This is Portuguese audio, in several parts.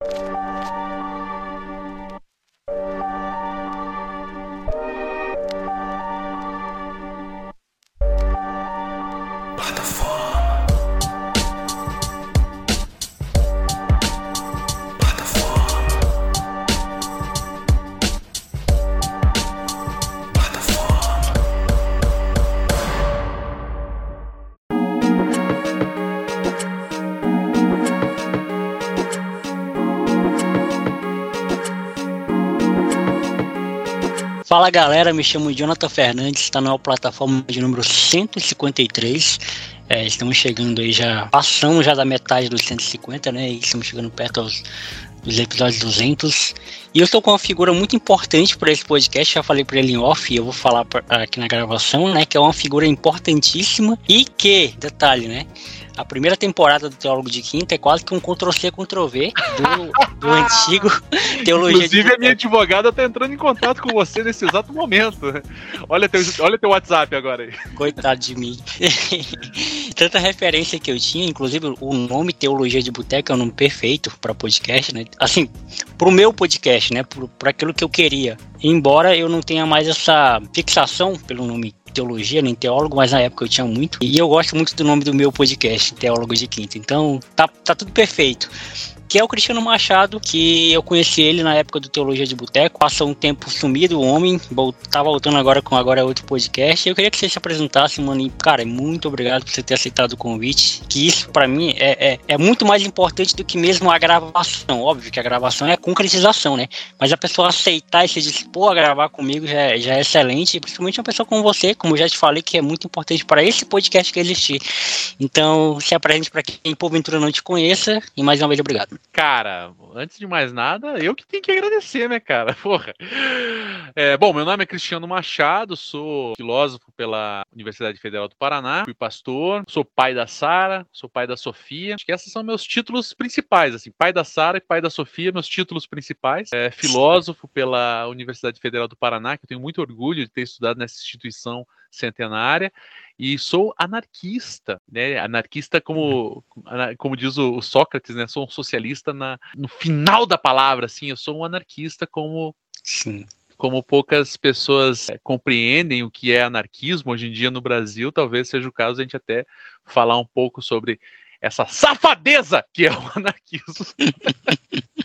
you Fala galera, me chamo Jonathan Fernandes, está na plataforma de número 153. É, estamos chegando aí já, passamos já da metade dos 150, né? E estamos chegando perto aos, dos episódios 200. E eu estou com uma figura muito importante para esse podcast, já falei para ele em off, e eu vou falar pra, aqui na gravação, né? Que é uma figura importantíssima e que, detalhe, né? A primeira temporada do Teólogo de Quinta é quase que um Ctrl-C, Ctrl-V do, do antigo Teologia Inclusive, de a minha advogada está entrando em contato com você nesse exato momento. Olha teu, olha teu WhatsApp agora aí. Coitado de mim. Tanta referência que eu tinha, inclusive o nome Teologia de Boteca é um nome perfeito para podcast, né? Assim, pro meu podcast, né? Para aquilo que eu queria. Embora eu não tenha mais essa fixação pelo nome teologia, nem teólogo, mas na época eu tinha muito. E eu gosto muito do nome do meu podcast, Teólogo de Quinta. Então, tá, tá tudo perfeito que é o Cristiano Machado, que eu conheci ele na época do Teologia de Boteco, passou um tempo sumido, o homem, tá voltando agora com agora é outro podcast. Eu queria que você se apresentasse, mano, e, cara, muito obrigado por você ter aceitado o convite, que isso para mim é, é, é, muito mais importante do que mesmo a gravação. Óbvio que a gravação é a concretização, né? Mas a pessoa aceitar e se dispor a gravar comigo já, é, já é excelente, principalmente uma pessoa como você, como eu já te falei, que é muito importante para esse podcast que existir. Então, se apresente para quem porventura não te conheça, e mais uma vez obrigado. Cara, antes de mais nada, eu que tenho que agradecer, né, cara? Porra. É, bom, meu nome é Cristiano Machado, sou filósofo pela Universidade Federal do Paraná, fui pastor, sou pai da Sara, sou pai da Sofia. Acho que esses são meus títulos principais, assim, pai da Sara e pai da Sofia, meus títulos principais. É, filósofo pela Universidade Federal do Paraná, que eu tenho muito orgulho de ter estudado nessa instituição centenária e sou anarquista, né? Anarquista como como diz o, Sócrates, né? Sou um socialista na, no final da palavra, assim. Eu sou um anarquista como Sim. Como poucas pessoas é, compreendem o que é anarquismo hoje em dia no Brasil, talvez seja o caso a gente até falar um pouco sobre essa safadeza que é o anarquismo.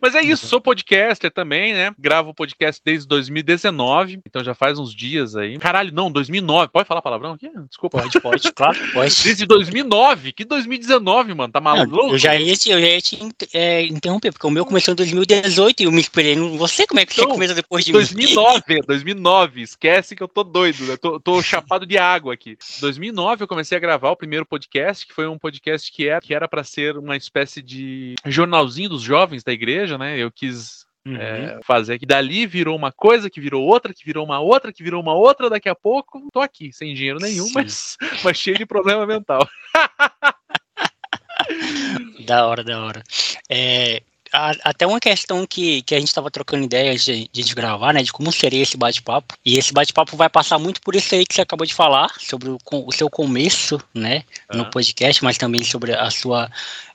Mas é isso, sou podcaster também, né? Gravo podcast desde 2019, então já faz uns dias aí. Caralho, não, 2009. Pode falar palavrão aqui? Desculpa. Pode, pode, claro, pode. Desde 2009. Que 2019, mano? Tá maluco? Não, eu já ia te, eu já ia te é, interromper, porque o meu começou em 2018 e eu me esperei você. Como é que então, você começou depois de 2009, mim? 2009. Esquece que eu tô doido, né? Tô, tô chapado de água aqui. 2009 eu comecei a gravar o primeiro podcast, que foi um podcast que era que era para ser uma espécie de jornalzinho dos jovens da igreja igreja, né? Eu quis Uhum. É, fazer que dali virou uma coisa, que virou outra, que virou uma outra, que virou uma outra, daqui a pouco tô aqui, sem dinheiro nenhum, mas, mas cheio de problema mental. da hora, da hora. É, até uma questão que, que a gente estava trocando ideia de, de gravar, né, de como seria esse bate-papo. E esse bate-papo vai passar muito por isso aí que você acabou de falar, sobre o, o seu começo, né, no podcast, mas também sobre a sua.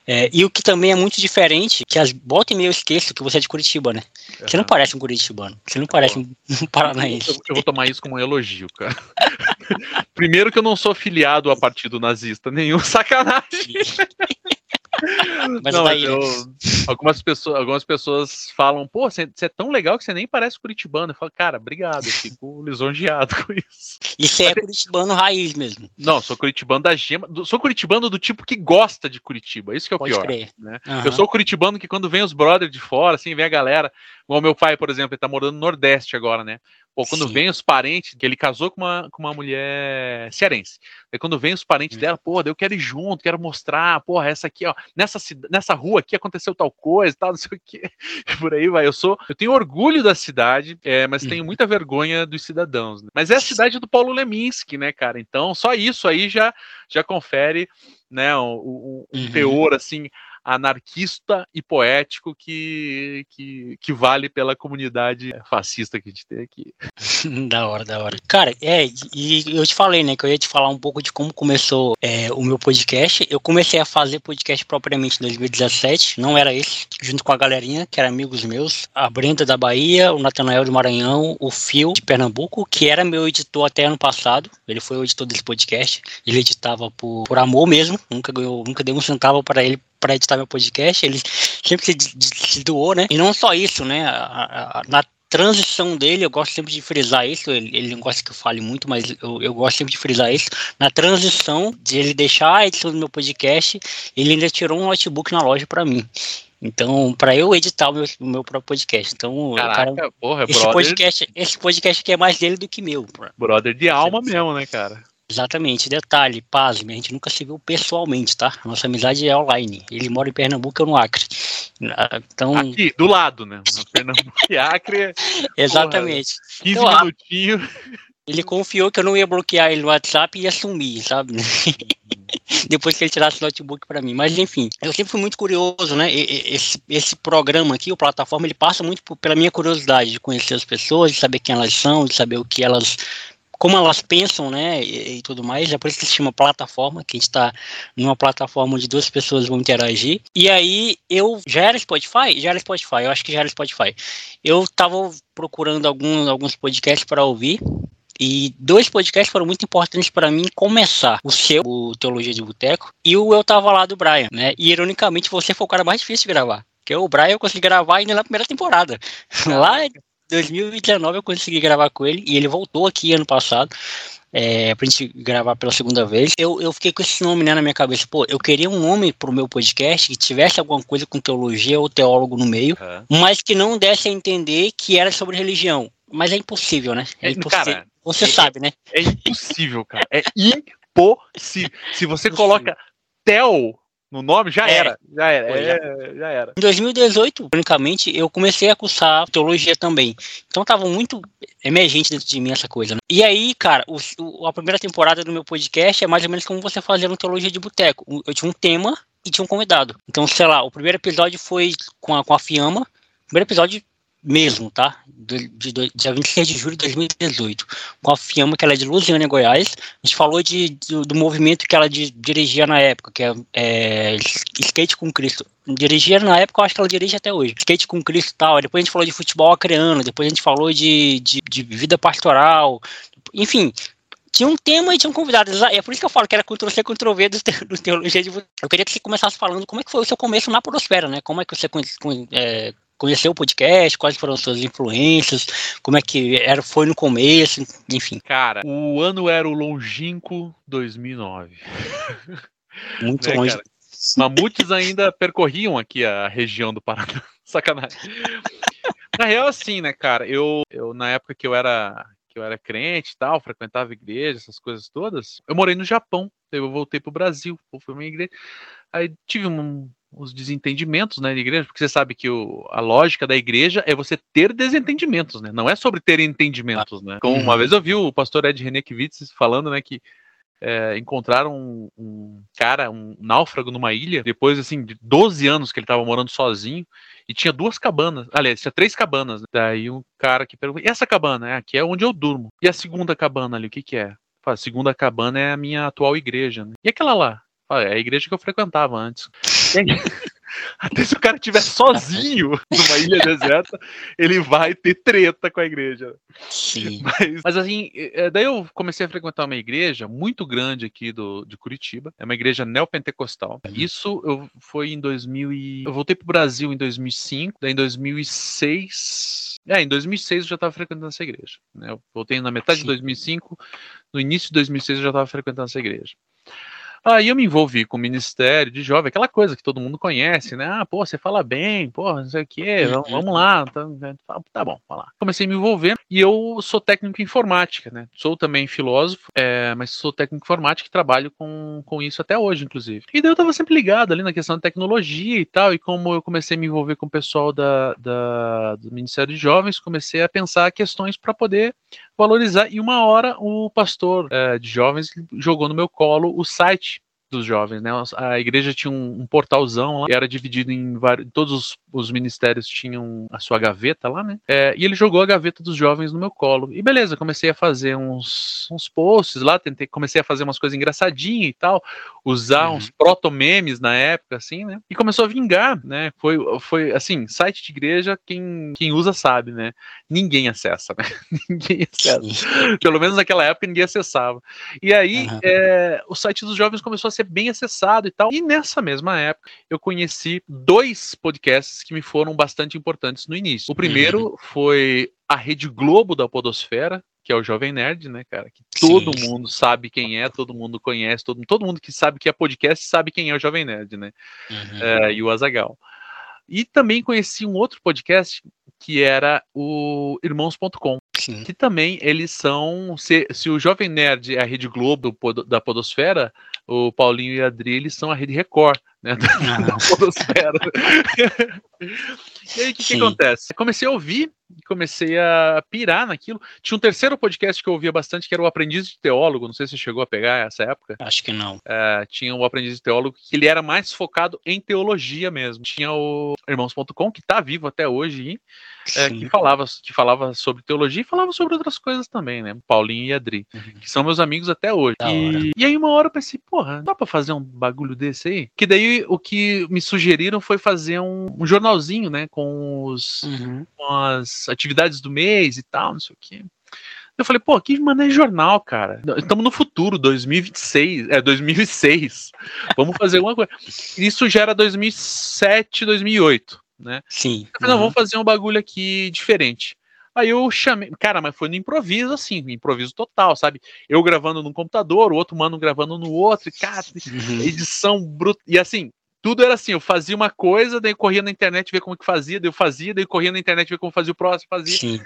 É, e o que também é muito diferente, que as volta e meia eu esqueço que você é de Curitiba, né? Uhum. Você não parece um curitibano, você não parece um, um paranaense. Eu, eu, vou tomar isso como um elogio, cara. Primeiro que eu não sou filiado a partido nazista nenhum, sacanagem. Mas não, daí, eu, algumas, pessoas, algumas pessoas falam, pô, você é tão legal que você nem parece curitibano. Eu falo, cara, obrigado, eu fico lisonjeado com isso. E você é curitibano raiz mesmo? Não, sou curitibano da gema. Sou curitibano do tipo que gosta de Curitiba. Isso que é o Pode pior. Né? Uhum. Eu sou curitibano que quando vem os brothers de fora, assim, vem a galera. Igual meu pai, por exemplo, ele tá morando no Nordeste agora, né? Pô, quando Sim. vem os parentes, que ele casou com uma, com uma mulher cearense. Aí quando vem os parentes hum. dela, pô, eu quero ir junto, quero mostrar, porra, essa aqui, ó, nessa, nessa rua aqui aconteceu tal coisa, tal, não sei o quê. Por aí vai. Eu sou, eu tenho orgulho da cidade, é, mas tenho uhum. muita vergonha dos cidadãos. Né? Mas é a cidade do Paulo Leminski, né, cara? Então, só isso aí já, já confere, né, um, um, um uhum. teor, assim, anarquista e poético que, que, que vale pela comunidade fascista que a gente tem aqui. da hora, da hora. Cara, é, e eu te falei, né, que eu ia te falar um pouco de como começou é, o meu podcast. Eu comecei a fazer podcast propriamente em 2017, não era esse, junto com a galerinha, que eram amigos meus, a Brenda da Bahia, o Natanael do Maranhão, o Fio de Pernambuco, que era meu editor até ano passado. Ele foi o editor desse podcast. Ele editava por, por amor mesmo, nunca ganhou, nunca deu um centavo para ele para editar meu podcast, ele sempre se, se, doou, né? E não só isso, né? A, a, na transição dele, eu gosto sempre de frisar isso, ele, ele não gosta que eu fale muito, mas eu, eu gosto sempre de frisar isso. Na transição de ele deixar a edição do meu podcast, ele ainda tirou um notebook na loja para mim. Então, para eu editar o meu, o meu próprio podcast. Então, Caraca, cara, porra, esse brother... podcast, esse podcast aqui é mais dele do que meu. Brother de alma mesmo, né, cara? Exatamente. Detalhe, pasme, a gente nunca se viu pessoalmente, tá? A nossa amizade é online. Ele mora em Pernambuco, eu no Acre. Ah, então... Aqui, do lado, né? Pernambuco e Acre. Exatamente. Porra, 15 então, minutinhos. Ele confiou que eu não ia bloquear ele no WhatsApp e ia sumir, sabe? Depois que ele tirasse o notebook para mim. Mas enfim, eu sempre fui muito curioso, né? Esse, esse programa aqui, o plataforma, ele passa muito pela minha curiosidade de conhecer as pessoas, de saber quem elas são, de saber o que elas como elas pensam, né, e, e, tudo mais, é por isso que se chama plataforma, que a gente está numa plataforma onde duas pessoas vão interagir. E aí eu já era Spotify, já era Spotify, eu acho que já era Spotify. Eu estava procurando alguns, alguns podcasts para ouvir. E dois podcasts foram muito importantes para mim começar. O seu, o Teologia de Boteco, e o Eu Tava Lá do Brian, né? E ironicamente você foi o cara mais difícil de gravar. Porque o Brian eu consegui gravar ainda na primeira temporada. Lá 2019 eu consegui gravar com ele e ele voltou aqui ano passado. É, pra gente gravar pela segunda vez. Eu, eu fiquei com esse nome né, na minha cabeça. Pô, eu queria um nome pro meu podcast que tivesse alguma coisa com teologia ou teólogo no meio, uhum. mas que não desse a entender que era sobre religião. Mas é impossível, né? É, é impossível. Cara, você é, sabe, né? É impossível, cara. É impossível. Se você coloca Tel no nome, já é. era. Já era. É, já era. Em 2018, unicamente, eu comecei a cursar teologia também. Então tava muito emergente dentro de mim essa coisa. Né? E aí, cara, o, o, a primeira temporada do meu podcast é mais ou menos como você fazia no Teologia de Boteco. Eu tinha um tema e tinha um convidado. Então, sei lá, o primeiro episódio foi com a, com a Fiamma. O primeiro episódio mesmo, tá? De, de, de, dia 26 de julho de 2018, com a Fiamma, que ela é de Lusiânia, Goiás. A gente falou de, de do movimento que ela dirigia na época, que é, é, Skate com Cristo. Dirigia na época, eu acho que ela dirige até hoje. Skate com Cristo e tal. Depois a gente falou de futebol acreano, depois a gente falou de, de, de vida pastoral. Enfim, tinha um tema e tinha um convidado. É por isso que eu falo que era Ctrl C, Ctrl V do, do Teologia de Eu queria que você começasse falando como é que foi o seu começo na Prosfera, né? Como é que você é, conheceu o podcast, quais foram as suas influências, como é que era, foi no começo, enfim. Cara, o ano era o longínquo 2009. Muito né, longe. Cara? Mamutes ainda percorriam aqui a região do Paraná. Sacanagem. Na real, assim, né, cara, eu, eu na época que eu era que eu era crente e tal, frequentava igreja, essas coisas todas, eu morei no Japão, eu voltei pro Brasil, fui minha igreja, aí tive um, os desentendimentos né, na igreja, porque você sabe que o, a lógica da igreja é você ter desentendimentos, né? Não é sobre ter entendimentos, né? Como uma vez eu vi o pastor Ed Renekiewicz falando, né, que é, encontraram um, um, cara, um náufrago numa ilha, depois assim, de 12 anos que ele estava morando sozinho, e tinha duas cabanas, aliás, tinha três cabanas. Né? Daí um cara que perguntou, e essa cabana? É, aqui é onde eu durmo. E a segunda cabana ali, o que que é? A segunda cabana é a minha atual igreja, né? E aquela lá? É a igreja que eu frequentava antes. Até se o cara estiver sozinho numa ilha deserta, ele vai ter treta com a igreja. Sim. Mas, mas, assim, é, daí eu comecei a frequentar uma igreja muito grande aqui do, de Curitiba. É uma igreja neopentecostal. Uhum. Isso eu, foi em 2000 e... Eu voltei pro Brasil em 2005, daí em 2006... É, em 2006 eu já estava frequentando essa igreja. Né? Eu voltei na metade Sim. de 2005, no início de 2006 eu já estava frequentando essa igreja. Aí eu me envolvi com o Ministério de Jovem, aquela coisa que todo mundo conhece, né? Ah, pô, você fala bem, pô, não sei o quê, uhum. vamos, vamos lá. Tá, tá bom, vai lá. Comecei a me envolver e eu sou técnico em informática, né? Sou também filósofo, é, mas sou técnico em informática e trabalho com, com isso até hoje, inclusive. E daí eu tava sempre ligado ali na questão da tecnologia e tal, e como eu comecei a me envolver com o pessoal da, da do Ministério de Jovens, comecei a pensar questões para poder valorizar. E uma hora o pastor é, de jovens jogou no meu colo o site dos jovens, né? A igreja tinha um, um portalzão lá, e era dividido em vários. Todos os, os, ministérios tinham a sua gaveta lá, né? É, e ele jogou a gaveta dos jovens no meu colo. E beleza, comecei a fazer uns, uns posts lá, tentei, comecei a fazer umas coisas engraçadinhas e tal, usar uhum. uns proto-memes na época, assim, né? E começou a vingar, né? Foi, foi assim, site de igreja, quem, quem usa sabe, né? Ninguém acessa, né? ninguém acessa. Pelo menos naquela época ninguém acessava. E aí, uhum. é, o site dos jovens começou a ser bem acessado e tal. E nessa mesma época, eu conheci dois podcasts que me foram bastante importantes no início. O primeiro uhum. foi a Rede Globo da Podosfera, que é o Jovem Nerd, né, cara? Que todo Sim. mundo sabe quem é, todo mundo conhece, todo, todo mundo que sabe que é podcast sabe quem é o Jovem Nerd, né? Uhum. É, e o Azagal. E também conheci um outro podcast que era o Irmãos.com. Que também eles são. Se, se o Jovem Nerd é a Rede Globo da Podosfera, o Paulinho e a Adri eles são a Rede Record né? Da, da podosfera. e aí, o que, que, acontece? Comecei a ouvir, comecei a pirar naquilo. Tinha um terceiro podcast que eu ouvia bastante, que era o Aprendiz de Teólogo. Não sei se você chegou a pegar essa época. Acho que não. É, tinha o Aprendiz de Teólogo, que ele era mais focado em teologia mesmo. Tinha o Irmãos.com, que está vivo até hoje, é, que, falava, que falava sobre teologia e falava sobre outras coisas também, né? Paulinho e Adri, uhum. que são meus amigos até hoje. E, e, aí, uma hora eu pensei, porra, dá pra fazer um bagulho desse aí? Que daí o que me sugeriram foi fazer um, um jornalzinho, né, com, os, uhum. com as atividades do mês e tal, não sei o quê. Eu falei, pô, que mané jornal, cara. Estamos no futuro, 2026, é 2006. Vamos fazer alguma coisa. Isso já era 2007, 2008, né? Sim. Eu falei, não, vamos fazer um bagulho aqui diferente. Aí eu chamei, cara, mas foi no improviso, assim, improviso total, sabe? Eu gravando num computador, o outro mano gravando no outro, e, cara, uhum. edição bruta. E assim, tudo era assim, eu fazia uma coisa, daí corria na internet ver como que fazia, daí eu fazia, daí corria na internet ver como fazia o próximo, fazia. Sim.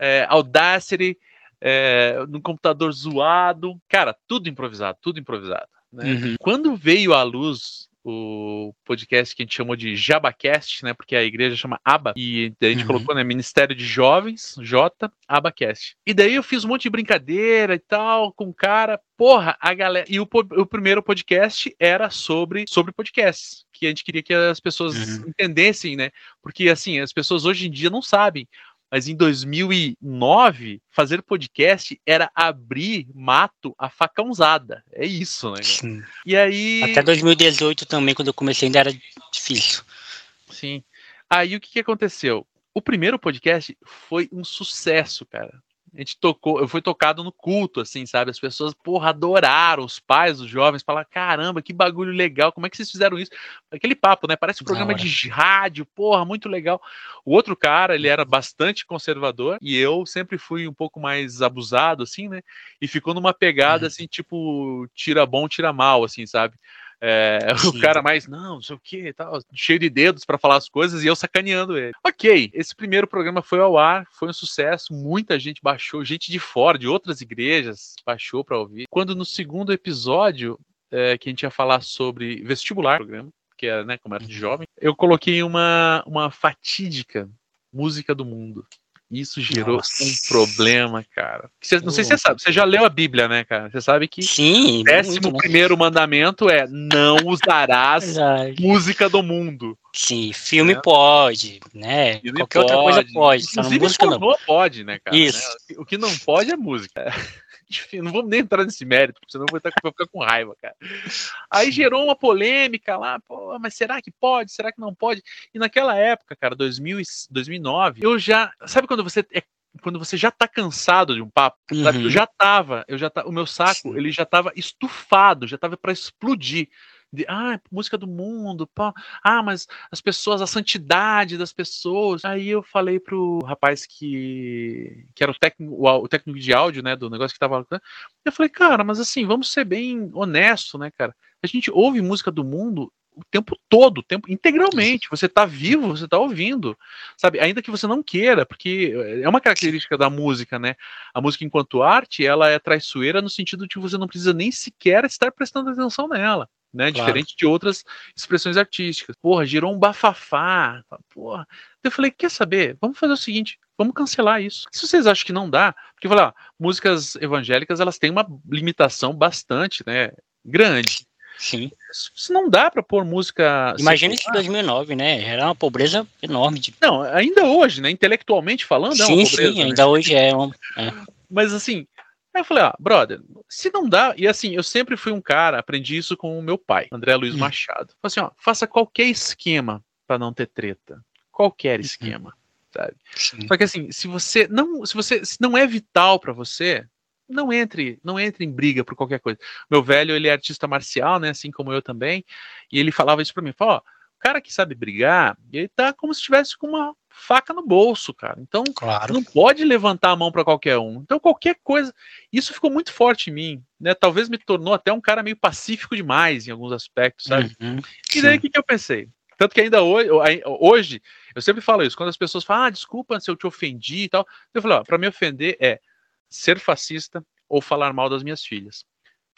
É, Audacity, é, no computador zoado, cara, tudo improvisado, tudo improvisado. Né? Uhum. Quando veio à luz o podcast que a gente chamou de Jabacast, né? Porque a igreja chama Aba, e a gente uhum. colocou, né? Ministério de Jovens, J, Abacast. E daí eu fiz um monte de brincadeira e tal, com o cara. Porra, a galera. E o, o primeiro podcast era sobre, sobre podcasts. Que a gente queria que as pessoas uhum. entendessem, né? Porque, assim, as pessoas hoje em dia não sabem mas em 2009, fazer podcast era abrir mato a facãozada. É isso, né? Sim. E aí. Até 2018 também, quando eu comecei, ainda era difícil. Sim. Aí o que, que aconteceu? O primeiro podcast foi um sucesso, cara a gente tocou, eu fui tocado no culto, assim, sabe? As pessoas, porra, adoraram, os pais, os jovens, falaram, caramba, que bagulho legal, como é que vocês fizeram isso? Aquele papo, né? Parece um programa de rádio, porra, muito legal. O outro cara, ele era bastante conservador, e eu sempre fui um pouco mais abusado, assim, né? E ficou numa pegada, uhum. assim, tipo, tira bom, tira mal, assim, sabe? É, o cara mais, não, não sei o que, tal, cheio de dedos para falar as coisas e eu sacaneando ele. Ok, esse primeiro programa foi ao ar, foi um sucesso, muita gente baixou, gente de fora, de outras igrejas, baixou para ouvir. Quando no segundo episódio, é, que a gente ia falar sobre vestibular, programa, que era, né, como era de uhum. jovem, eu coloquei uma, uma fatídica música do mundo. Isso gerou Nossa. um problema, cara. Você, não sei se você sabe, você já leu a Bíblia, né, cara? Você sabe que Sim, o décimo muito, primeiro mandamento é não usarás música do mundo. Sim, filme é. pode, né? Filme Qualquer pode. outra coisa pode. Inclusive, música não. pode, né, cara? Isso. Né? O que não pode é música. Enfim, não vamos nem entrar nesse mérito, porque senão eu vou, estar, vou ficar com raiva, cara. Aí gerou uma polêmica lá, pô, mas será que pode? Será que não pode? E naquela época, cara, 2000, 2009, eu já. Sabe quando você é quando você já tá cansado de um papo, uhum. eu já tava, eu já tá, o meu saco, ele já tava estufado, já tava para explodir de ah, música do mundo, pá. ah, mas as pessoas, a santidade das pessoas. Aí eu falei pro rapaz que, que era o técnico, o técnico de áudio, né, do negócio que tava. Eu falei, cara, mas assim, vamos ser bem honesto, né, cara? A gente ouve música do mundo o tempo todo, o tempo integralmente. Você está vivo, você está ouvindo, sabe? Ainda que você não queira, porque é uma característica da música, né? A música enquanto arte, ela é traiçoeira no sentido de que você não precisa nem sequer estar prestando atenção nela né? Claro. Diferente de outras expressões artísticas. Porra, girou um bafafá. Porra. Eu falei, quer saber? Vamos fazer o seguinte, vamos cancelar isso. Se vocês acham que não dá, porque falar, músicas evangélicas elas têm uma limitação bastante, né? Grande. Sim. Isso não dá para pôr música. Imagina isso em 2009, né? Era uma pobreza enorme. De... Não, ainda hoje, né? Intelectualmente falando, é sim, uma pobreza. Sim, ainda né? hoje é, um, é. Mas assim, Aí eu falei, ah, brother, se não dá. E assim, eu sempre fui um cara, aprendi isso com o meu pai, André Luiz hum. Machado. Falei assim, ó, faça qualquer esquema para não ter treta. Qualquer uhum. esquema, sabe? Sim. Só que assim, se você não, se você se não é vital para você, não entre, não entre em briga por qualquer coisa. Meu velho, ele é artista marcial, né, assim como eu também, e ele falava isso para mim, falou, ó, o cara que sabe brigar, ele tá como se estivesse com uma faca no bolso, cara. Então, claro. não pode levantar a mão para qualquer um. Então, qualquer coisa, isso ficou muito forte em mim, né? Talvez me tornou até um cara meio pacífico demais em alguns aspectos, sabe? Uhum, e daí o que, que eu pensei? Tanto que ainda hoje, hoje, eu sempre falo isso, quando as pessoas falam, ah, desculpa se eu te ofendi e tal, eu falo, ó, pra me ofender é ser fascista ou falar mal das minhas filhas.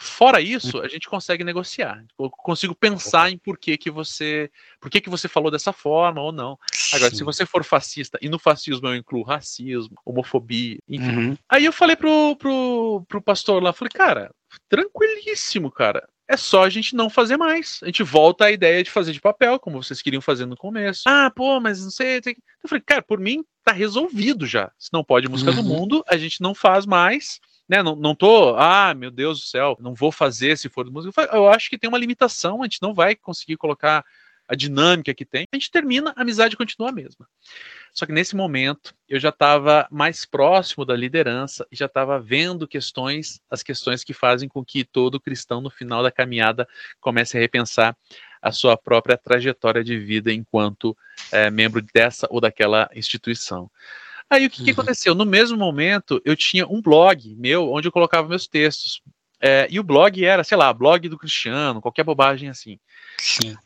Fora isso, a gente consegue negociar. Eu consigo pensar em por que, que você, por que, que você falou dessa forma ou não. Agora, Sim. se você for fascista, e no fascismo eu incluo racismo, homofobia, enfim. Uhum. Aí eu falei pro, pro, pro pastor lá, falei, cara, tranquilíssimo, cara. É só a gente não fazer mais. A gente volta à ideia de fazer de papel, como vocês queriam fazer no começo. Ah, pô, mas não sei. Eu falei, cara, por mim tá resolvido já. Se não pode música uhum. do mundo, a gente não faz mais né, não, não tô, ah, meu Deus do céu, não vou fazer se for música. Eu acho que tem uma limitação, a gente não vai conseguir colocar a dinâmica que tem. A gente termina, a amizade continua a mesma. Só que nesse momento eu já estava mais próximo da liderança e já estava vendo questões, as questões que fazem com que todo cristão no final da caminhada comece a repensar a sua própria trajetória de vida enquanto é, membro dessa ou daquela instituição. Aí o que, que uhum. aconteceu? No mesmo momento, eu tinha um blog meu onde eu colocava meus textos. É, e o blog era, sei lá, blog do Cristiano, qualquer bobagem assim. Sim.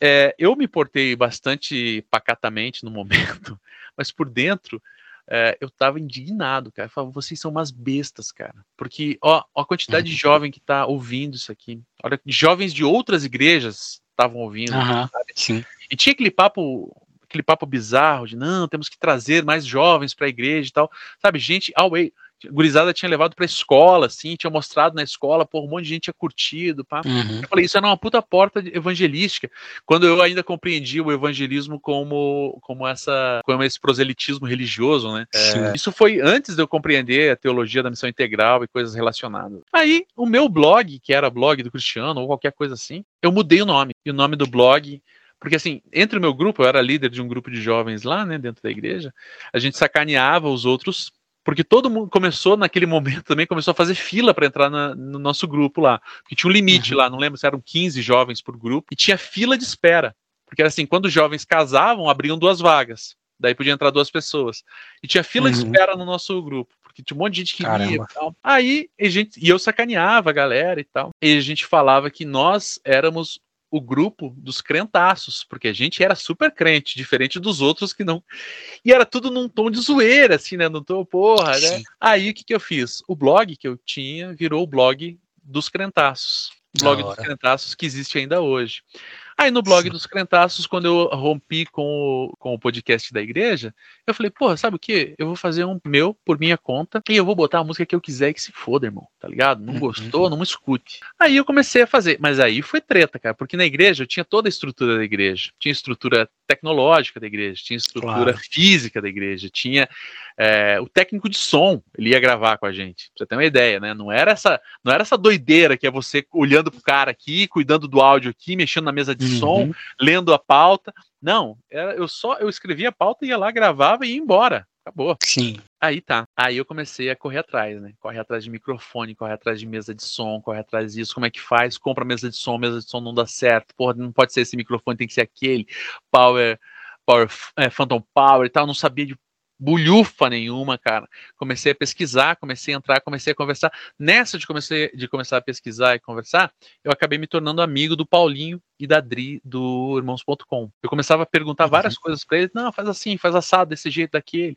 É, eu me portei bastante pacatamente no momento, mas por dentro é, eu tava indignado, cara. Eu falava, vocês são umas bestas, cara. Porque, ó, ó a quantidade de uhum. jovem que tá ouvindo isso aqui. Olha, jovens de outras igrejas estavam ouvindo. Uhum, sim. E tinha aquele papo aquele papo bizarro de não, temos que trazer mais jovens para a igreja e tal. Sabe, gente, away. Gurizada tinha levado pra escola, assim, tinha mostrado na escola, por um monte de gente tinha curtido, pá. Uhum. Eu falei, isso era uma puta porta evangelística, quando eu ainda compreendi o evangelismo como, como, essa, como esse proselitismo religioso, né? É, isso foi antes de eu compreender a teologia da missão integral e coisas relacionadas. Aí, o meu blog, que era blog do Cristiano, ou qualquer coisa assim, eu mudei o nome. E o nome do blog porque, assim, entre o meu grupo, eu era líder de um grupo de jovens lá, né, dentro da igreja, a gente sacaneava os outros, porque todo mundo começou, naquele momento também, começou a fazer fila para entrar na, no nosso grupo lá. Porque tinha um limite uhum. lá, não lembro se eram 15 jovens por grupo, e tinha fila de espera. Porque, era assim, quando os jovens casavam, abriam duas vagas. Daí podia entrar duas pessoas. E tinha fila uhum. de espera no nosso grupo porque tinha um monte de gente que Caramba. ia e tal. Aí a gente, e eu sacaneava a galera e tal. E a gente falava que nós éramos o grupo dos crentaços, porque a gente era super crente, diferente dos outros que não. E era tudo num tom de zoeira, assim, né? No tom, porra, né? Aí o que, que eu fiz? O blog que eu tinha virou o blog dos crentaços. Blog dos crentaços que existe ainda hoje. Aí no blog dos Crentaços, quando eu rompi com o, com o podcast da igreja, eu falei, pô, sabe o que? Eu vou fazer um meu por minha conta e eu vou botar a música que eu quiser e que se foda, irmão, tá ligado? Não uhum. gostou, não escute. Aí eu comecei a fazer, mas aí foi treta, cara, porque na igreja eu tinha toda a estrutura da igreja. Tinha estrutura tecnológica da igreja, tinha estrutura claro. física da igreja, tinha é, o técnico de som, ele ia gravar com a gente. Pra você ter uma ideia, né? Não era essa, não era essa doideira que é você olhando pro cara aqui, cuidando do áudio aqui, mexendo na mesa de uhum. som, lendo a pauta. Não, era, eu só eu escrevia a pauta, ia lá, gravava e ia embora. Acabou. Sim. Aí tá. Aí eu comecei a correr atrás, né? Corre atrás de microfone, corre atrás de mesa de som, corre atrás disso. Como é que faz? Compra mesa de som, mesa de som não dá certo. Porra, não pode ser esse microfone, tem que ser aquele. Power, Power, é, Phantom Power e tal. Não sabia de bulhufa nenhuma, cara. Comecei a pesquisar, comecei a entrar, comecei a conversar. Nessa de, comecei, de começar a pesquisar e conversar, eu acabei me tornando amigo do Paulinho e da Dri do Irmãos.com. Eu começava a perguntar uhum. várias coisas para ele. Não, faz assim, faz assado, desse jeito, daquele.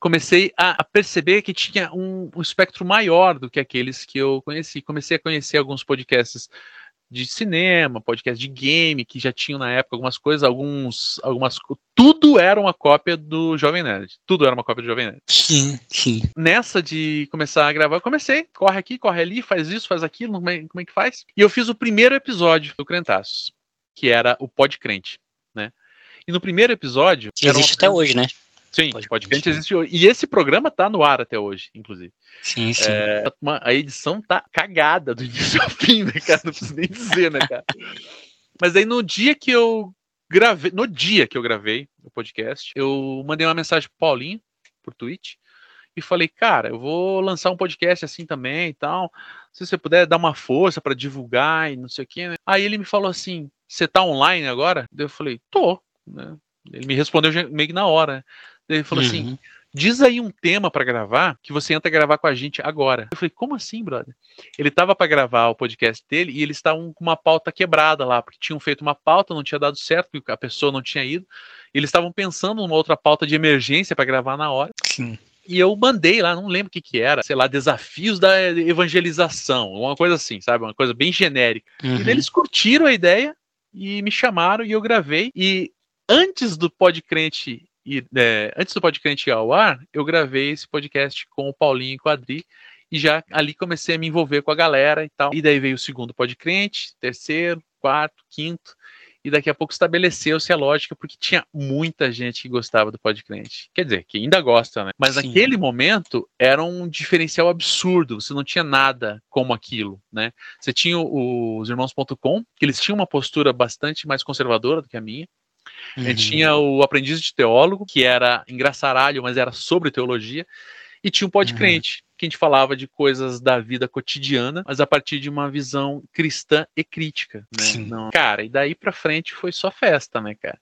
Comecei a, a perceber que tinha um, um espectro maior do que aqueles que eu conheci. Comecei a conhecer alguns podcasts de cinema, podcast de game, que já tinham na época algumas coisas, alguns, algumas, tudo era uma cópia do Jovem Nerd. Tudo era uma cópia do Jovem Nerd. Sim, sim. Nessa de começar a gravar, eu comecei, corre aqui, corre ali, faz isso, faz aquilo, como é, como é que faz? E eu fiz o primeiro episódio do Crentaços, que era o Pod Crente, né? E no primeiro episódio. Que existe uma... até hoje, né? Sim, pode, crente existe hoje. E esse programa tá no ar até hoje, inclusive. Sim, sim. É, a edição tá cagada do início ao fim, né, cara? Não preciso nem dizer, né, cara? Mas aí no dia que eu gravei, no dia que eu gravei o podcast, eu mandei uma mensagem pro Paulinho, por tweet, e falei, cara, eu vou lançar um podcast assim também e tal. Se você puder dar uma força para divulgar e não sei o que, né? Aí ele me falou assim: você tá online agora? Eu falei, tô, né? Ele me respondeu meio que na hora. Ele falou assim, uhum. assim: diz aí um tema para gravar que você entra gravar com a gente agora. Eu falei: como assim, brother? Ele tava para gravar o podcast dele e eles estavam com uma pauta quebrada lá, porque tinham feito uma pauta, não tinha dado certo, porque a pessoa não tinha ido. Eles estavam pensando numa outra pauta de emergência para gravar na hora. Sim. E eu mandei lá, não lembro o que que era, sei lá, desafios da evangelização, uma coisa assim, sabe? Uma coisa bem genérica. Uhum. E eles curtiram a ideia e me chamaram e eu gravei. E antes do Podcrente e é, antes do podcast ir ao ar, eu gravei esse podcast com o Paulinho e com a Adri, e já ali comecei a me envolver com a galera e tal. E daí veio o segundo podcast, terceiro, quarto, quinto, e daqui a pouco estabeleceu-se a lógica, porque tinha muita gente que gostava do podcast. Quer dizer, que ainda gosta, né? Mas Sim. naquele momento era um diferencial absurdo, você não tinha nada como aquilo, né? Você tinha os irmãos.com, que eles tinham uma postura bastante mais conservadora do que a minha, Uhum. Tinha o Aprendiz de Teólogo, que era engraçaralho, mas era sobre teologia. E tinha o Pode uhum. Crente, que a gente falava de coisas da vida cotidiana, mas a partir de uma visão cristã e crítica, né? Não, cara, e daí pra frente foi só festa, né, cara?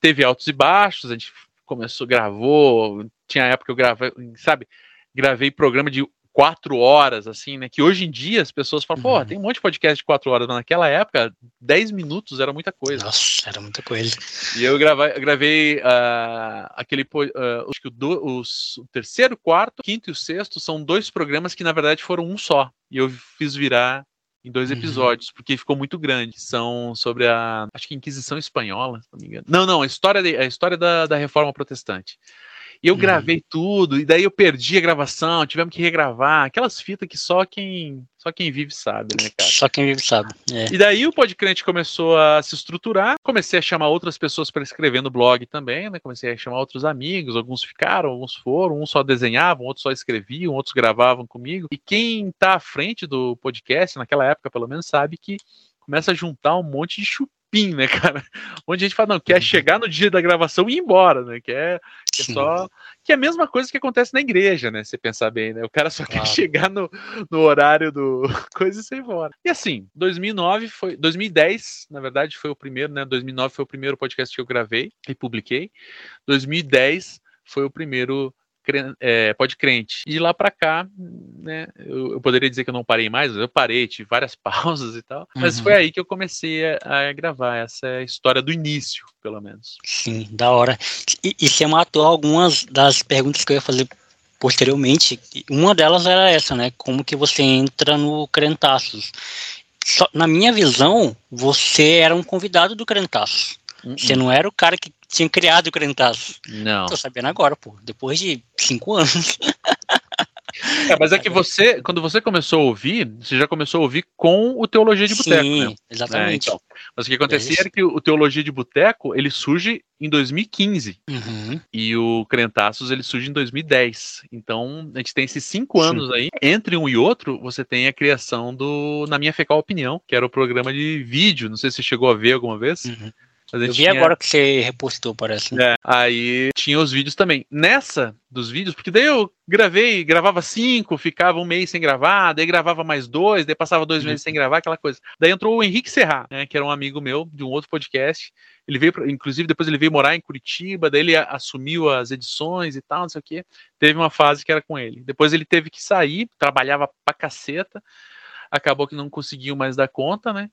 Teve altos e baixos, a gente começou, gravou, tinha época que eu gravei, sabe, gravei programa de quatro horas, assim, né? Que hoje em dia as pessoas falam, uhum. pô, tem um monte de podcast de quatro horas, mas naquela época, dez minutos era muita coisa. Nossa, era muita coisa. E eu gravei, gravei uh, aquele, uh, acho que o, do, os, o terceiro, quarto, quinto e o sexto são dois programas que na verdade foram um só. E eu fiz virar em dois uhum. episódios, uhum. porque ficou muito grande. São sobre a, acho que Inquisição Espanhola, se não me engano. Não, não, a história, de, a história da, da Reforma Protestante. E eu uhum. gravei tudo, e daí eu perdi a gravação, tivemos que regravar, aquelas fitas que só quem só quem vive sabe, né, cara? Só quem vive sabe. É. E daí o Podcrente começou a se estruturar, comecei a chamar outras pessoas para escrever no blog também, né? Comecei a chamar outros amigos, alguns ficaram, alguns foram, uns só desenhavam, outros só escreviam, outros gravavam comigo. E quem tá à frente do podcast, naquela época pelo menos, sabe que começa a juntar um monte de chupim pin, né, cara? Onde a gente fala, não, quer uhum. chegar no dia da gravação e ir embora, né? Quer, quer só. Que é a mesma coisa que acontece na igreja, né? Se pensar bem, né? O cara só claro. quer chegar no, no horário do coisa e sair embora. E assim, 2009 foi. 2010, na verdade, foi o primeiro, né? 2009 foi o primeiro podcast que eu gravei e publiquei. 2010 foi o primeiro é, pode crente. E lá para cá, né, eu, eu, poderia dizer que eu não parei mais, eu parei, tive várias pausas e tal, mas uhum. foi aí que eu comecei a, a, gravar essa história do início, pelo menos. Sim, da hora. E, e você matou algumas das perguntas que eu ia fazer posteriormente. Uma delas era essa, né? Como que você entra no Crentaços? Só, na minha visão, você era um convidado do Crentaços. Uh -uh. Você não era o cara que tinha criado o Crentaço. Não. Tô sabendo agora, pô. Depois de cinco anos. É, mas é que você, quando você começou a ouvir, você já começou a ouvir com o Teologia de Boteco, Sim, né? exatamente. É, então. Mas o que acontecia é era que o Teologia de Boteco, ele surge em 2015. Uhum. E o Crentaços, ele surge em 2010. Então, a gente tem esses cinco Sim. anos aí. Entre um e outro, você tem a criação do Na Minha Fecal Opinião, que era o programa de vídeo. Não sei se você chegou a ver alguma vez. Uhum. Eu vi tinha... agora que você repostou, parece. Né? É, aí tinha os vídeos também. Nessa dos vídeos, porque daí eu gravei, gravava cinco, ficava um mês sem gravar, daí gravava mais dois, daí passava dois uhum. meses sem gravar, aquela coisa. Daí entrou o Henrique Serra, né, que era um amigo meu de um outro podcast. Ele veio, inclusive, depois ele veio morar em Curitiba, daí ele assumiu as edições e tal, não sei o quê. Teve uma fase que era com ele. Depois ele teve que sair, trabalhava pra caceta, acabou que não conseguiu mais dar conta, né?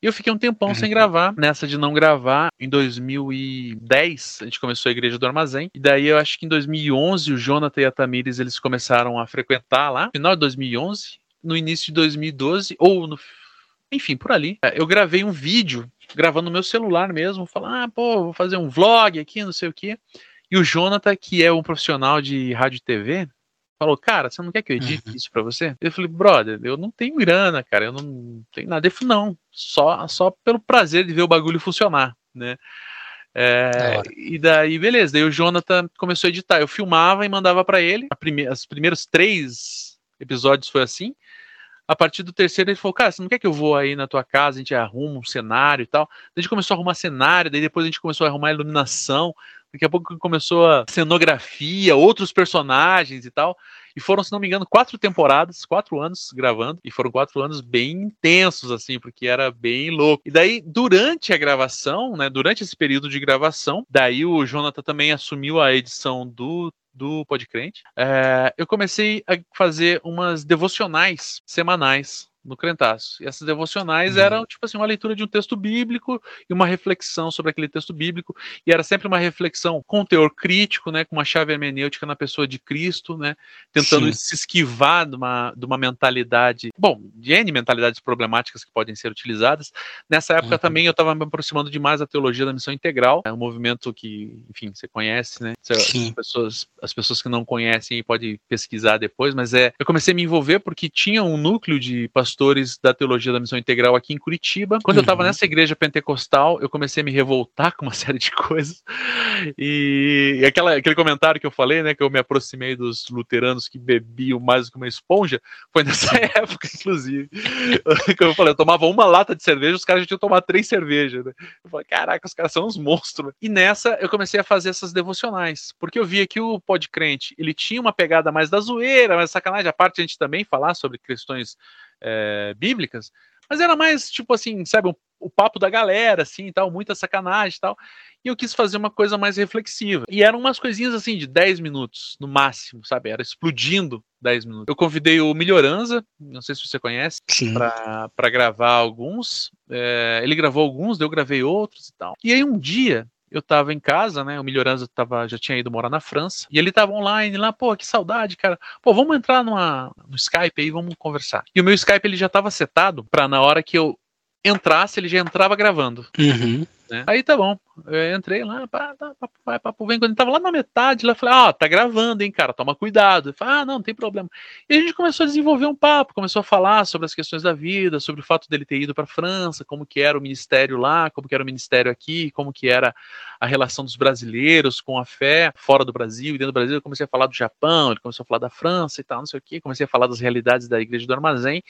E eu fiquei um tempão sem uhum. gravar. Nessa de não gravar, em 2010, a gente começou a Igreja do Armazém. E daí eu acho que em 2011, o Jonathan e a Tamires, eles começaram a frequentar lá. No final de 2011, no início de 2012, ou no enfim, por ali. É, eu gravei um vídeo, gravando no meu celular mesmo, falando, ah, pô, vou fazer um vlog aqui, não sei o quê. E o Jonathan, que é um profissional de rádio e TV, falou, cara, você não quer que eu edite uhum. isso para você? Eu falei, brother, eu não tenho grana, cara, eu não tenho nada. Ele falou, não, só, só pelo prazer de ver o bagulho funcionar, né? É, e daí, beleza, daí o Jonathan começou a editar. Eu filmava e mandava para ele. Prime os primeiros três episódios foi assim. A partir do terceiro, ele falou: Cara, você não quer que eu vou aí na tua casa, a gente arruma um cenário e tal? Daí a gente começou a arrumar cenário, daí depois a gente começou a arrumar iluminação. Daqui a pouco começou a cenografia, outros personagens e tal. E foram, se não me engano, quatro temporadas, quatro anos gravando. E foram quatro anos bem intensos, assim, porque era bem louco. E daí, durante a gravação, né, durante esse período de gravação, daí o Jonathan também assumiu a edição do do Podcrente, é, eu comecei a fazer umas devocionais semanais no Crentaço. E essas devocionais uhum. eram, tipo assim, uma leitura de um texto bíblico e uma reflexão sobre aquele texto bíblico. E era sempre uma reflexão com teor crítico, né, com uma chave hermenêutica na pessoa de Cristo, né, tentando Sim. se esquivar de uma, de uma mentalidade, bom, de N mentalidades problemáticas que podem ser utilizadas. Nessa época uhum. também eu estava me aproximando demais da teologia da missão integral, é um movimento que, enfim, você conhece, né? As pessoas, as pessoas que não conhecem podem pesquisar depois, mas é, eu comecei a me envolver porque tinha um núcleo de pastores pastores da teologia da missão integral aqui em Curitiba. Quando uhum. eu estava nessa igreja pentecostal, eu comecei a me revoltar com uma série de coisas. E, e aquela, aquele comentário que eu falei, né, que eu me aproximei dos luteranos que bebiam mais do que uma esponja, foi nessa época, inclusive. que eu falei, eu tomava uma lata de cerveja, os caras já tinham tomado três cervejas. Né? Eu falei, caraca, os caras são uns monstros. E nessa eu comecei a fazer essas devocionais, porque eu via que o Podcrente, ele tinha uma pegada mais da zoeira, mais sacanagem, a parte a gente também falar sobre questões é, bíblicas, mas era mais tipo assim, sabe, o, o papo da galera, assim, tal, muita sacanagem e tal. E eu quis fazer uma coisa mais reflexiva. E eram umas coisinhas assim de 10 minutos, no máximo, sabe? Era explodindo 10 minutos. Eu convidei o Melhoranza, não sei se você conhece, para gravar alguns. É, ele gravou alguns, eu gravei outros e tal. E aí um dia eu tava em casa, né? O Melhoranza tava, já tinha ido morar na França. E ele tava online lá, pô, que saudade, cara. Pô, vamos entrar numa, no Skype aí, vamos conversar. E o meu Skype ele já tava setado para na hora que eu entrasse, ele já entrava gravando. Uhum. Né? Aí tá bom. Eu entrei lá, pá, pá, pá, vai, papo vem. Quando tava lá na metade, lá, falei, oh, tá gravando, hein, cara, toma cuidado. Falou, ah, não, não tem problema. E a gente começou a desenvolver um papo, começou a falar sobre as questões da vida, sobre o fato dele ter ido para França, como que era o ministério lá, como que era o ministério aqui, como que era a relação dos brasileiros com a fé fora do Brasil e dentro do Brasil. Eu comecei a falar do Japão, ele começou a falar da França e tal, não sei o que. Comecei a falar das realidades da igreja do armazém.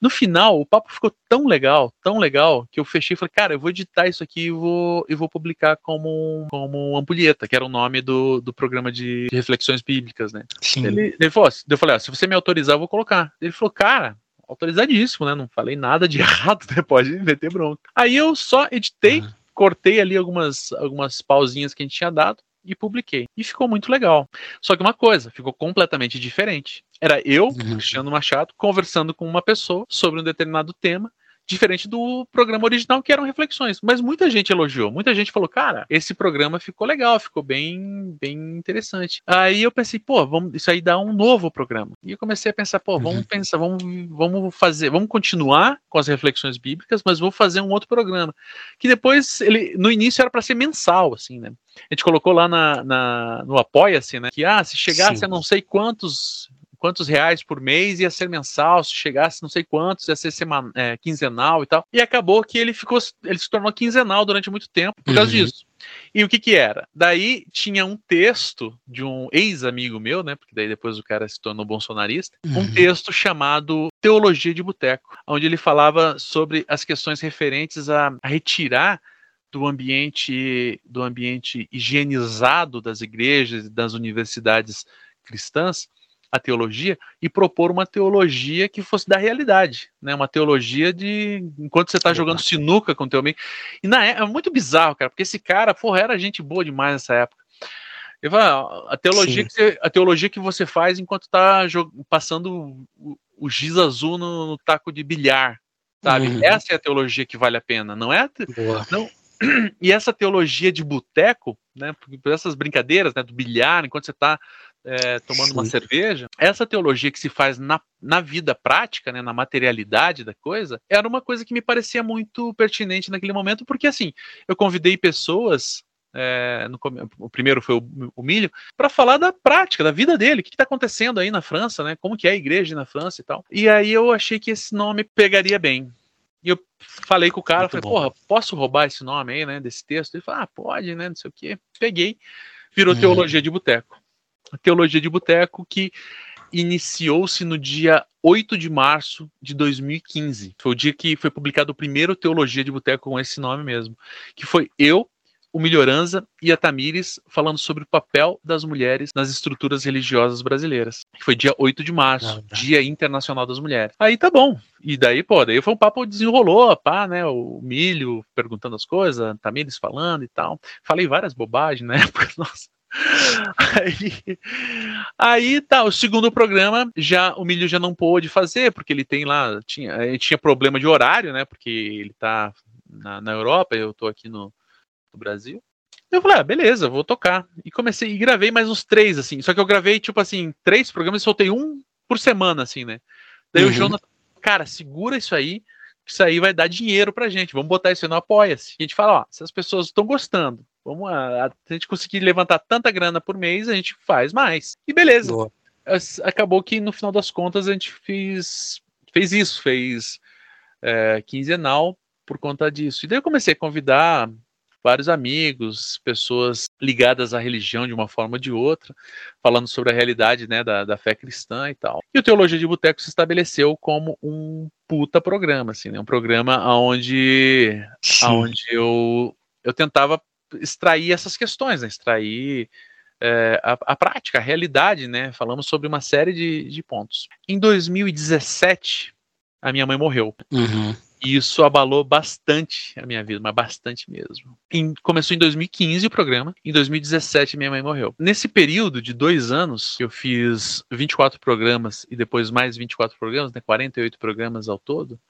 No final, o papo ficou tão legal, tão legal, que eu fechei e falei, cara, eu vou editar isso aqui e vou, e vou publicar como, como Ampulheta, que era o nome do, do programa de, de reflexões bíblicas, né? Sim. Ele, ele falou, eu falei, ah, se você me autorizar, eu vou colocar. Ele falou, cara, autorizadíssimo, né? Não falei nada de errado, né? Pode meter bronca. Aí eu só editei, uhum. cortei ali algumas, algumas pausinhas que a gente tinha dado e publiquei. E ficou muito legal. Só que uma coisa, ficou completamente diferente. Era eu, uhum. Cristiano Machado, conversando com uma pessoa sobre um determinado tema diferente do programa original, que eram reflexões. Mas muita gente elogiou, muita gente falou, cara, esse programa ficou legal, ficou bem, bem interessante. Aí eu pensei, pô, vamos, isso aí dá um novo programa. E eu comecei a pensar, pô, vamos uhum. pensar, vamos, vamos fazer, vamos continuar com as reflexões bíblicas, mas vou fazer um outro programa. Que depois, ele, no início era para ser mensal, assim, né? A gente colocou lá na, na no Apoia-se, né? Que, ah, se chegasse Sim. a não sei quantos quantos reais por mês ia ser mensal, se chegasse não sei quantos, ia ser semanal, é, quinzenal e tal. E acabou que ele ficou, ele se tornou quinzenal durante muito tempo por causa uhum. disso. E o que que era? Daí tinha um texto de um ex-amigo meu, né? Porque daí depois o cara se tornou bolsonarista, uhum. um texto chamado Teologia de Boteco, onde ele falava sobre as questões referentes a, a retirar do ambiente do ambiente higienizado das igrejas e das universidades cristãs a teologia e propor uma teologia que fosse da realidade, né? Uma teologia de enquanto você está jogando sinuca com o teu amigo. E na é, é muito bizarro, cara, porque esse cara, porra, era gente boa demais nessa época. Eu falo, a teologia que você, a teologia que você faz enquanto está passando o, o, giz azul no, no, taco de bilhar, sabe? Uhum. Essa é a teologia que vale a pena, não é? Boa. Não, e essa teologia de boteco, né, por essas brincadeiras, né, do bilhar, enquanto você está é, tomando uma cerveja, essa teologia que se faz na, na vida prática, né, na materialidade da coisa, era uma coisa que me parecia muito pertinente naquele momento, porque assim, eu convidei pessoas é, no, o primeiro foi o, o Milho, para falar da prática, da vida dele, o que está acontecendo aí na França, né? Como que é a igreja na França e tal. E aí eu achei que esse nome pegaria bem. E eu falei com o cara, Muito falei, bom. porra, posso roubar esse nome aí, né, desse texto? Ele falou, ah, pode, né, não sei o quê. Peguei, virou uhum. Teologia de Boteco. Teologia de Boteco que iniciou-se no dia 8 de março de 2015. Foi o dia que foi publicado o primeiro Teologia de Boteco com esse nome mesmo. Que foi eu, o Melhoranza e a Tamires falando sobre o papel das mulheres nas estruturas religiosas brasileiras. Foi dia 8 de março, ah, tá. Dia Internacional das Mulheres. Aí tá bom. E daí, pô, daí foi um papo desenrolou, pá, né? O Milho perguntando as coisas, a Tamires falando e tal. Falei várias bobagens na época, nossa. Aí, aí tá, o segundo programa já o Milho já não pôde fazer, porque ele tem lá, tinha, ele tinha problema de horário, né? Porque ele tá na, na Europa, eu tô aqui no, do Brasil. Eu falei, ah, beleza, vou tocar. E comecei, e gravei mais uns três, assim. Só que eu gravei, tipo assim, três programas e soltei um por semana, assim, né? Daí uhum. o Jonathan, cara, segura isso aí, que isso aí vai dar dinheiro pra gente. Vamos botar isso aí no Apoia-se. E a gente fala, ó, se as pessoas estão gostando, vamos a, a, gente conseguir levantar tanta grana por mês, a gente faz mais. E beleza. Boa. Acabou que no final das contas a gente fez, fez isso, fez é, quinzenal por conta disso. E daí eu comecei a convidar vários amigos, pessoas ligadas à religião de uma forma ou de outra, falando sobre a realidade né, da, da fé cristã e tal. E o Teologia de Boteco se estabeleceu como um puta programa, assim, né, um programa onde, onde eu, eu tentava extrair essas questões, né, extrair é, a, a, prática, a realidade, né? Falamos sobre uma série de, de pontos. Em 2017, a minha mãe morreu. Uhum. E isso abalou bastante a minha vida, mas bastante mesmo. Em, começou em 2015 o programa, em 2017 minha mãe morreu. Nesse período de dois anos, eu fiz 24 programas e depois mais 24 programas, né, 48 programas ao todo.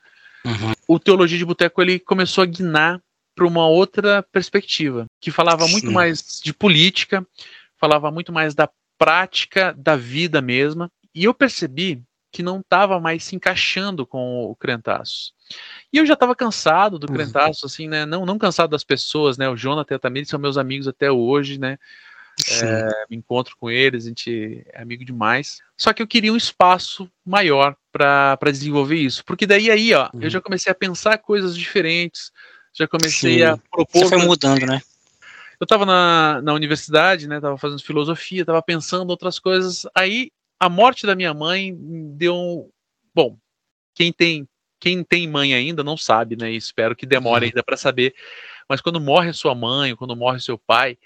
Uhum. O Teologia de Boteco ele começou a guinar para uma outra perspectiva, que falava Sim. muito mais de política, falava muito mais da prática da vida mesma. E eu percebi que não estava mais se encaixando com o Crentaço. E eu já estava cansado do uhum. Crentaço, assim, né? Não, não cansado das pessoas, né? O Jonathan e a Tamir são meus amigos até hoje, né? É, me encontro com eles, a gente é amigo demais. Só que eu queria um espaço maior para desenvolver isso. Porque daí aí, ó, uhum. eu já comecei a pensar coisas diferentes, já comecei Sim. a propor. Você foi mudando, né? Eu estava na, na universidade, né? Tava fazendo filosofia, estava pensando outras coisas. Aí a morte da minha mãe deu um. Bom, quem tem quem tem mãe ainda não sabe, né? E espero que demore uhum. ainda para saber. Mas quando morre sua mãe, quando morre seu pai,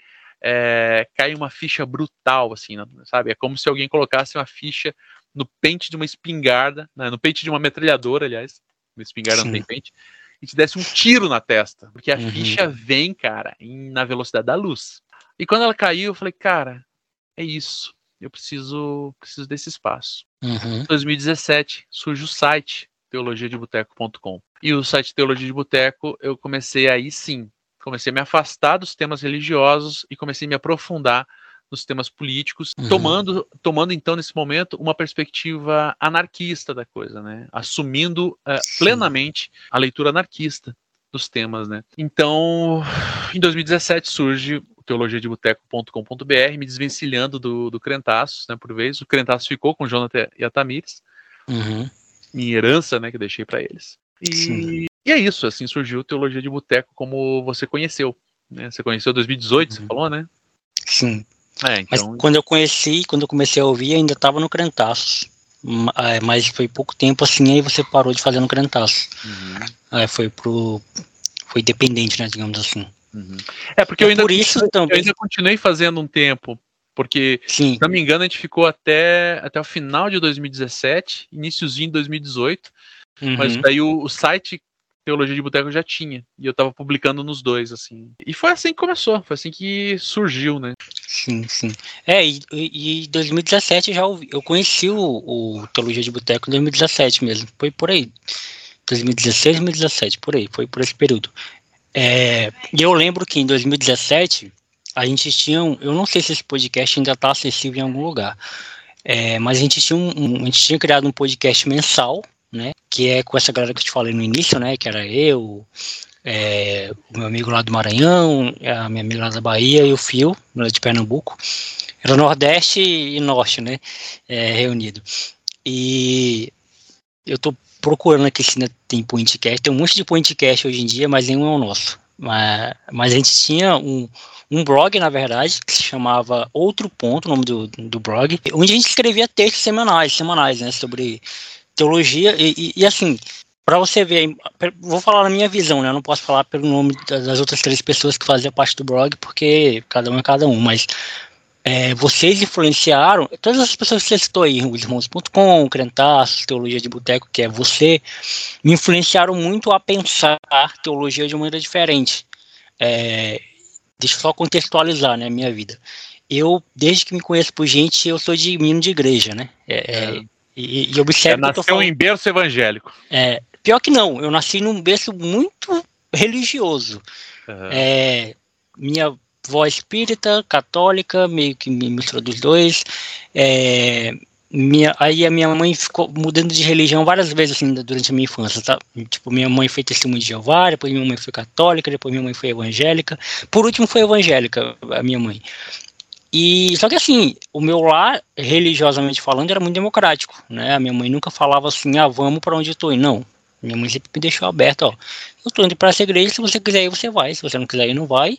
é, cai uma ficha brutal, assim, sabe? É como se alguém colocasse uma ficha no pente de uma espingarda, né? no pente de uma metralhadora, aliás. Uma espingarda Sim. não tem pente. E te desse um tiro na testa. Porque a uhum. ficha vem, cara, em, na velocidade da luz. E quando ela caiu, eu falei, cara, é isso eu preciso, preciso desse espaço. Uhum. Em 2017 surge o site teologiadeboteco.com. E o site Teologia de Boteco, eu comecei aí sim, comecei a me afastar dos temas religiosos e comecei a me aprofundar nos temas políticos, uhum. tomando, tomando então nesse momento uma perspectiva anarquista da coisa, né? Assumindo uh, plenamente a leitura anarquista dos temas, né? Então, em 2017 surge teologiadeboteco.com.br, me desvencilhando do, do Crentaços, né, por vez. O Crentaços ficou com Jonathan e a Tamires. Uhum. Minha herança, né, que deixei para eles. E, e, é isso, assim surgiu Teologia de Boteco como você conheceu. Né? Você conheceu em 2018, uhum. você falou, né? Sim. É, então... Mas quando eu conheci, quando eu comecei a ouvir, ainda estava no Crentaços. É, mas foi pouco tempo assim, aí você parou de fazer no Crentaços. Uhum. É, foi pro. Foi dependente, né, digamos assim. Uhum. É porque é eu, ainda, por isso eu também. ainda continuei fazendo um tempo, porque, Sim. se não me engano, a gente ficou até, até o final de 2017, iníciozinho de 2018, uhum. mas daí o, o site Teologia de Boteco já tinha, e eu tava publicando nos dois, assim. E foi assim que começou, foi assim que surgiu, né? Sim, sim. É, e, em 2017 eu já ouvi, eu conheci o, o Teologia de Boteco em 2017 mesmo, foi por aí. 2016, 2017, por aí, foi por esse período. É, e eu lembro que em 2017 a gente tinha, um, eu não sei se esse podcast ainda está acessível em algum lugar, é, mas a gente tinha um, um, a gente tinha criado um podcast mensal, né, que é com essa galera que eu te falei no início, né, que era eu, é, o meu amigo lá do Maranhão, a minha amiga lá da Bahia e o Fio, lá de Pernambuco. Era Nordeste e Norte, né? É, reunido. E eu tô procurando aqui se tem podcast. Tem um monte de podcast hoje em dia, mas nenhum é o nosso. Mas, mas a gente tinha um, um blog, na verdade, que se chamava Outro Ponto, o nome do, do blog, onde a gente escrevia textos semanais, semanais, né, sobre teologia e, e, e assim, para você ver, vou falar na minha visão, né? Eu não posso falar pelo nome das outras três pessoas que faziam parte do blog, porque cada um é cada um, mas é, vocês influenciaram, todas as pessoas que você citou aí, os irmãos.com, Crentaços, Teologia de Boteco, que é você, me influenciaram muito a pensar teologia de uma maneira diferente. É, deixa eu só contextualizar, né, a minha vida. Eu, desde que me conheço por gente, eu sou de menino de igreja, né? É, é. E, e observe. É, nasceu falando, em berço evangélico. É, Pior que não, eu nasci num berço muito religioso. Uhum. É, minha avó espírita, católica, meio que me misturou dos dois. É, minha, aí a minha mãe ficou mudando de religião várias vezes assim, durante a minha infância, tá? Tipo, minha mãe foi testemunha de Jeová, depois minha mãe foi católica, depois minha mãe foi evangélica. Por último foi evangélica, a minha mãe. E só que assim, o meu lar, religiosamente falando, era muito democrático, né? A minha mãe nunca falava assim: "Ah, vamos para onde eu tô". Não, minha mãe sempre me deixou aberto, ó. Eu tô indo para essa igreja, se você quiser ir, você vai. Se você não quiser ir, não vai.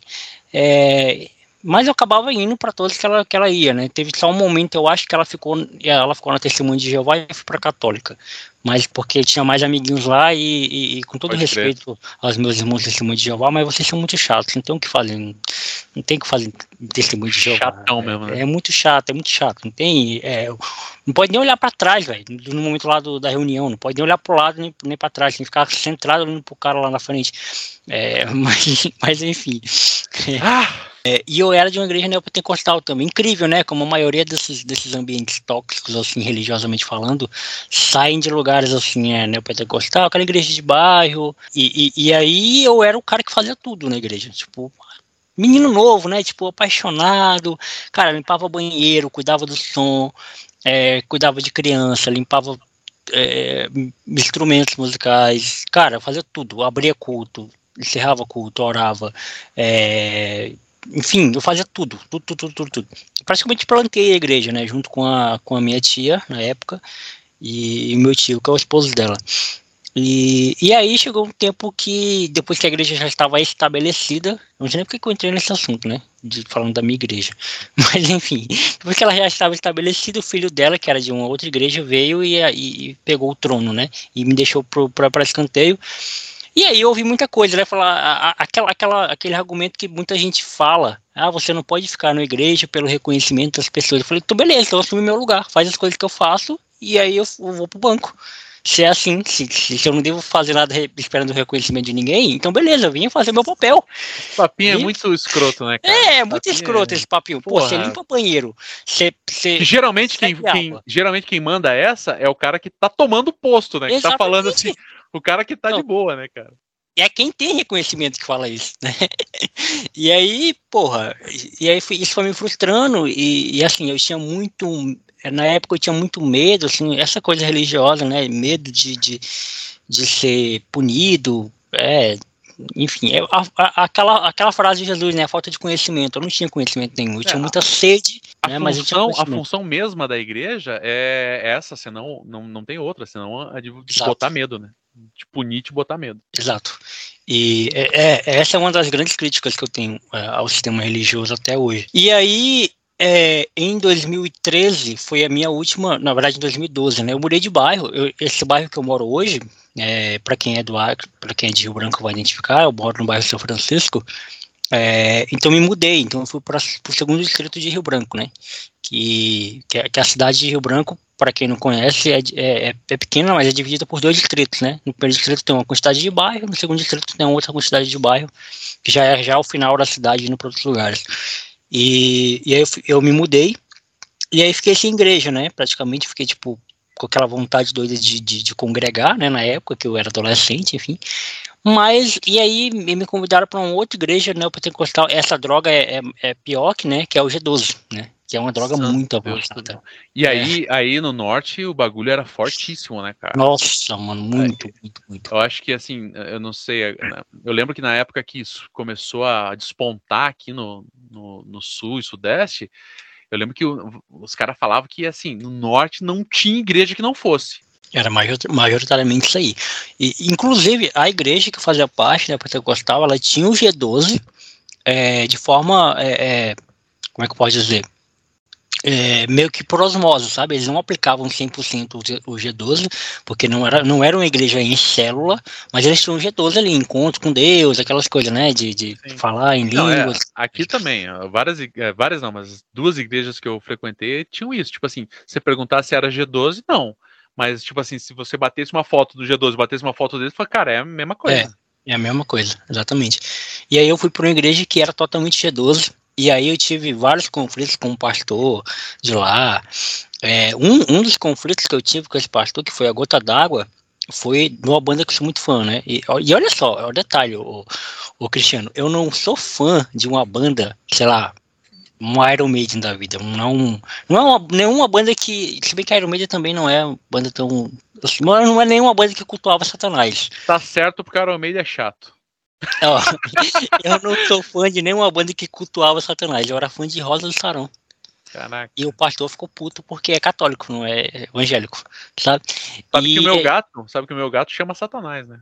É, mas eu acabava indo para todos que ela, que ela ia, né? Teve só um momento, eu acho que ela ficou, ela ficou na testemunha de Jeová e foi para católica. Mas porque tinha mais amiguinhos lá e, e, e com todo Pode respeito crer. aos meus irmãos de testemunha de Jeová, mas vocês são muito chatos, não tem o que fazer, não tem o que fazer testemunho de Jeová. Chatão mesmo, né? É, é muito chato, é muito chato, não tem, é, não pode nem olhar para trás, velho, no momento lá do, da reunião, não pode nem olhar pro lado nem, nem para trás, tem que ficar centrado olhando pro cara lá na frente. É, mas, mas enfim. Ah! É, e eu era de uma igreja neopentecostal também. Incrível, né? Como a maioria desses, desses ambientes tóxicos, assim, religiosamente falando, saem de lugares assim, é, neopentecostal, aquela igreja de bairro. E, e, e aí eu era o cara que fazia tudo na igreja. Tipo, menino novo, né? Tipo, apaixonado. Cara, limpava banheiro, cuidava do som, é, cuidava de criança, limpava é, instrumentos musicais. Cara, fazia tudo. Abria culto, encerrava culto, orava. É, enfim, eu fazia tudo, tudo, tudo, tudo, tudo. Praticamente plantei a igreja, né, junto com a, com a minha tia, na época, e, meu tio, que é o esposo dela. E, e aí chegou um tempo que, depois que a igreja já estava estabelecida, não sei nem porque eu entrei nesse assunto, né? De, falando da minha igreja. Mas enfim, depois que ela já estava estabelecida, o filho dela, que era de uma outra igreja, veio e, e, e pegou o trono, né? E me deixou para escanteio. E aí eu ouvi muita coisa, né? Falar aquela, aquela, aquele argumento que muita gente fala. Ah, você não pode ficar na igreja pelo reconhecimento das pessoas. Eu falei, então beleza, então assume meu lugar, faz as coisas que eu faço e aí eu, eu vou pro banco. Se é assim, se, se, eu não devo fazer nada esperando o reconhecimento de ninguém, então beleza, eu vim fazer meu papel. Esse papinho é muito escroto, né, cara? É, muito papinho escroto é... esse papinho. Pô, Porra. você limpa banheiro. Você, você geralmente, quem, quem, geralmente quem manda essa é o cara que tá tomando posto, né? Que tá falando assim, o cara que tá não. de boa, né, cara? é quem tem reconhecimento que fala isso, né? E aí, porra, e aí isso foi me frustrando e, e, assim, eu tinha muito, na época eu tinha muito medo, assim, essa coisa religiosa, né? Medo de, de, de ser punido, é, enfim, é, a, a, aquela, aquela frase de Jesus, né? A falta de conhecimento. Eu não tinha conhecimento nenhum, eu é, tinha muita sede, a né? Função, a função mesma da igreja é essa, senão não, não tem outra, senão a de, de botar medo, né? Te punir, te botar medo. Exato. E é, é, essa é uma das grandes críticas que eu tenho é, ao sistema religioso até hoje. E aí, é, em 2013, foi a minha última, na verdade em 2012, né? Eu mudei de bairro. Eu, esse bairro que eu moro hoje, é, para quem é do Acre, para quem é de Rio Branco vai identificar, eu moro no bairro São Francisco. É, então me mudei, então fui para o segundo distrito de Rio Branco, né? Que, que, é, que é a cidade de Rio Branco para quem não conhece, é, é, é, pequena, mas é dividida por dois distritos, né? No primeiro distrito tem uma quantidade de bairro, no segundo distrito tem outra quantidade de bairro, que já é já o final da cidade indo para outros lugares. E, e aí eu, eu, me mudei, e aí fiquei sem igreja, né? Praticamente fiquei, tipo, com aquela vontade doida de, de, de congregar, né? Na época que eu era adolescente, enfim. Mas, e aí me convidaram para uma outra igreja neopentecostal. Essa droga é, é, é, pior que, né, que é o G12, né? Que é uma droga Santo muito avançada. E é. aí, aí no norte o bagulho era fortíssimo, né, cara? Nossa, mano, muito, muito, muito. Eu acho que assim, eu não sei. Né, eu lembro que na época que isso começou a despontar aqui no, no, no sul e sudeste, eu lembro que o, os caras falavam que assim, no norte não tinha igreja que não fosse. Era majoritariamente isso aí. E, inclusive, a igreja que fazia parte, né, pentecostal, ela tinha o G12 é, de forma. É, é, como é que eu posso dizer? É, meio que por osmose, sabe? Eles não aplicavam 100% o G12, porque não era, não era uma igreja em célula, mas eles tinham o G12 ali, encontro com Deus, aquelas coisas, né? De, de falar em não, é, línguas. É, aqui também, várias, é, várias não, mas duas igrejas que eu frequentei tinham isso. Tipo assim, você perguntar se era G12, não. Mas, tipo assim, se você batesse uma foto do G12 batesse uma foto dele, fala, cara, é a mesma coisa. É, é a mesma coisa, exatamente. E aí eu fui para uma igreja que era totalmente G12, e aí eu tive vários conflitos com o pastor de lá. É, um, um dos conflitos que eu tive com esse pastor, que foi a gota d'água, foi numa banda que eu sou muito fã, né? E, e olha só, é o detalhe, o, o Cristiano, eu não sou fã de uma banda, sei lá, um Iron Maiden da vida. Não, não é uma, nenhuma banda que. Se bem que Iron Maiden também não é banda tão. Não é nenhuma banda que cultuava Satanás. Tá certo porque Iron Maiden é chato. Eu não sou fã de nenhuma banda que cultuava Satanás. Eu era fã de Rosa do Sarão. Caraca. E o pastor ficou puto porque é católico, não é evangélico, sabe? Sabe e... que o meu gato, sabe que o meu gato chama Satanás, né?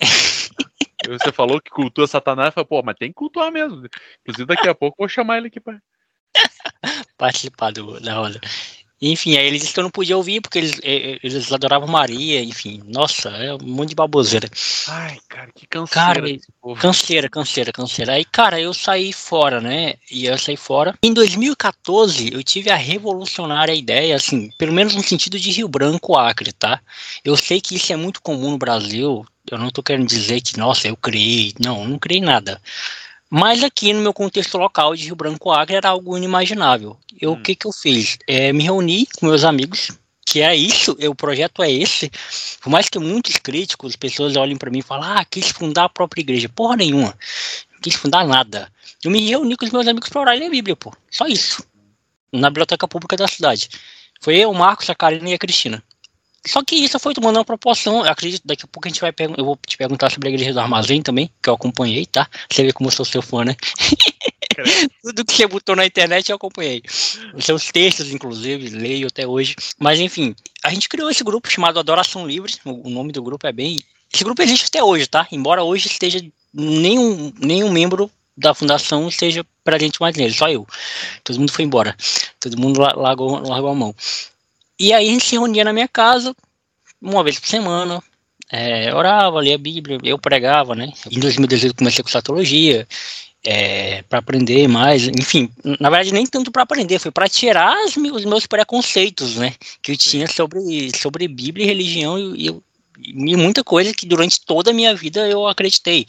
Você falou que cultua Satanás, eu falei, pô, mas tem que cultuar mesmo. Inclusive, daqui a pouco eu vou chamar ele aqui pra. Participar do, da roda. Enfim, aí eles disse que eu não podia ouvir porque eles, eles adoravam Maria, enfim. Nossa, é um monte de baboseira. Ai, cara, que canseira. Cara, canseira, canseira, canseira. Aí, cara, eu saí fora, né? E eu saí fora. Em 2014, eu tive a revolucionária ideia, assim, pelo menos no sentido de Rio Branco, Acre, tá? Eu sei que isso é muito comum no Brasil. Eu não tô querendo dizer que, nossa, eu criei. Não, eu não criei nada. Mas aqui no meu contexto local de Rio Branco Acre era algo inimaginável. Eu, hum. O que, que eu fiz? É, me reuni com meus amigos, que é isso, o projeto é esse. Por mais que muitos críticos, pessoas olhem para mim e falem, ah, quis fundar a própria igreja. Porra nenhuma. Não quis fundar nada. Eu me reuni com os meus amigos para orar e ler a Bíblia, pô. Só isso. Na biblioteca pública da cidade. Foi eu, o Marcos, a Karina e a Cristina. Só que isso foi tomando uma proporção. Eu acredito daqui a pouco a gente vai eu vou te perguntar sobre a igreja do armazém também, que eu acompanhei, tá? Você vê como eu sou seu fã, né? Tudo que você botou na internet eu acompanhei. Os seus textos, inclusive, leio até hoje. Mas enfim, a gente criou esse grupo chamado Adoração Livre. O nome do grupo é bem. Esse grupo existe até hoje, tá? Embora hoje esteja nenhum, nenhum membro da fundação esteja presente mais nele, só eu. Todo mundo foi embora. Todo mundo largou, largou a mão. E aí a gente se reunia na minha casa, uma vez por semana, é, orava, lia a Bíblia, eu pregava, né? Em 2018 comecei com satologia, é, para aprender mais, enfim, na verdade nem tanto para aprender, foi para tirar os meus, os meus, preconceitos, né? Que eu tinha sobre, sobre Bíblia e religião e, e, e muita coisa que durante toda a minha vida eu acreditei.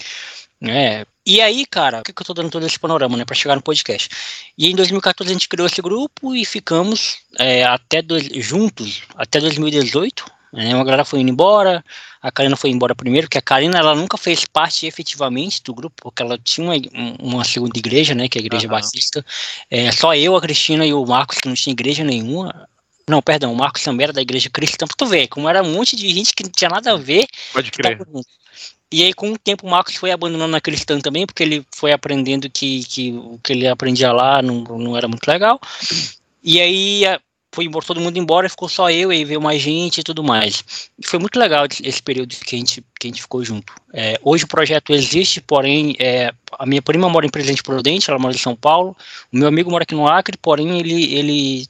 É, e aí, cara, por que, que eu tô dando todo esse panorama, né, para chegar no podcast? E em 2014 a gente criou esse grupo e ficamos é, até dois, juntos até 2018. Né, uma galera foi indo embora, a Karina foi embora primeiro, porque a Karina ela nunca fez parte efetivamente do grupo, porque ela tinha uma, uma segunda igreja, né, que é a igreja uhum. batista. É, só eu, a Cristina e o Marcos que não tinha igreja nenhuma. Não, perdão, o Marcos também era da igreja cristã, pra tu ver, como era um monte de gente que não tinha nada a ver. Pode crer. E aí, com o tempo, o Marcos foi abandonando a cristã também, porque ele foi aprendendo que, que o que ele aprendia lá não, não era muito legal. E aí foi todo mundo embora, ficou só eu, e veio mais gente e tudo mais. E foi muito legal esse período que a gente, que a gente ficou junto. É, hoje o projeto existe, porém, é, a minha prima mora em Presidente Prudente, ela mora em São Paulo. O meu amigo mora aqui no Acre, porém, ele, ele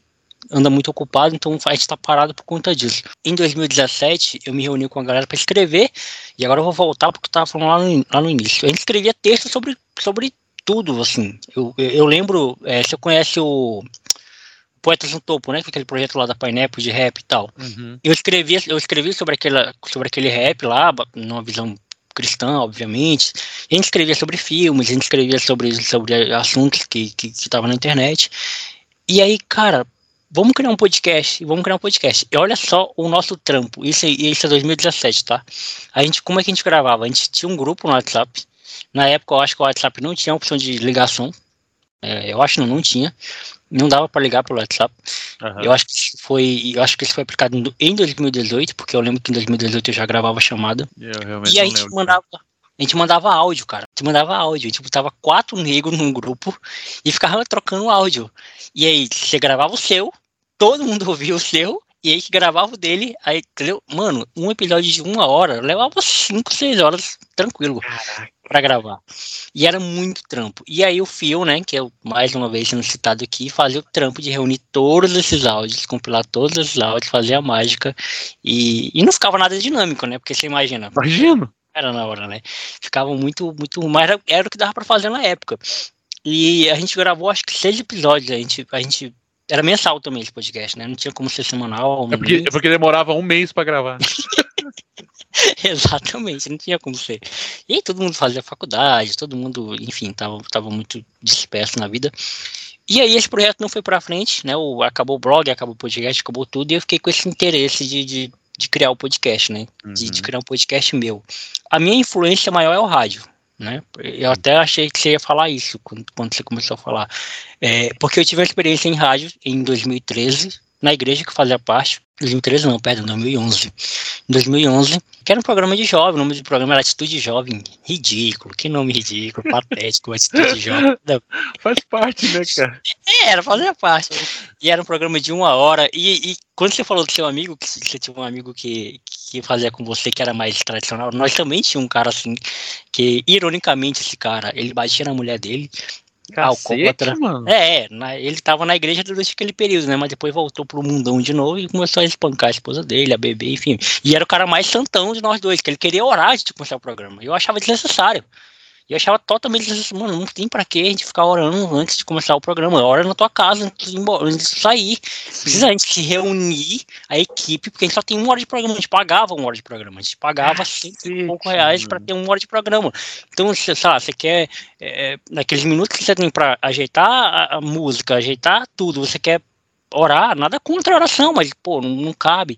anda muito ocupado, então a gente está parado por conta disso. Em 2017, eu me reuni com a galera para escrever, e agora eu vou voltar porque eu estava falando lá no, lá no início. A gente escrevia texto sobre, sobre tudo, assim. Eu, eu lembro, é, você conhece o Poetas no Topo, né? Aquele projeto lá da Pineapple de rap e tal. Uhum. Eu, escrevi, eu escrevi sobre, aquela, sobre aquele rap lá, numa visão cristã, obviamente. A gente escrevia sobre filmes, a gente escrevia sobre, sobre assuntos que estavam que, que na internet. E aí, cara, vamos criar um podcast, vamos criar um podcast. E olha só o nosso trampo, isso, isso é 2017, tá? A gente, como é que a gente gravava? A gente tinha um grupo no WhatsApp, na época eu acho que o WhatsApp não tinha opção de ligação, é, eu acho que não, não tinha, não dava para ligar pelo WhatsApp. Uhum. Eu acho que isso foi, eu acho que isso foi aplicado em 2018, porque eu lembro que em 2018 eu já gravava chamada. e a gente mandava, a gente mandava áudio, cara. A gente mandava áudio. A gente botava quatro negros num grupo e ficava trocando áudio. E aí, você gravava o seu, todo mundo ouvia o seu, e aí que gravava o dele, aí, entendeu? Mano, um episódio de uma hora levava cinco, seis horas tranquilo pra gravar. E era muito trampo. E aí o Phil, né, que é mais uma vez sendo citado aqui, fazia o trampo de reunir todos esses áudios, compilar todos esses áudios, fazer a mágica. E, e não ficava nada dinâmico, né? Porque você imagina. Imagino. Era na hora, né? Ficava muito, muito. Mas era, era o que dava pra fazer na época. E a gente gravou acho que seis episódios. A gente, a gente era mensal também esse podcast, né? Não tinha como ser semanal. É porque, é porque demorava um mês para gravar. Exatamente, não tinha como ser. E aí todo mundo fazia faculdade, todo mundo, enfim, tava, tava muito disperso na vida. E aí esse projeto não foi para frente, né? O, acabou o blog, acabou o podcast, acabou tudo, e eu fiquei com esse interesse de, de, de criar o podcast, né? Uhum. De, de, uhum. criar um podcast meu. A minha influência maior é o rádio né? Eu até achei que você ia falar isso quando, quando você começou a falar. É, porque eu tive uma experiência em rádio em 2013, na igreja que fazia parte, 2013 não, perdão, 2011. Em 2011, que era um programa de jovem, o nome do programa era Atitude Jovem. Ridículo, que nome ridículo, patético, Atitude Jovem. Faz parte, né, cara? É, era, fazia parte. E era um programa de uma hora. E, e quando você falou do seu amigo, que você tinha um amigo que, que fazia com você que era mais tradicional, nós também tínhamos um cara assim, que ironicamente esse cara, ele batia na mulher dele, Cacete, mano. É, na, ele tava na igreja durante aquele período, né? Mas depois voltou pro mundão de novo e começou a espancar a esposa dele, a bebê, enfim. E era o cara mais santão de nós dois, que ele queria orar antes de começar o programa. Eu achava desnecessário. E eu achava totalmente mano, não tem pra que a gente ficar orando antes de começar o programa. Ora na tua casa, antes de, embora, antes de sair. Precisa a gente se reunir, a equipe, porque a gente só tem uma hora de programa. A gente pagava uma hora de programa. A gente pagava cento e poucos reais pra ter uma hora de programa. Então, você, sei lá, você quer, é, naqueles minutos que você tem pra ajeitar a, a música, ajeitar tudo, você quer orar, nada contra a oração, mas, pô, não, não, cabe.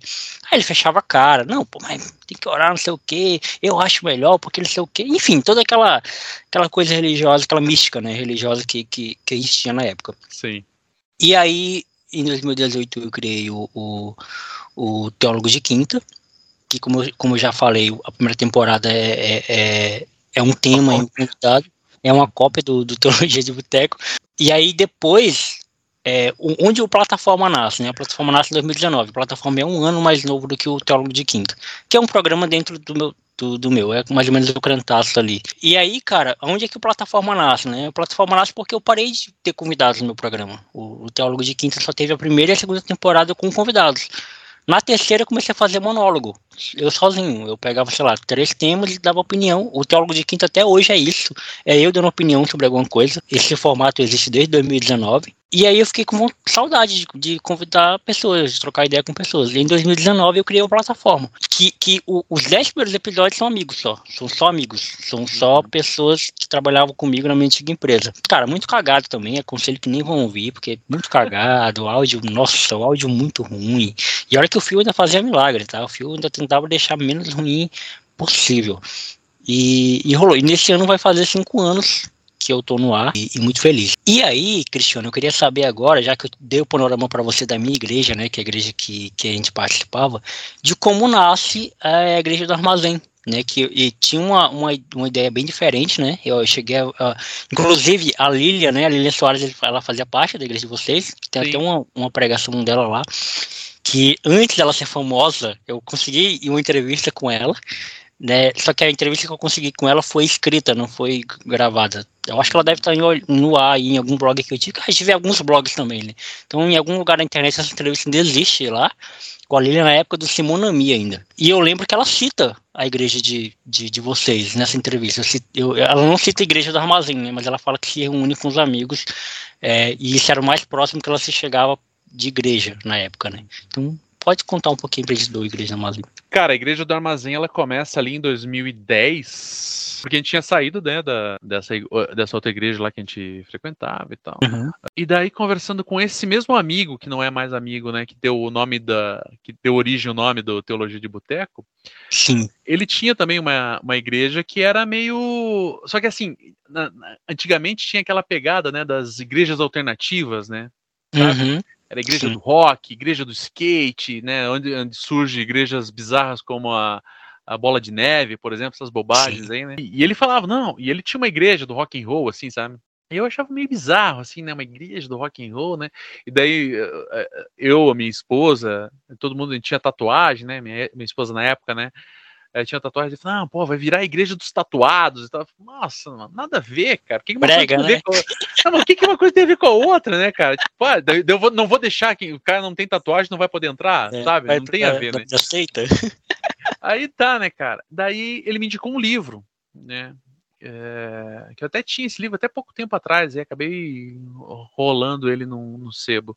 Aí ele fechava a cara, não, pô, mas tem que orar, não sei o quê, eu acho melhor, porque não sei o quê. Enfim, toda aquela, aquela coisa religiosa, aquela mística, né, religiosa que, que, que a gente tinha na época. Sim. E aí, em 2018, eu criei o, o, o Teólogo de Quinta, que, como, como eu já falei, a primeira temporada é, é, é, é um tema, é um convidado, é uma cópia do, do Teologia de Boteco. E aí, depois, é, onde o Plataforma nasce, né? A Plataforma nasce em 2019. A Plataforma é um ano mais novo do que o Teólogo de Quinta, que é um programa dentro do meu, do, do, meu, é mais ou menos o crantaço ali. E aí, cara, onde é que o Plataforma nasce, né? O Plataforma nasce porque eu parei de ter convidados no meu programa. O, o Teólogo de Quinta só teve a primeira e a segunda temporada com convidados. Na terceira eu comecei a fazer monólogo, eu sozinho. Eu pegava, sei lá, três temas e dava opinião. O Teólogo de Quinta até hoje é isso. É eu dando opinião sobre alguma coisa. Esse formato existe desde 2019. E aí eu fiquei com saudade de, de, convidar pessoas, de trocar ideia com pessoas. E em 2019 eu criei uma plataforma. Que, que o, os 10 primeiros episódios são amigos só. São só amigos. São só pessoas que trabalhavam comigo na minha antiga empresa. Cara, muito cagado também. Aconselho que nem vão ouvir, porque é muito cagado. O áudio, nossa, o áudio muito ruim. E a hora que o fio ainda fazia milagre, tá? O fio ainda tentava deixar menos ruim possível. E, e rolou. E nesse ano vai fazer cinco anos que eu tô no ar e, e, muito feliz. E aí, Cristiano, eu queria saber agora, já que eu dei o panorama para você da minha igreja, né, que é a igreja que, que a gente participava, de como nasce a igreja do armazém. Né, que tinha uma, uma, uma ideia bem diferente, né? Eu cheguei a, a, inclusive a Lilia, né? A Lilia Soares, ela fazia parte da igreja de vocês, tem Sim. até uma, uma pregação dela lá, que antes dela ser famosa, eu consegui uma entrevista com ela, né? Só que a entrevista que eu consegui com ela foi escrita, não foi gravada. Eu acho que ela deve estar no ar em algum blog que eu tive. Ah, tive alguns blogs também, né? Então, em algum lugar da internet, essa entrevista ainda existe lá, com a Lilian na época do Simonami ainda. E eu lembro que ela cita a igreja de, de, de vocês nessa entrevista. Eu, eu, ela não cita a igreja do armazém, né? Mas ela fala que se reúne com os amigos. É, e isso era o mais próximo que ela se chegava de igreja na época, né? Então, pode contar um pouquinho pra gente do Igreja do Armazém. Cara, a Igreja do Armazém ela começa ali em 2010, porque a gente tinha saído né, da, dessa, dessa outra igreja lá que a gente frequentava e tal. Uhum. E daí, conversando com esse mesmo amigo, que não é mais amigo, né? Que deu o nome da. que deu origem o nome do Teologia de Boteco. Sim. Ele tinha também uma, uma igreja que era meio. Só que assim, na, na, antigamente tinha aquela pegada, né, das igrejas alternativas, né? Uhum. Era a igreja Sim. do rock, igreja do skate, né? Onde, onde surge igrejas bizarras como a, a bola de neve, por exemplo, essas bobagens Sim. aí, né? E, e, ele falava, não, e ele tinha uma igreja do rock and roll, assim, sabe? E eu achava meio bizarro, assim, né? Uma igreja do rock and roll, né? E daí eh, eh, eu, a minha esposa, todo mundo tinha tatuagem, né? Minha, minha esposa na época, né? Ela tinha tatuagem e falou, não, pô, vai virar a igreja dos tatuados e tal. Nossa, mano, nada a ver, cara. O que, que uma Brega, coisa né? com... não, mas o que, que uma coisa tem a ver com a outra, né, cara? Tipo, ah, eu vou, não vou deixar que o cara não tem tatuagem, não vai poder entrar, é, sabe? Não tem a ver, né? Aceita. Aí tá, né, cara? Daí ele me indicou um livro, né? É, que eu até tinha esse livro até pouco tempo atrás, e acabei rolando ele no, no sebo.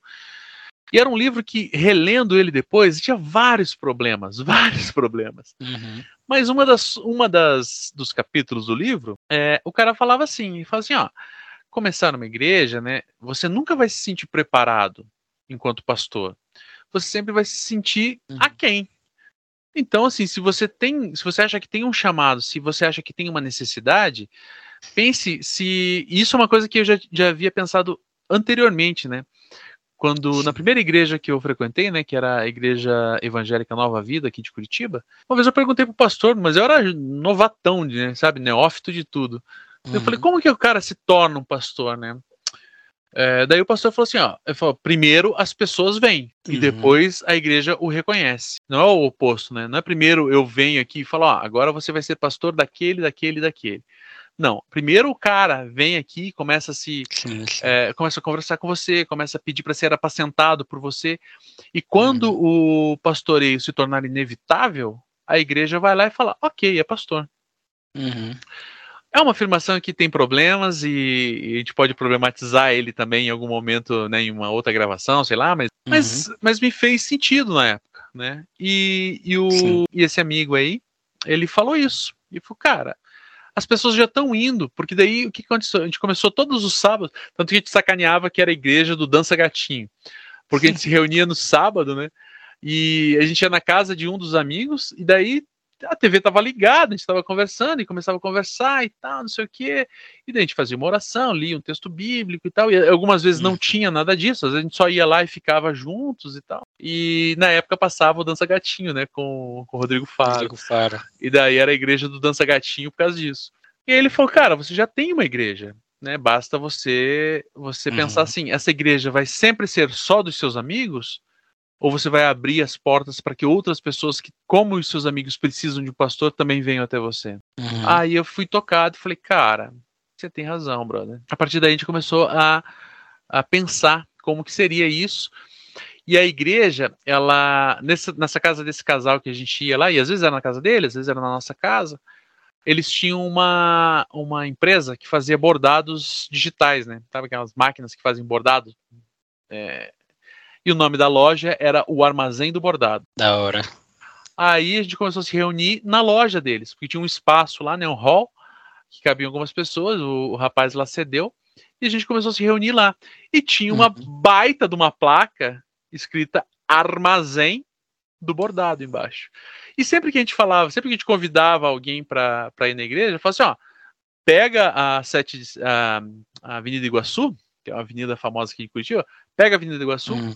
E era um livro que, relendo ele depois, tinha vários problemas, vários problemas. Uhum. Mas uma das, uma das dos capítulos do livro, é, o cara falava assim, falava assim, ó, começar numa igreja, né, você nunca vai se sentir preparado enquanto pastor. Você sempre vai se sentir uhum. aquém. Então, assim, se você tem, se você acha que tem um chamado, se você acha que tem uma necessidade, pense se isso é uma coisa que eu já, já havia pensado anteriormente, né? Quando na primeira igreja que eu frequentei, né, que era a igreja evangélica Nova Vida aqui de Curitiba, uma vez eu perguntei pro pastor, mas eu era novatão, né, sabe, neófito de tudo. Uhum. Eu falei, como que o cara se torna um pastor, né? É, daí o pastor falou assim, ó, falou, primeiro as pessoas vêm uhum. e depois a igreja o reconhece. Não é o oposto, né? Não é primeiro eu venho aqui e falo, ó, agora você vai ser pastor daquele, daquele, daquele. Não, primeiro o cara vem aqui, começa a se, sim, sim. É, começa a conversar com você, começa a pedir para ser apacentado por você, e quando uhum. o pastoreio se tornar inevitável, a igreja vai lá e fala, ok, é pastor. Uhum. É uma afirmação que tem problemas e, e, a gente pode problematizar ele também em algum momento, né, em uma outra gravação, sei lá, mas, uhum. mas, mas me fez sentido na época, né? E, e, o, e esse amigo aí, ele falou isso. E falou, cara, as pessoas já estão indo, porque daí o que aconteceu? A gente começou todos os sábados, tanto que a gente sacaneava que era a igreja do Dança Gatinho, porque a gente se reunia no sábado, né? E a gente ia na casa de um dos amigos, e daí a TV estava ligada, a gente estava conversando e começava a conversar e tal, não sei o quê. E daí a gente fazia uma oração, lia um texto bíblico e tal. E algumas vezes não uhum. tinha nada disso, às vezes a gente só ia lá e ficava juntos e tal. E na época passava o Dança Gatinho, né, com, com o Rodrigo Faro. Rodrigo Faro. E daí era a igreja do Dança Gatinho por causa disso. E aí ele falou, cara, você já tem uma igreja. Né, basta você você uhum. pensar assim, essa igreja vai sempre ser só dos seus amigos? Ou você vai abrir as portas para que outras pessoas que, como os seus amigos, precisam de um pastor, também venham até você? Uhum. Aí eu fui tocado e falei, cara, você tem razão, brother. A partir daí a gente começou a, a pensar como que seria isso. E a igreja, ela, nessa, nessa casa desse casal que a gente ia lá, e às vezes era na casa deles, às vezes era na nossa casa, eles tinham uma, uma empresa que fazia bordados digitais, né? Sabe aquelas máquinas que fazem bordado? É, e o nome da loja era o Armazém do Bordado. Da hora. Aí a gente começou a se reunir na loja deles, porque tinha um espaço lá, né, um hall, que cabiam algumas pessoas, o, o rapaz lá cedeu, e a gente começou a se reunir lá. E tinha uma uhum. baita de uma placa escrita Armazém do Bordado embaixo. E sempre que a gente falava, sempre que a gente convidava alguém para ir na igreja, falava assim, ó, pega a, sete, a, a Avenida Iguaçu, que é uma avenida famosa aqui de Curitiba, pega a Avenida Iguaçu, uhum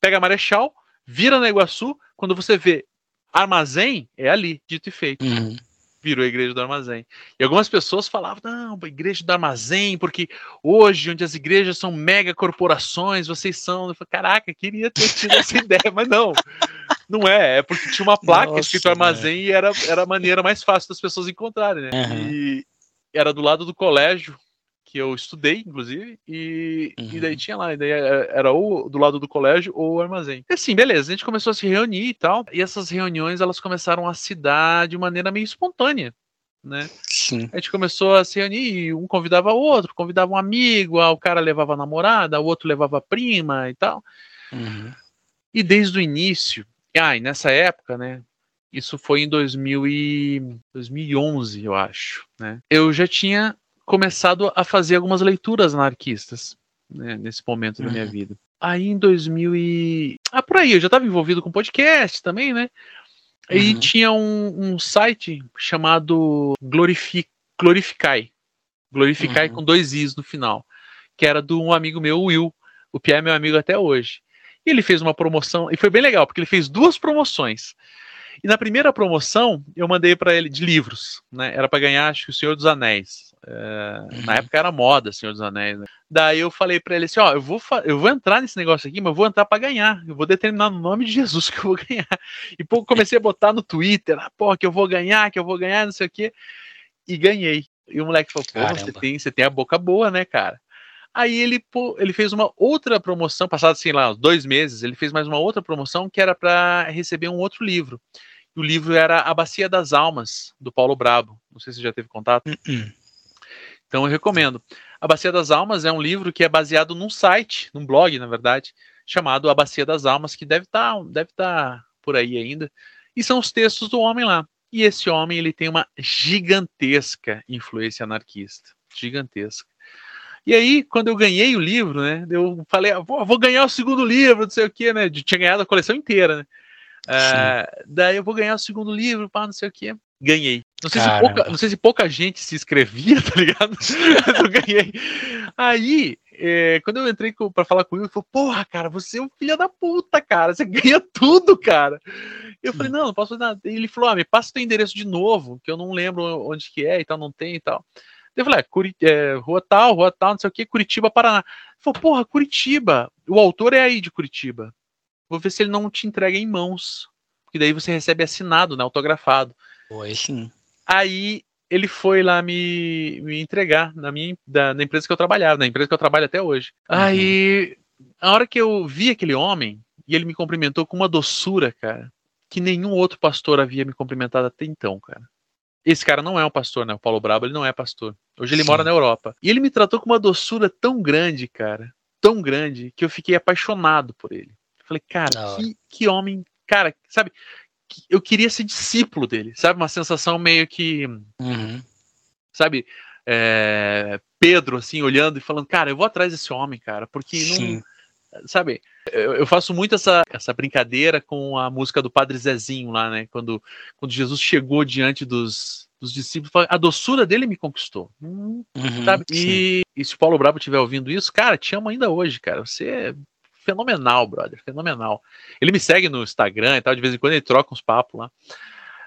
pega Marechal, vira na Iguaçu, quando você vê armazém, é ali, dito e feito. Uhum. Virou a igreja do armazém. E algumas pessoas falavam, não, a igreja do armazém, porque hoje, onde as igrejas são mega corporações, vocês são. Eu falei, Caraca, queria ter tido essa ideia, mas não. Não é, é porque tinha uma placa Nossa, escrito armazém e era, era a maneira mais fácil das pessoas encontrarem, né? Uhum. E era do lado do colégio que eu estudei, inclusive, e, uhum. e daí uhum. tinha lá, daí é, era ou do lado do colégio ou o armazém. E assim, beleza, a gente começou a se reunir e tal, e essas reuniões elas começaram a se dar de maneira meio espontânea. Né? Sim. A gente começou a se reunir, um convidava o outro, convidava um amigo, o cara levava a namorada, o outro levava a prima e tal. Uhum. E desde o início, ah, e nessa época, né, isso foi em 2000 e 2011, eu acho, né, eu já tinha começado a fazer algumas leituras anarquistas, né, nesse momento uhum. da minha uhum. vida. Aí em 2000 e... Ah, por aí, eu já estava envolvido com podcast também, né, uhum. e tinha um, um site chamado Glorifi... Glorificai, Glorificai uhum. com dois Is no final, que era de um amigo meu, Will, o Pierre é meu amigo até hoje. E ele fez uma promoção, e foi bem legal, porque ele fez duas promoções. E na primeira promoção, eu mandei para ele de livros, né? Era para ganhar, acho que o Senhor dos Anéis. É, uhum. Na época era moda, Senhor dos Anéis. Né? Daí eu falei para ele assim: ó, eu vou, eu vou entrar nesse negócio aqui, mas eu vou entrar para ganhar. Eu vou determinar no nome de Jesus que eu vou ganhar. E pô, comecei a botar no Twitter, ah, pô, que eu vou ganhar, que eu vou ganhar, não sei o quê. E ganhei. E o moleque falou: pô, você tem, você tem a boca boa, né, cara? Aí ele, pô, ele fez uma outra promoção, passado assim lá, dois meses, ele fez mais uma outra promoção que era para receber um outro livro. O livro era A Bacia das Almas, do Paulo Brabo. Não sei se você já teve contato. Uh -uh. Então eu recomendo. A Bacia das Almas é um livro que é baseado num site, num blog, na verdade, chamado A Bacia das Almas, que deve estar tá, deve tá por aí ainda. E são os textos do homem lá. E esse homem ele tem uma gigantesca influência anarquista. Gigantesca. E aí, quando eu ganhei o livro, né? Eu falei, ah, vou, ganhar o segundo livro, não sei o quê, né? Eu tinha ganhado a coleção inteira, né? Uh, daí eu vou ganhar o segundo livro, pá, não sei o quê. Ganhei. Não sei, se pouca, não sei se pouca gente se inscrevia, tá ligado? Mas eu ganhei. Aí, é, quando eu entrei para falar com ele, ele falou: Porra, cara, você é um filho da puta, cara. Você ganha tudo, cara. Eu falei: Não, não posso fazer nada. Ele falou: Ah, me passa o teu endereço de novo, que eu não lembro onde que é e tal, não tem e tal. Eu falei, é, é, rua tal, rua tal, não sei o que, Curitiba, Paraná. Ele falou, porra, Curitiba. O autor é aí de Curitiba. Vou ver se ele não te entrega em mãos. Porque daí você recebe assinado, né? Autografado. Oi, sim. Aí ele foi lá me, me entregar na minha da, na empresa que eu trabalhava, na empresa que eu trabalho até hoje. Uhum. Aí, a hora que eu vi aquele homem, e ele me cumprimentou com uma doçura, cara, que nenhum outro pastor havia me cumprimentado até então, cara. Esse cara não é um pastor, né? O Paulo Brabo, ele não é pastor. Hoje ele Sim. mora na Europa. E ele me tratou com uma doçura tão grande, cara. Tão grande, que eu fiquei apaixonado por ele. Falei, cara, que, que homem. Cara, sabe? Eu queria ser discípulo dele, sabe? Uma sensação meio que. Uhum. Sabe? É, Pedro, assim, olhando e falando, cara, eu vou atrás desse homem, cara, porque Sim. não sabe, eu, faço muito essa, essa brincadeira com a música do Padre Zezinho lá, né? Quando, quando Jesus chegou diante dos, dos discípulos, a doçura dele me conquistou. Hum, uhum, sabe? E, e, se o Paulo Brabo estiver ouvindo isso, cara, te amo ainda hoje, cara. Você é fenomenal, brother, fenomenal. Ele me segue no Instagram e tal, de vez em quando ele troca uns papos lá.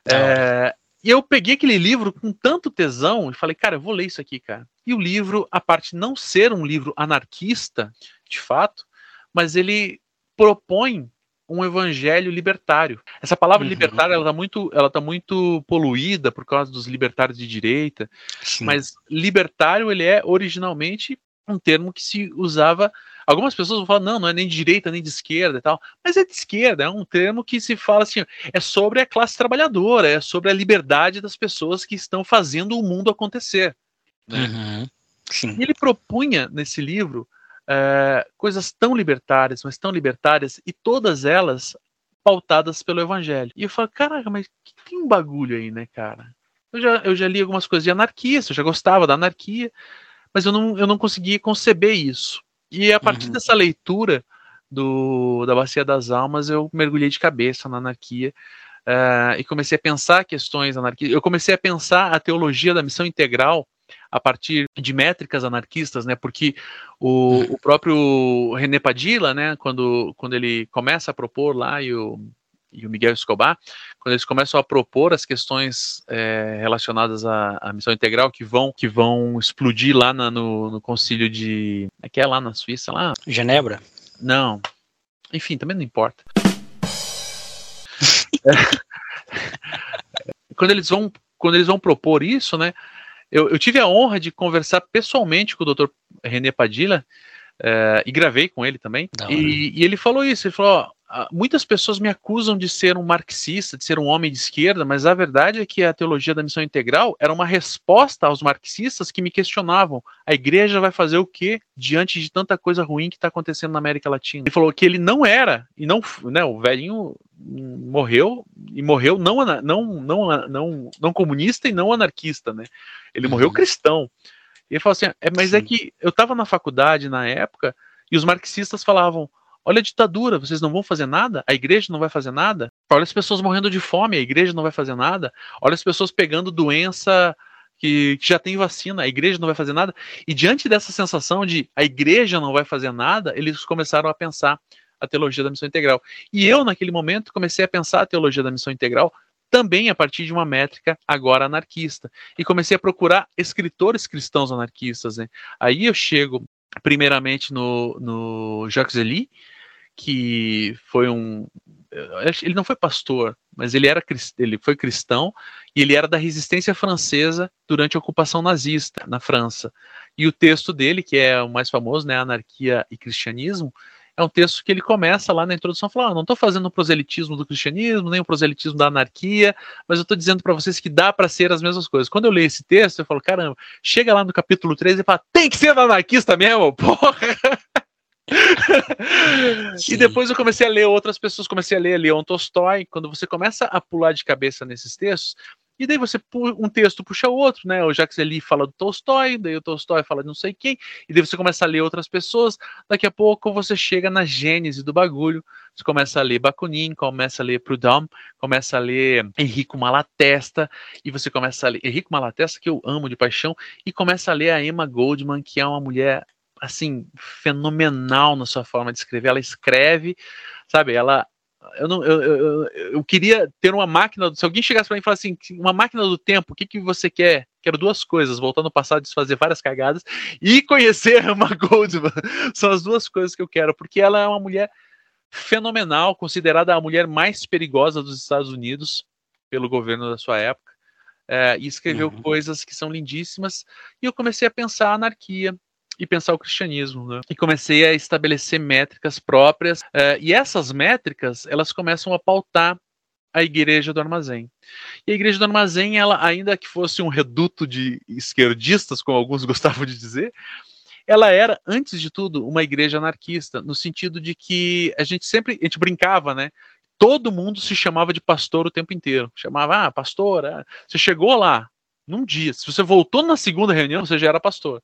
É, e eu peguei aquele livro com tanto tesão e falei, cara, eu vou ler isso aqui, cara. E o livro, a parte não ser um livro anarquista, de fato, mas ele propõe um evangelho libertário. Essa palavra uhum. libertário ela está muito, ela tá muito poluída por causa dos libertários de direita, Sim. mas libertário ele é originalmente um termo que se usava. Algumas pessoas vão falar, não, não é nem de direita nem de esquerda e tal, mas é de esquerda, é um termo que se fala assim, é sobre a classe trabalhadora, é sobre a liberdade das pessoas que estão fazendo o mundo acontecer. Né? Uhum. E ele propunha nesse livro é, coisas tão libertárias, mas tão libertárias, e todas elas pautadas pelo evangelho. E eu falo, caraca, mas tem um bagulho aí, né, cara? Eu já, eu já li algumas coisas de anarquia, eu já gostava da anarquia, mas eu não, eu não conseguia conceber isso. E a partir uhum. dessa leitura do, da Bacia das Almas, eu mergulhei de cabeça na anarquia uh, e comecei a pensar questões anarquistas. Eu comecei a pensar a teologia da missão integral a partir de métricas anarquistas, né? Porque o, o próprio René Padilla, né? Quando, quando ele começa a propor lá e o, e o Miguel Escobar, quando eles começam a propor as questões é, relacionadas à, à, missão integral que vão que vão explodir lá na, no, no concílio de é que é lá na Suíça lá Genebra não enfim também não importa quando eles vão quando eles vão propor isso né eu, eu, tive a honra de conversar pessoalmente com o Dr. René Padilha é, e gravei com ele também. E, e, ele falou isso: ele falou, ó, muitas pessoas me acusam de ser um marxista, de ser um homem de esquerda, mas a verdade é que a teologia da missão integral era uma resposta aos marxistas que me questionavam: a igreja vai fazer o quê diante de tanta coisa ruim que está acontecendo na América Latina? Ele falou que ele não era, e não, né, o velhinho morreu, e morreu não, não, não, não, não comunista e não anarquista, né? Ele uhum. morreu cristão. E ele falou assim: é, mas é Sim. é que eu estava na faculdade na época e os marxistas falavam Olha a ditadura, vocês não vão fazer nada? A igreja não vai fazer nada? Olha as pessoas morrendo de fome, a igreja não vai fazer nada? Olha as pessoas pegando doença que, que, já tem vacina, a igreja não vai fazer nada? E diante dessa sensação de a igreja não vai fazer nada, eles começaram a pensar a teologia da missão integral. E eu, naquele momento, comecei a pensar a teologia da missão integral também a partir de uma métrica agora anarquista. E comecei a procurar escritores cristãos anarquistas. Né? Aí eu chego primeiramente no, no Jacques Elie, que foi um. Ele não foi pastor, mas ele, era, ele foi cristão e ele era da resistência francesa durante a ocupação nazista na França. E o texto dele, que é o mais famoso, né, Anarquia e Cristianismo, é um texto que ele começa lá na introdução falando: ah, não estou fazendo o proselitismo do cristianismo, nem o proselitismo da anarquia, mas eu estou dizendo para vocês que dá para ser as mesmas coisas. Quando eu leio esse texto, eu falo: caramba, chega lá no capítulo 13 e fala: tem que ser anarquista mesmo, porra! e depois eu comecei a ler outras pessoas, comecei a ler Leon Tolstói. Quando você começa a pular de cabeça nesses textos, e daí você um texto puxa o outro, né? O Jacques Eli fala do Tolstói, daí o Tolstói fala de não sei quem, e daí você começa a ler outras pessoas. Daqui a pouco você chega na gênese do bagulho. Você começa a ler Bakunin, começa a ler Proudhon, começa a ler Henrico Malatesta, e você começa a ler Henrico Malatesta, que eu amo de paixão, e começa a ler a Emma Goldman, que é uma mulher assim, fenomenal na sua forma de escrever. Ela escreve, sabe, ela. Eu, não, eu, eu, eu queria ter uma máquina. Se alguém chegasse para mim e falasse assim, uma máquina do tempo, o que, que você quer? Quero duas coisas: voltar no passado, desfazer várias cagadas e conhecer a Emma Goldman. São as duas coisas que eu quero, porque ela é uma mulher fenomenal, considerada a mulher mais perigosa dos Estados Unidos pelo governo da sua época. É, e escreveu uhum. coisas que são lindíssimas. E eu comecei a pensar a anarquia, e pensar o cristianismo, né? E comecei a estabelecer métricas próprias, uh, e essas métricas, elas começam a pautar a igreja do armazém. E a igreja do armazém, ela, ainda que fosse um reduto de esquerdistas, como alguns gostavam de dizer, ela era, antes de tudo, uma igreja anarquista, no sentido de que a gente sempre, a gente brincava, né? Todo mundo se chamava de pastor o tempo inteiro. Chamava, ah, pastor, ah. você chegou lá num dia. Se você voltou na segunda reunião, você já era pastor.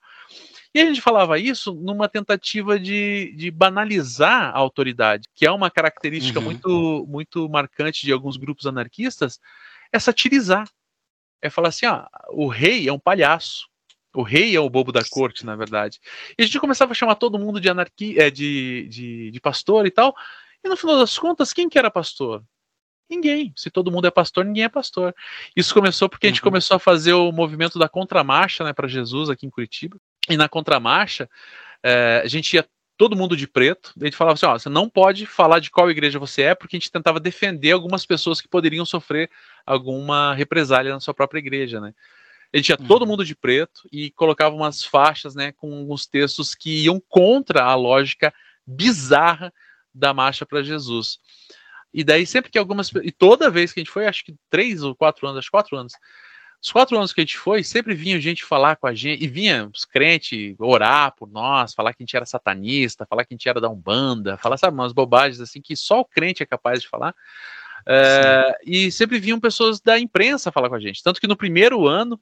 E a gente falava isso numa tentativa de, de banalizar a autoridade, que é uma característica uhum. muito, muito marcante de alguns grupos anarquistas, é satirizar. É falar assim, ó, o rei é um palhaço. O rei é o bobo da corte, na verdade. E a gente começava a chamar todo mundo de anarquia, é, de, de, de pastor e tal. E no final das contas, quem que era pastor? Ninguém. Se todo mundo é pastor, ninguém é pastor. Isso começou porque a gente uhum. começou a fazer o movimento da contramarcha né, para Jesus aqui em Curitiba. E na contramarcha, é, a gente ia todo mundo de preto, a gente falava assim, ó, você não pode falar de qual igreja você é, porque a gente tentava defender algumas pessoas que poderiam sofrer alguma represália na sua própria igreja, né? A gente ia uhum. todo mundo de preto e colocava umas faixas, né, com alguns textos que iam contra a lógica bizarra da marcha para Jesus. E daí sempre que algumas e toda vez que a gente foi, acho que três ou quatro anos, acho que quatro anos, os quatro anos que a gente foi, sempre vinha gente falar com a gente, e vinha os crentes orar por nós, falar que a gente era satanista, falar que a gente era da Umbanda, falar, sabe, umas bobagens assim que só o crente é capaz de falar. É, e sempre vinham pessoas da imprensa falar com a gente. Tanto que no primeiro ano,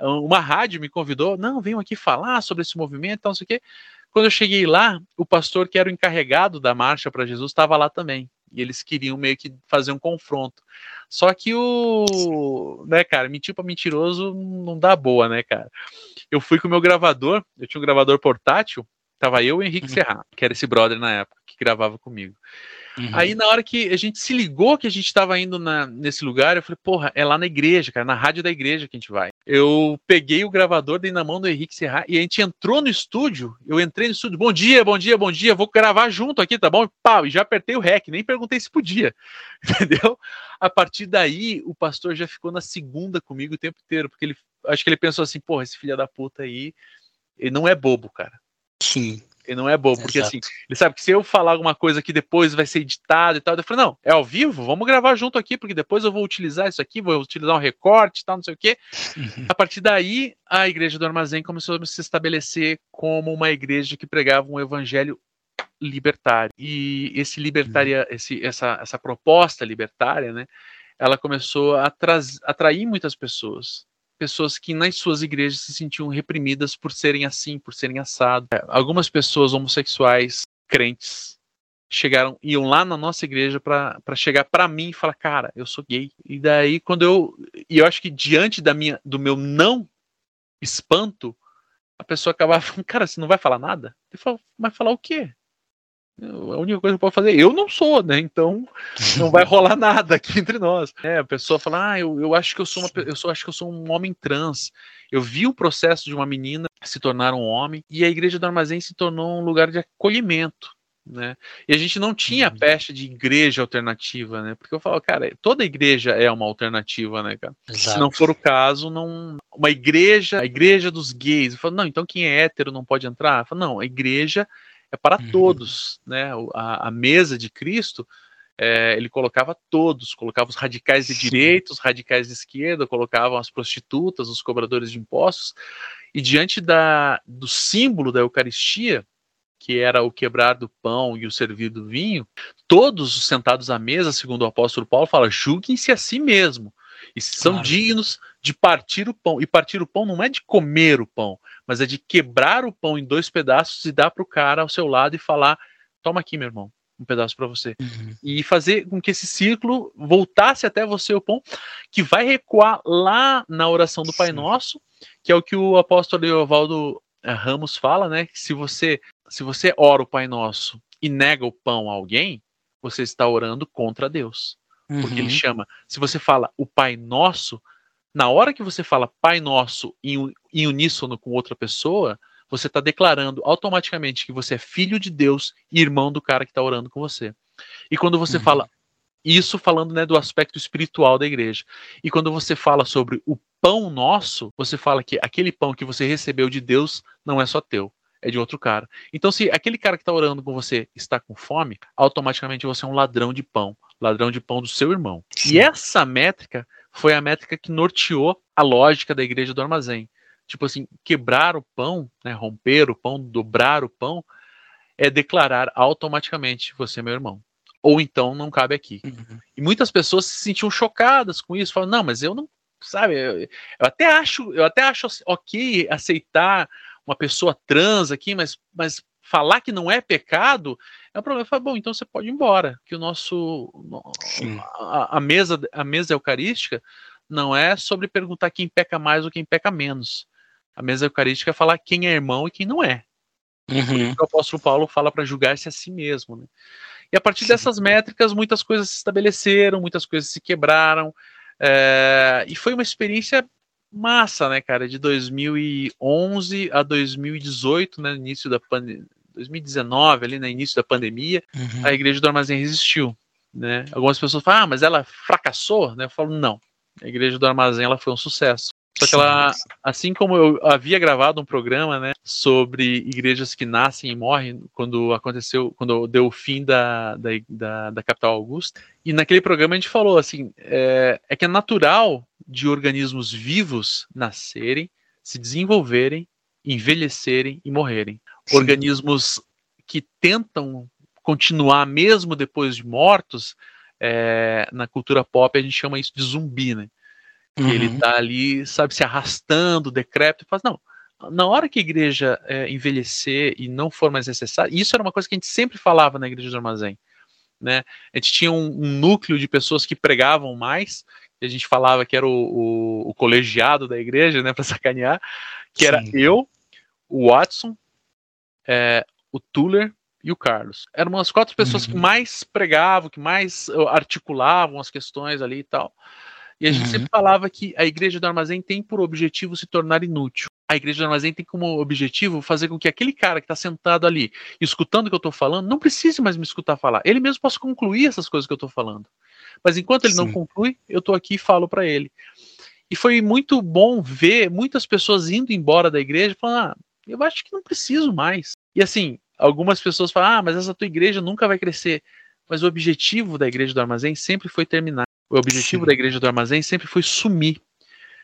uma rádio me convidou, não, venham aqui falar sobre esse movimento, não sei o quê. Quando eu cheguei lá, o pastor que era o encarregado da marcha para Jesus estava lá também. E eles queriam meio que fazer um confronto. Só que o. Né, cara, mentir pra mentiroso não dá boa, né, cara? Eu fui com o meu gravador, eu tinha um gravador portátil, tava eu e o Henrique uhum. Serra, que era esse brother na época, que gravava comigo. Uhum. Aí, na hora que a gente se ligou que a gente estava indo na, nesse lugar, eu falei, porra, é lá na igreja, cara, na rádio da igreja que a gente vai. Eu peguei o gravador, dei na mão do Henrique Serra e a gente entrou no estúdio. Eu entrei no estúdio, bom dia, bom dia, bom dia, vou gravar junto aqui, tá bom? E pau, e já apertei o REC, nem perguntei se podia, entendeu? A partir daí, o pastor já ficou na segunda comigo o tempo inteiro, porque ele, acho que ele pensou assim, porra, esse filho da puta aí, ele não é bobo, cara. Sim Ele não é bobo, porque Exato. assim, ele sabe que se eu falar alguma coisa que depois vai ser editado e tal, eu falei, não, é ao vivo, vamos gravar junto aqui, porque depois eu vou utilizar isso aqui, vou utilizar um recorte e tal, não sei o quê. Uhum. A partir daí, a igreja do armazém começou a se estabelecer como uma igreja que pregava um evangelho libertário. E esse libertária, uhum. esse, essa, essa proposta libertária, né, ela começou a atrair muitas pessoas pessoas que nas suas igrejas se sentiam reprimidas por serem assim, por serem assado. É, algumas pessoas homossexuais, crentes, chegaram, iam lá na nossa igreja para chegar para mim e falar, cara, eu sou gay. E daí quando eu, e eu acho que diante da minha, do meu não espanto, a pessoa acabava falando, cara, você não vai falar nada? Ele falou, vai falar o quê? A única coisa que eu posso fazer, eu não sou, né? Então não vai rolar nada aqui entre nós. É, a pessoa fala, ah, eu, eu acho que eu sou uma, eu sou, acho que eu sou um homem trans. Eu vi o processo de uma menina se tornar um homem e a igreja do armazém se tornou um lugar de acolhimento. Né? E a gente não tinha uhum. pecha de igreja alternativa, né? Porque eu falo, cara, toda igreja é uma alternativa, né, cara? Exato. Se não for o caso, não uma igreja, a igreja dos gays, eu falo, não, então quem é hétero não pode entrar? Eu falo, não, a igreja é para uhum. todos, né? A, a, mesa de Cristo, é, ele colocava todos, colocava os radicais de direita, os radicais de esquerda, colocavam as prostitutas, os cobradores de impostos, e diante da, do símbolo da Eucaristia, que era o quebrar do pão e o servir do vinho, todos sentados à mesa, segundo o apóstolo Paulo, fala: julguem-se a si mesmo, e são claro. dignos de partir o pão. E partir o pão não é de comer o pão, mas é de quebrar o pão em dois pedaços e dar para o cara ao seu lado e falar: toma aqui, meu irmão, um pedaço para você. Uhum. E fazer com que esse ciclo voltasse até você o pão, que vai recuar lá na oração do Pai Sim. Nosso, que é o que o apóstolo Leovaldo eh, Ramos fala, né? Que se você, se você ora o Pai Nosso e nega o pão a alguém, você está orando contra Deus. Uhum. Porque ele uhum. chama, se você fala o Pai Nosso, na hora que você fala Pai Nosso em, em uníssono com outra pessoa, você está declarando automaticamente que você é filho de Deus e irmão do cara que está orando com você. E quando você uhum. fala isso falando né, do aspecto espiritual da igreja. E quando você fala sobre o pão nosso, você fala que aquele pão que você recebeu de Deus não é só teu, é de outro cara. Então, se aquele cara que está orando com você está com fome, automaticamente você é um ladrão de pão, ladrão de pão do seu irmão. Sim. E essa métrica foi a métrica que norteou a lógica da igreja do armazém. Tipo assim, quebrar o pão, né, romper o pão, dobrar o pão, é declarar automaticamente você é meu irmão. Ou então não cabe aqui. Uhum. E muitas pessoas se sentiam chocadas com isso, falam, não, mas eu não, sabe, eu, eu até acho, eu até acho ok aceitar uma pessoa trans aqui, mas, mas falar que não é pecado é um problema. Falo, bom, então você pode ir embora, que o nosso a, a, mesa a mesa eucarística não é sobre perguntar quem peca mais ou quem peca menos. A mesa eucarística é falar quem é irmão e quem não é. Uhum. O apóstolo Paulo fala para julgar-se a si mesmo. Né? E a partir Sim. dessas métricas, muitas coisas se estabeleceram, muitas coisas se quebraram. É, e foi uma experiência massa, né, cara? De 2011 a 2018, né, início da pandemia, 2019, ali no né, início da pandemia, uhum. a igreja do Armazém resistiu. Né? Algumas pessoas falam, ah, mas ela fracassou, né? Eu falo, não. A igreja do Armazém ela foi um sucesso. Só que ela, assim como eu havia gravado um programa, né, sobre igrejas que nascem e morrem quando aconteceu, quando deu o fim da, da, da, da capital Augusta, e naquele programa a gente falou assim, é, é que é natural de organismos vivos nascerem, se desenvolverem, envelhecerem e morrerem. Sim. organismos que tentam continuar mesmo depois de mortos, é, na cultura pop a gente chama isso de zumbi, né? Uhum. Ele tá ali, sabe, se arrastando, decrépito, e faz, não, na hora que a igreja é, envelhecer e não for mais necessário, isso era uma coisa que a gente sempre falava na igreja do armazém, né? A gente tinha um, um núcleo de pessoas que pregavam mais, que a gente falava que era o, o, o colegiado da igreja, né, para sacanear, que Sim. era eu, o Watson, é, o Tuller e o Carlos. Eram as quatro pessoas uhum. que mais pregavam, que mais uh, articulavam as questões ali e tal. E a gente uhum. sempre falava que a igreja do armazém tem por objetivo se tornar inútil. A igreja do armazém tem como objetivo fazer com que aquele cara que está sentado ali, escutando o que eu estou falando, não precise mais me escutar falar. Ele mesmo possa concluir essas coisas que eu estou falando. Mas enquanto ele Sim. não conclui, eu estou aqui e falo para ele. E foi muito bom ver muitas pessoas indo embora da igreja falando: ah, eu acho que não preciso mais. E assim, algumas pessoas falam, ah, mas essa tua igreja nunca vai crescer. Mas o objetivo da igreja do armazém sempre foi terminar. O objetivo Sim. da igreja do armazém sempre foi sumir.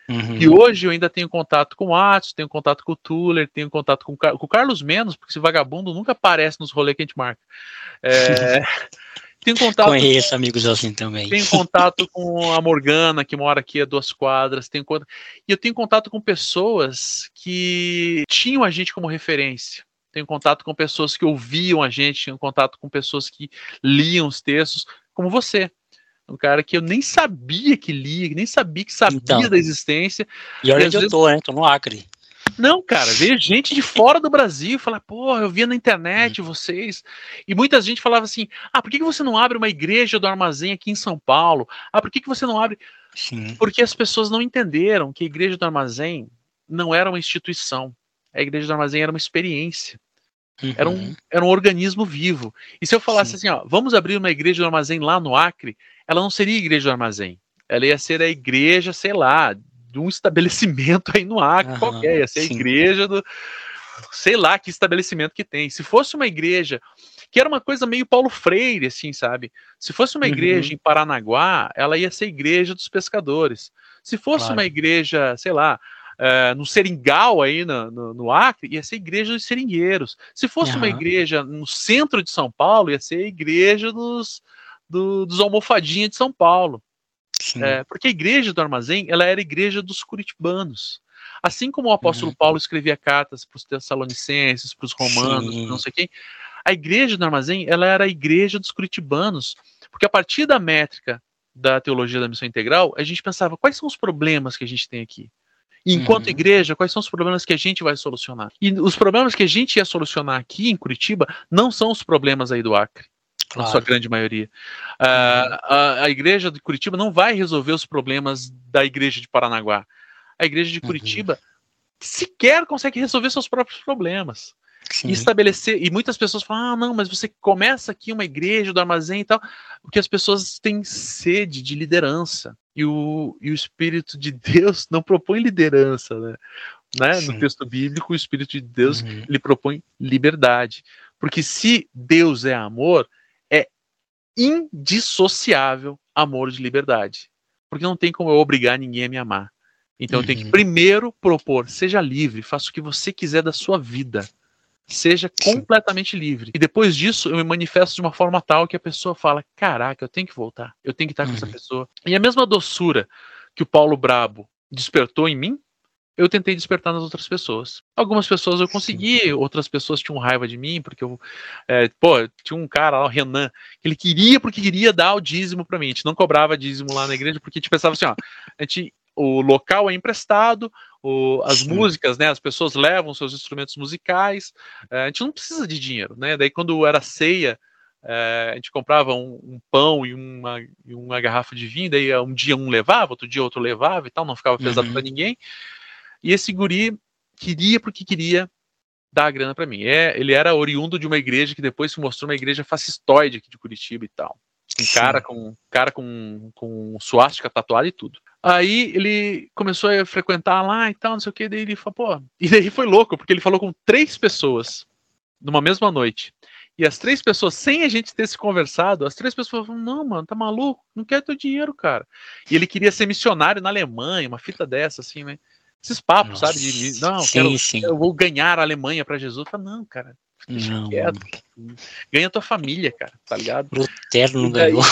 Uhum. E hoje eu ainda tenho contato com o Atos, tenho contato com o Tuller, tenho contato com o, com o Carlos menos, porque esse vagabundo nunca aparece nos rolês que a gente marca. É, tenho contato. Conheço amigos assim também. Tenho contato com a Morgana, que mora aqui a duas quadras. Tenho, e eu tenho contato com pessoas que tinham a gente como referência. Tenho contato com pessoas que ouviam a gente, tenho contato com pessoas que liam os textos, como você um cara que eu nem sabia que lia, nem sabia que sabia então, da existência. E olha onde vezes... eu tô, né? Tô no Acre. Não, cara, veio gente de fora do Brasil falar, pô, eu via na internet uhum. vocês. E muita gente falava assim: ah, por que, que você não abre uma igreja do armazém aqui em São Paulo? Ah, por que, que você não abre. Sim. Porque as pessoas não entenderam que a igreja do armazém não era uma instituição. A igreja do armazém era uma experiência. Uhum. Era, um, uhum. era um organismo vivo. E se eu falasse Sim. assim, ó, vamos abrir uma igreja do armazém lá no Acre, ela não seria a igreja do armazém. Ela ia ser a igreja, sei lá, de um estabelecimento aí no Acre uhum. qualquer. Ia ser a igreja do. Sei lá que estabelecimento que tem. Se fosse uma igreja que era uma coisa meio Paulo Freire, assim, sabe? Se fosse uma igreja uhum. em Paranaguá, ela ia ser a igreja dos pescadores. Se fosse claro. uma igreja, sei lá, uh, no Seringal, aí no, no, no, Acre, ia ser a igreja dos seringueiros. Se fosse uhum. uma igreja no centro de São Paulo, ia ser a igreja dos, do, dos almofadinhas de São Paulo. É, porque a igreja do armazém ela era a igreja dos curitibanos. Assim como o apóstolo uhum. Paulo escrevia cartas para os tessalonicenses, para os romanos, não sei quem, a igreja do armazém ela era a igreja dos curitibanos, porque a partir da métrica da teologia da missão integral, a gente pensava quais são os problemas que a gente tem aqui. E enquanto uhum. igreja, quais são os problemas que a gente vai solucionar? E os problemas que a gente ia solucionar aqui em Curitiba não são os problemas aí do Acre claro. sua grande maioria. Uh, a, a, igreja de Curitiba não vai resolver os problemas da igreja de Paranaguá. A igreja de uhum. Curitiba uhum. sequer consegue resolver seus próprios problemas. Sim. E estabelecer, e muitas pessoas falam, ah, não, mas você começa aqui uma igreja do armazém e tal, porque as pessoas têm sede de liderança, e o, e o Espírito de Deus não propõe liderança, né? né? No texto bíblico, o Espírito de Deus uhum. ele propõe liberdade, porque se Deus é amor, indissociável amor de liberdade. Porque não tem como eu obrigar ninguém a me amar. Então uhum. eu tenho que uhum. primeiro propor, seja livre, faça o que você quiser da sua vida. Seja completamente livre. E depois disso, eu me manifesto de uma forma tal que a pessoa fala: Caraca, eu tenho que voltar. Eu tenho que estar uhum. com essa uhum. pessoa. E a mesma doçura que o Paulo Brabo despertou em mim, eu tentei despertar nas outras pessoas. Algumas pessoas eu consegui, Sim. outras pessoas tinham raiva de mim, porque eu, é, pô, tinha um cara lá, o Renan, que ele queria porque queria dar o dízimo para mim. A gente não cobrava dízimo lá na igreja, porque a gente pensava assim, ó, a gente, o local é emprestado, o, as Sim. músicas, né, as pessoas levam seus instrumentos musicais, é, a gente não precisa de dinheiro, né, daí quando era ceia, é, a gente comprava um, um pão e uma, e uma, garrafa de vinho, daí um dia um levava, outro dia outro levava e tal, não ficava pesado uhum. para ninguém. E esse guri queria porque queria dar a grana para mim. É, ele era oriundo de uma igreja que depois se mostrou uma igreja fascistoide aqui de Curitiba e tal. Um cara com cara com, com suástica tatuada e tudo. Aí ele começou a frequentar lá e tal, não sei o que, daí ele falou, pô. E daí foi louco, porque ele falou com três pessoas numa mesma noite. E as três pessoas, sem a gente ter se conversado, as três pessoas falaram: Não, mano, tá maluco? Não quero teu dinheiro, cara. E ele queria ser missionário na Alemanha, uma fita dessa, assim, né? Esses papos, Nossa, sabe? De, não, sim, quero, sim. eu vou ganhar a Alemanha para Jesus. Fala, não, cara, não, quieto. Ganha tua família, cara, tá ligado? Lutero não ganhou.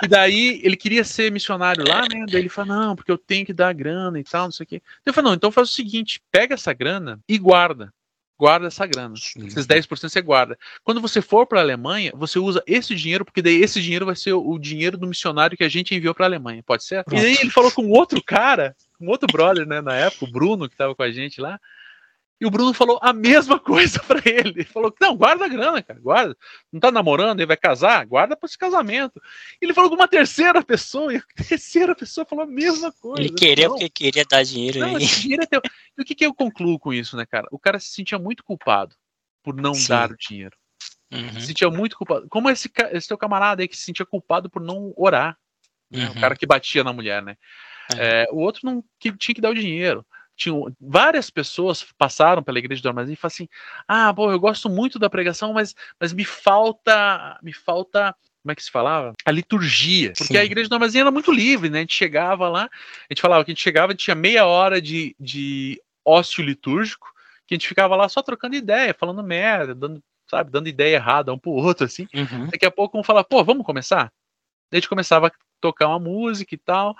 E daí ele queria ser missionário lá, né? Daí ele fala, não, porque eu tenho que dar grana e tal, não sei o quê. Eu falei, não, então faz o seguinte, pega essa grana e guarda. Guarda essa grana. Sim. Esses 10% você guarda. Quando você for para a Alemanha, você usa esse dinheiro, porque daí esse dinheiro vai ser o dinheiro do missionário que a gente enviou para a Alemanha. Pode ser? Pronto. E aí ele falou com outro cara um outro brother, né, na época, o Bruno, que tava com a gente lá. E o Bruno falou a mesma coisa para ele. Ele falou: Não, guarda a grana, cara, guarda. Não tá namorando, ele vai casar, guarda para esse casamento. Ele falou com uma terceira pessoa, e a terceira pessoa falou a mesma coisa. Ele queria porque queria dar dinheiro. Não, dinheiro. E o que, que eu concluo com isso, né, cara? O cara se sentia muito culpado por não Sim. dar o dinheiro. Uhum. Se sentia muito culpado. Como esse, esse teu camarada aí que se sentia culpado por não orar. Né? Uhum. O cara que batia na mulher, né? É. É, o outro não que, tinha que dar o dinheiro. tinham várias pessoas passaram pela igreja do Armazém e falaram assim: "Ah, pô, eu gosto muito da pregação, mas mas me falta, me falta como é que se falava? A liturgia. Porque Sim. a igreja do Armazém era muito livre, né? A gente chegava lá, a gente falava que a gente chegava, tinha meia hora de, de ócio litúrgico, que a gente ficava lá só trocando ideia, falando merda, dando, sabe, dando ideia errada um pro outro, assim. Uhum. Daqui a pouco um fala, pô, vamos começar? Daí a gente começava a tocar uma música e tal.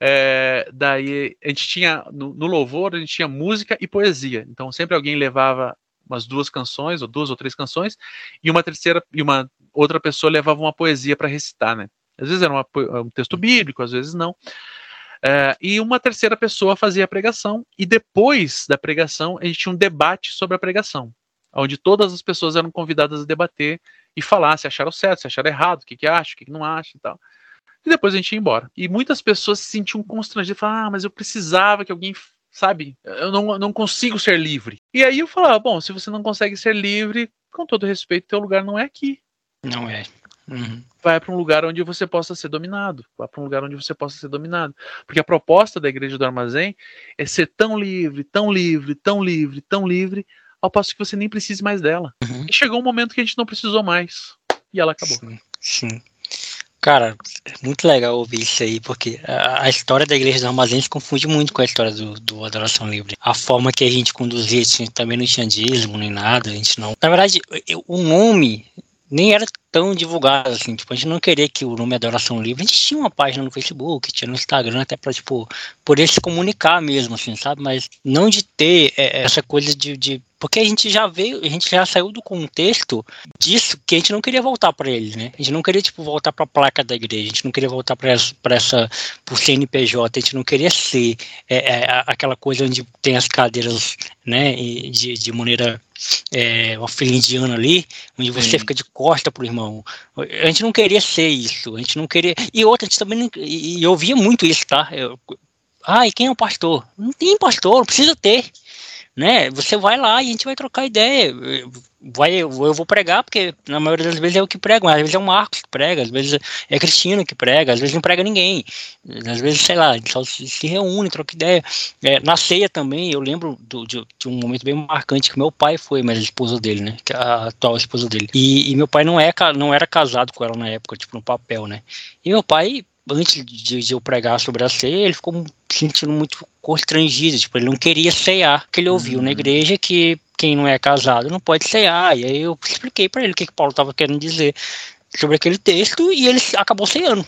É, daí a gente tinha, no, no, louvor, a gente tinha música e poesia. Então sempre alguém levava umas duas canções, ou duas ou três canções, e uma terceira, e uma outra pessoa levava uma poesia para recitar, né? Às vezes era uma, um texto bíblico, às vezes não. É, e uma terceira pessoa fazia a pregação, e depois da pregação, a gente tinha um debate sobre a pregação, onde todas as pessoas eram convidadas a debater e falar se acharam certo, se acharam errado, o que, que acham, o que, que não acham e tal e depois a gente ia embora. E muitas pessoas se sentiam constrangidas, falavam, ah, mas eu precisava que alguém, sabe, eu não, não consigo ser livre. E aí eu falava, bom, se você não consegue ser livre, com todo respeito, teu lugar não é aqui. Não é. Uhum. Vai para um lugar onde você possa ser dominado. Vai para um lugar onde você possa ser dominado. Porque a proposta da igreja do armazém é ser tão livre, tão livre, tão livre, tão livre, ao passo que você nem precise mais dela. Uhum. E chegou um momento que a gente não precisou mais. E ela acabou. Sim. sim. Cara, muito legal ouvir isso aí, porque a, a, história da Igreja do Armazém se confunde muito com a história do, do Adoração Livre. A forma que a gente conduzia, tinha, também não tinha dízimo nem nada, a gente não. Na verdade, eu, o nome nem era tão divulgado assim, tipo, a gente não queria que o nome Adoração Livre, a gente tinha uma página no Facebook, tinha no Instagram, até pra, tipo, poder se comunicar mesmo, assim, sabe? Mas não de ter é, essa coisa de, de porque a gente já veio, a gente já saiu do contexto disso que a gente não queria voltar para ele, né? A gente não queria tipo voltar para a placa da igreja, a gente não queria voltar para essa, para essa, pro CNPJ, a gente não queria ser é, é, aquela coisa onde tem as cadeiras, né? De, de maneira é, uma filha indiana ali, onde você Sim. fica de costa pro irmão. A gente não queria ser isso, a gente não queria. E outra, a gente também não, e eu ouvia muito isso, tá? Eu, ah, e quem é o pastor? Não tem pastor, não precisa ter né? Você vai lá e a gente vai trocar ideia. Vai, eu vou pregar, porque na maioria das vezes é eu que prego, às vezes é o Marcos que prega, às vezes é Cristina que prega, às vezes não prega ninguém. Às vezes, sei lá, a gente só se, se reúne, troca ideia. É, na ceia também, eu lembro do, de, de, um momento bem marcante que meu pai foi, mas a esposa dele, né? É a atual esposa dele. E, e meu pai não, é, não era casado com ela na época, tipo, no papel, né? E meu pai antes de, de, eu pregar sobre a ceia, ele ficou se sentindo muito constrangido, tipo, ele não queria ceiar, porque ele ouviu uhum. na igreja que quem não é casado não pode ceiar, e aí eu expliquei para ele o que, que Paulo estava querendo dizer sobre aquele texto, e ele acabou ceando.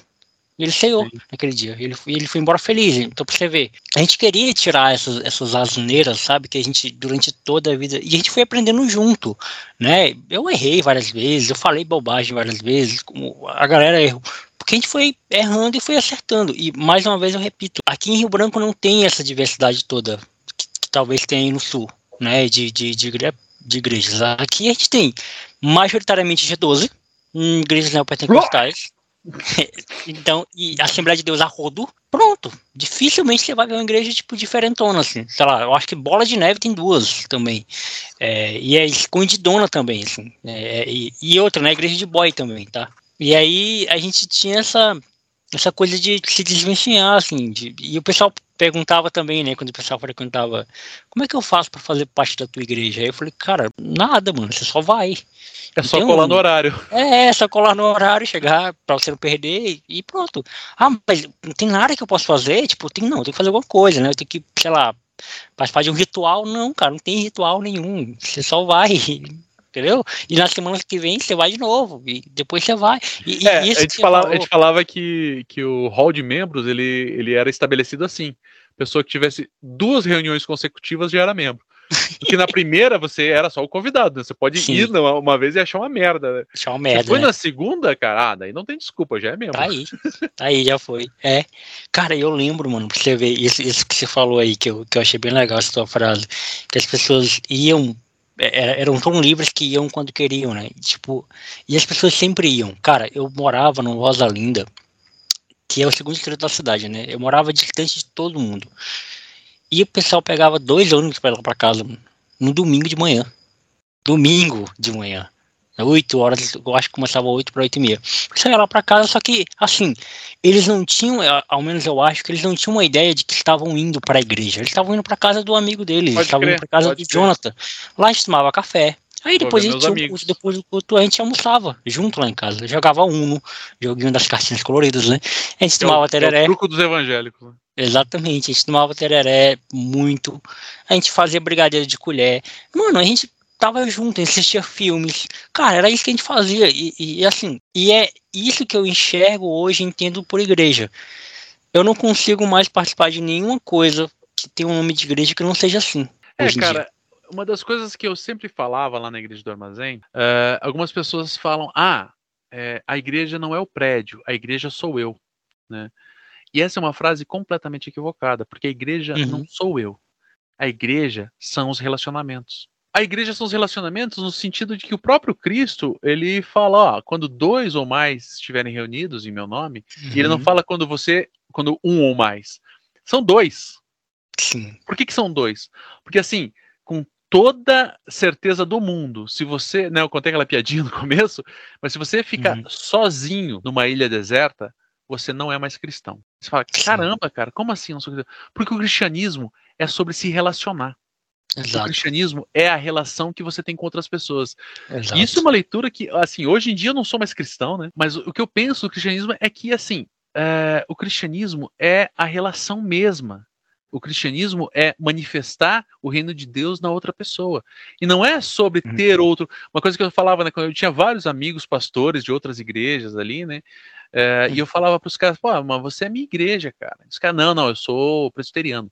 Ele ceiou Sim. naquele dia. Ele, ele foi embora feliz. Então, pra você ver, a gente queria tirar essas, essas asneiras, sabe? Que a gente, durante toda a vida. E a gente foi aprendendo junto, né? Eu errei várias vezes, eu falei bobagem várias vezes, como a galera errou. Porque a gente foi errando e foi acertando. E mais uma vez eu repito, aqui em Rio Branco não tem essa diversidade toda que, que talvez tenha aí no sul, né? De, de, de, de igrejas. Aqui a gente tem majoritariamente G12, igrejas neopentecostais. então, e Assembleia de Deus a rodo, pronto. Dificilmente você vai ver uma igreja tipo diferentona, assim. Sei lá, eu acho que Bola de Neve tem duas também. É, e é escondidona também, assim. É, e, e, outra, né? Igreja de boy também, tá? E aí a gente tinha essa, essa coisa de se desvencilhar, assim. De, e o pessoal perguntava também, né, quando o pessoal frequentava, como é que eu faço para fazer parte da tua igreja? Aí eu falei, cara, nada, mano, você só vai. É só colar um... no horário. É, é só colar no horário, chegar pra você não perder e pronto. Ah, mas não tem nada que eu possa fazer? Tipo, tem não, tem que fazer alguma coisa, né? Eu tenho que, sei lá, participar de um ritual. Não, cara, não tem ritual nenhum. Você só vai, entendeu? E na semana que vem você vai de novo, e depois você vai. E, é, e a, gente falava, a gente falava que, que o hall de membros ele, ele era estabelecido assim. Pessoa que tivesse duas reuniões consecutivas já era membro. Porque na primeira você era só o convidado, né? Você pode Sim. ir uma, uma, vez e achar uma merda, né? Achar uma merda. Você foi né? na segunda, cara, ah, daí não tem desculpa, já é mesmo. Tá aí, tá aí, já foi. É. Cara, eu lembro, mano, pra você ver, isso, isso que você falou aí, que eu, que eu achei bem legal essa tua frase, que as pessoas iam eram tão livres que iam quando queriam, né? Tipo, e as pessoas sempre iam. Cara, eu morava no Rosa Linda, que é o segundo distrito da cidade, né? Eu morava distante de todo mundo. E o pessoal pegava dois ônibus para ir lá para casa no domingo de manhã. Domingo de manhã. 8 horas, eu acho que começava 8 para 8 e meia. Saía lá para casa, só que, assim, eles não tinham, ao menos eu acho que eles não tinham uma ideia de que estavam indo para a igreja. Eles estavam indo para casa do amigo deles, eles estavam indo para casa do Jonathan. Lá a gente tomava café, Aí depois a, gente, depois do culto a gente almoçava junto lá em casa. Jogava Uno, joguinho das cartinhas coloridas, né? A gente é tomava tereré. É o truco dos evangélicos. Né? Exatamente, a gente tomava tereré muito. A gente fazia brigadeiro de colher. Mano, a gente tava junto, assistia filmes. Cara, era isso que a gente fazia. E, e, assim, e é isso que eu enxergo hoje, entendo por igreja. Eu não consigo mais participar de nenhuma coisa que tenha um nome de igreja que não seja assim. É, cara, dia uma das coisas que eu sempre falava lá na igreja do armazém, uh, algumas pessoas falam: ah, é, a igreja não é o prédio, a igreja sou eu, né? E essa é uma frase completamente equivocada, porque a igreja uhum. não sou eu. A igreja são os relacionamentos. A igreja são os relacionamentos no sentido de que o próprio Cristo, ele fala, ó, quando dois ou mais estiverem reunidos em meu nome, uhum. e ele não uhum. fala quando você, quando um ou mais. São dois. Sim. Por que, que são dois? Porque assim, com toda certeza do mundo. Se você, né, eu contei aquela piadinha no começo, mas se você ficar uhum. sozinho numa ilha deserta, você não é mais cristão. Você fala, caramba, cara, como assim não sou cristão? Porque o cristianismo é sobre se relacionar. Exato. O cristianismo é a relação que você tem com outras pessoas. Exato. Isso é uma leitura que, assim, hoje em dia eu não sou mais cristão, né? Mas o que eu penso do cristianismo é que, assim, é, o cristianismo é a relação mesma o cristianismo é manifestar o reino de Deus na outra pessoa. E não é sobre uhum. ter outro. Uma coisa que eu falava, né? Quando eu tinha vários amigos pastores de outras igrejas ali, né? É, e eu falava para os caras, pô, mas você é minha igreja, cara. Os caras, não, não, eu sou presbiteriano.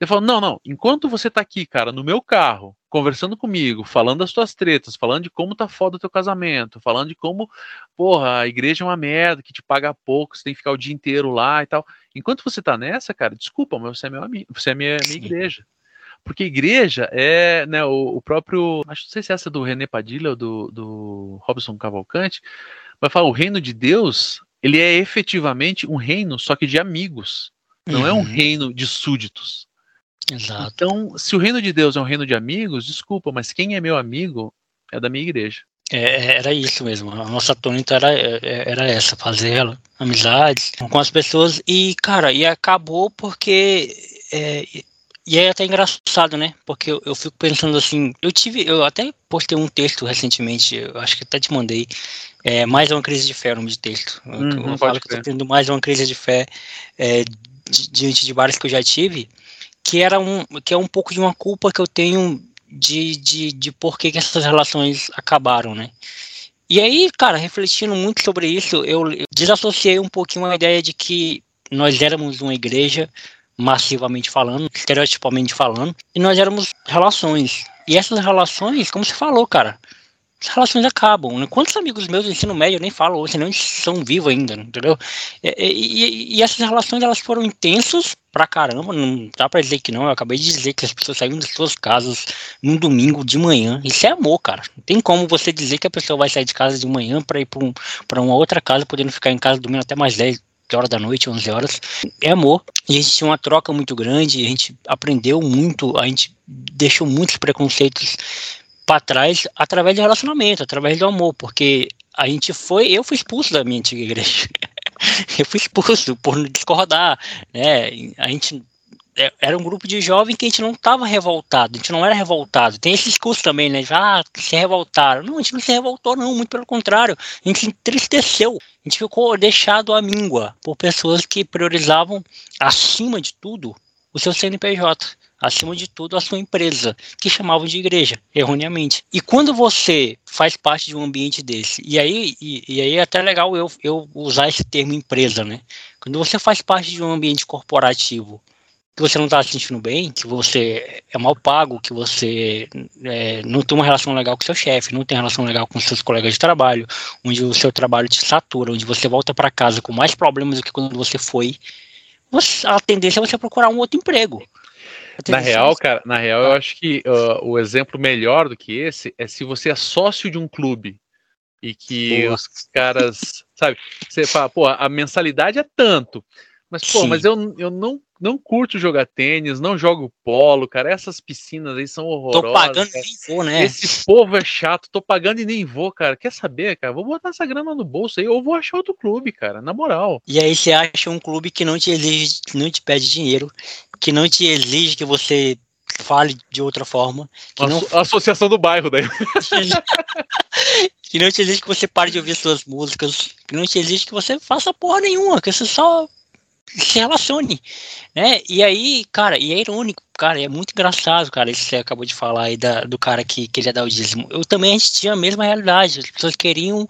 Ele falou: não, não, enquanto você tá aqui, cara, no meu carro, conversando comigo, falando das tuas tretas, falando de como tá foda o teu casamento, falando de como, porra, a igreja é uma merda, que te paga pouco, você tem que ficar o dia inteiro lá e tal. Enquanto você tá nessa, cara, desculpa, mas você é meu amigo, você é minha, minha igreja. Porque igreja é, né, o, o, próprio, acho não sei se é essa do René Padilha ou do, do Robson Cavalcante, vai falar, o reino de Deus, ele é efetivamente um reino, só que de amigos. Não uhum. é um uhum. reino de súditos. Exato. Então, se o reino de Deus é um reino de amigos, desculpa, mas quem é meu amigo é da minha igreja. É, é era isso mesmo. A nossa tônica era, é, era essa, fazer amizades com as pessoas. E, cara, e acabou porque. É, e é até engraçado, né? Porque eu, eu, fico pensando assim. Eu tive. Eu até postei um texto recentemente, eu acho que até te mandei. É, mais uma crise de fé, o nome de texto. Uhum, eu falo que eu tô tendo mais uma crise de fé é, diante de várias que eu já tive que era um que é um pouco de uma culpa que eu tenho de, de, de por que, que essas relações acabaram, né? E aí, cara, refletindo muito sobre isso, eu, desassociei um pouquinho a ideia de que nós éramos uma igreja, massivamente falando, estereotipamente falando, e nós éramos relações. E essas relações, como você falou, cara, as relações acabam. Né? Quantos amigos meus do ensino médio nem falo hoje, nem são vivos ainda, entendeu? E, e, e, essas relações elas foram intensas pra caramba, não dá pra dizer que não. Eu acabei de dizer que as pessoas saíram das suas casas num domingo de manhã. Isso é amor, cara. Não tem como você dizer que a pessoa vai sair de casa de manhã pra ir pra, um, pra uma outra casa, podendo ficar em casa dormindo até mais 10, horas da noite, 11 horas, é amor. E a gente tinha uma troca muito grande, a gente aprendeu muito, a gente deixou muitos preconceitos para trás através de relacionamento, através do amor, porque a gente foi, eu fui expulso da minha antiga igreja. eu fui expulso por discordar, né? A gente é, era um grupo de jovens que a gente não estava revoltado, a gente não era revoltado. Tem esse discurso também, né? Já ah, se revoltaram. Não, a gente não se revoltou, não, muito pelo contrário. A gente se entristeceu. A gente ficou deixado à míngua por pessoas que priorizavam, acima de tudo, o seu CNPJ acima de tudo, a sua empresa, que chamavam de igreja, erroneamente. E quando você faz parte de um ambiente desse, e aí, e, e aí é até legal eu, eu usar esse termo empresa, né? Quando você faz parte de um ambiente corporativo que você não está se sentindo bem, que você é mal pago, que você é, não tem uma relação legal com seu chefe, não tem relação legal com seus colegas de trabalho, onde o seu trabalho te satura, onde você volta para casa com mais problemas do que quando você foi, você, a tendência é você procurar um outro emprego. Na real, cara, na real, eu acho que uh, o exemplo melhor do que esse é se você é sócio de um clube e que os caras, sabe, você fala, pô, a mensalidade é tanto, Mas, pô, Sim. mas eu, eu não, não curto jogar tênis, não jogo polo, cara. Essas piscinas aí são horrorosas. Tô pagando cara. e nem vou, né? Esse povo é chato, tô pagando e nem vou, cara. Quer saber, cara? Vou botar essa grana no bolso aí, ou vou achar outro clube, cara, na moral. E aí você acha um clube que não te exige, não te pede dinheiro, que não te exige que você fale de outra forma. Que não... A associação do bairro daí. que não te exige que você pare de ouvir suas músicas, que não te exige que você faça porra nenhuma, que você só se relacione, né? E aí, cara, e é irônico, cara, é muito engraçado, cara, isso que você acabou de falar aí da, do cara que queria dar o dízimo. Eu também, a gente tinha a mesma realidade, as pessoas queriam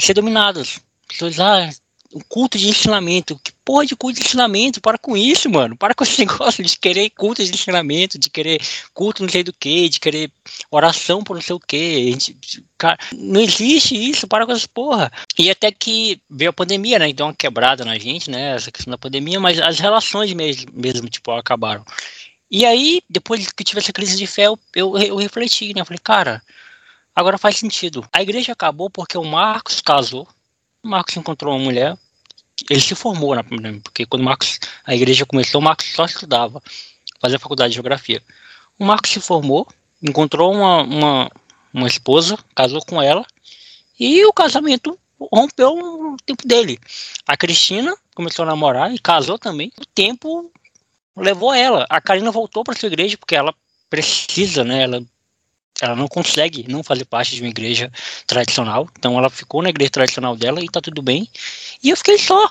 ser dominadas. As pessoas, ah, um culto de ensinamento. Que porra de culto de ensinamento? Para com isso, mano. Para com esse negócio de querer culto de ensinamento, de querer culto não sei do que, de querer oração por não sei o que. Cara, não existe isso, para com essa porra. E até que veio a pandemia, né? Deu uma quebrada na gente, né? Essa questão da pandemia, mas as relações mesmo, mesmo tipo, acabaram. E aí, depois que tive essa crise de fé, eu, eu, eu refleti, né? Eu falei, cara, agora faz sentido. A igreja acabou porque o Marcos casou, Marcos encontrou uma mulher, ele se formou, né, porque quando Marcos, a igreja começou, o Marcos só estudava, fazia faculdade de geografia. O Marcos se formou, encontrou uma, uma, uma esposa, casou com ela, e o casamento rompeu o tempo dele. A Cristina começou a namorar e casou também. O tempo levou ela. A Karina voltou para sua igreja porque ela precisa, né? Ela ela não consegue não fazer parte de uma igreja tradicional, então ela ficou na igreja tradicional dela e tá tudo bem. E eu fiquei só,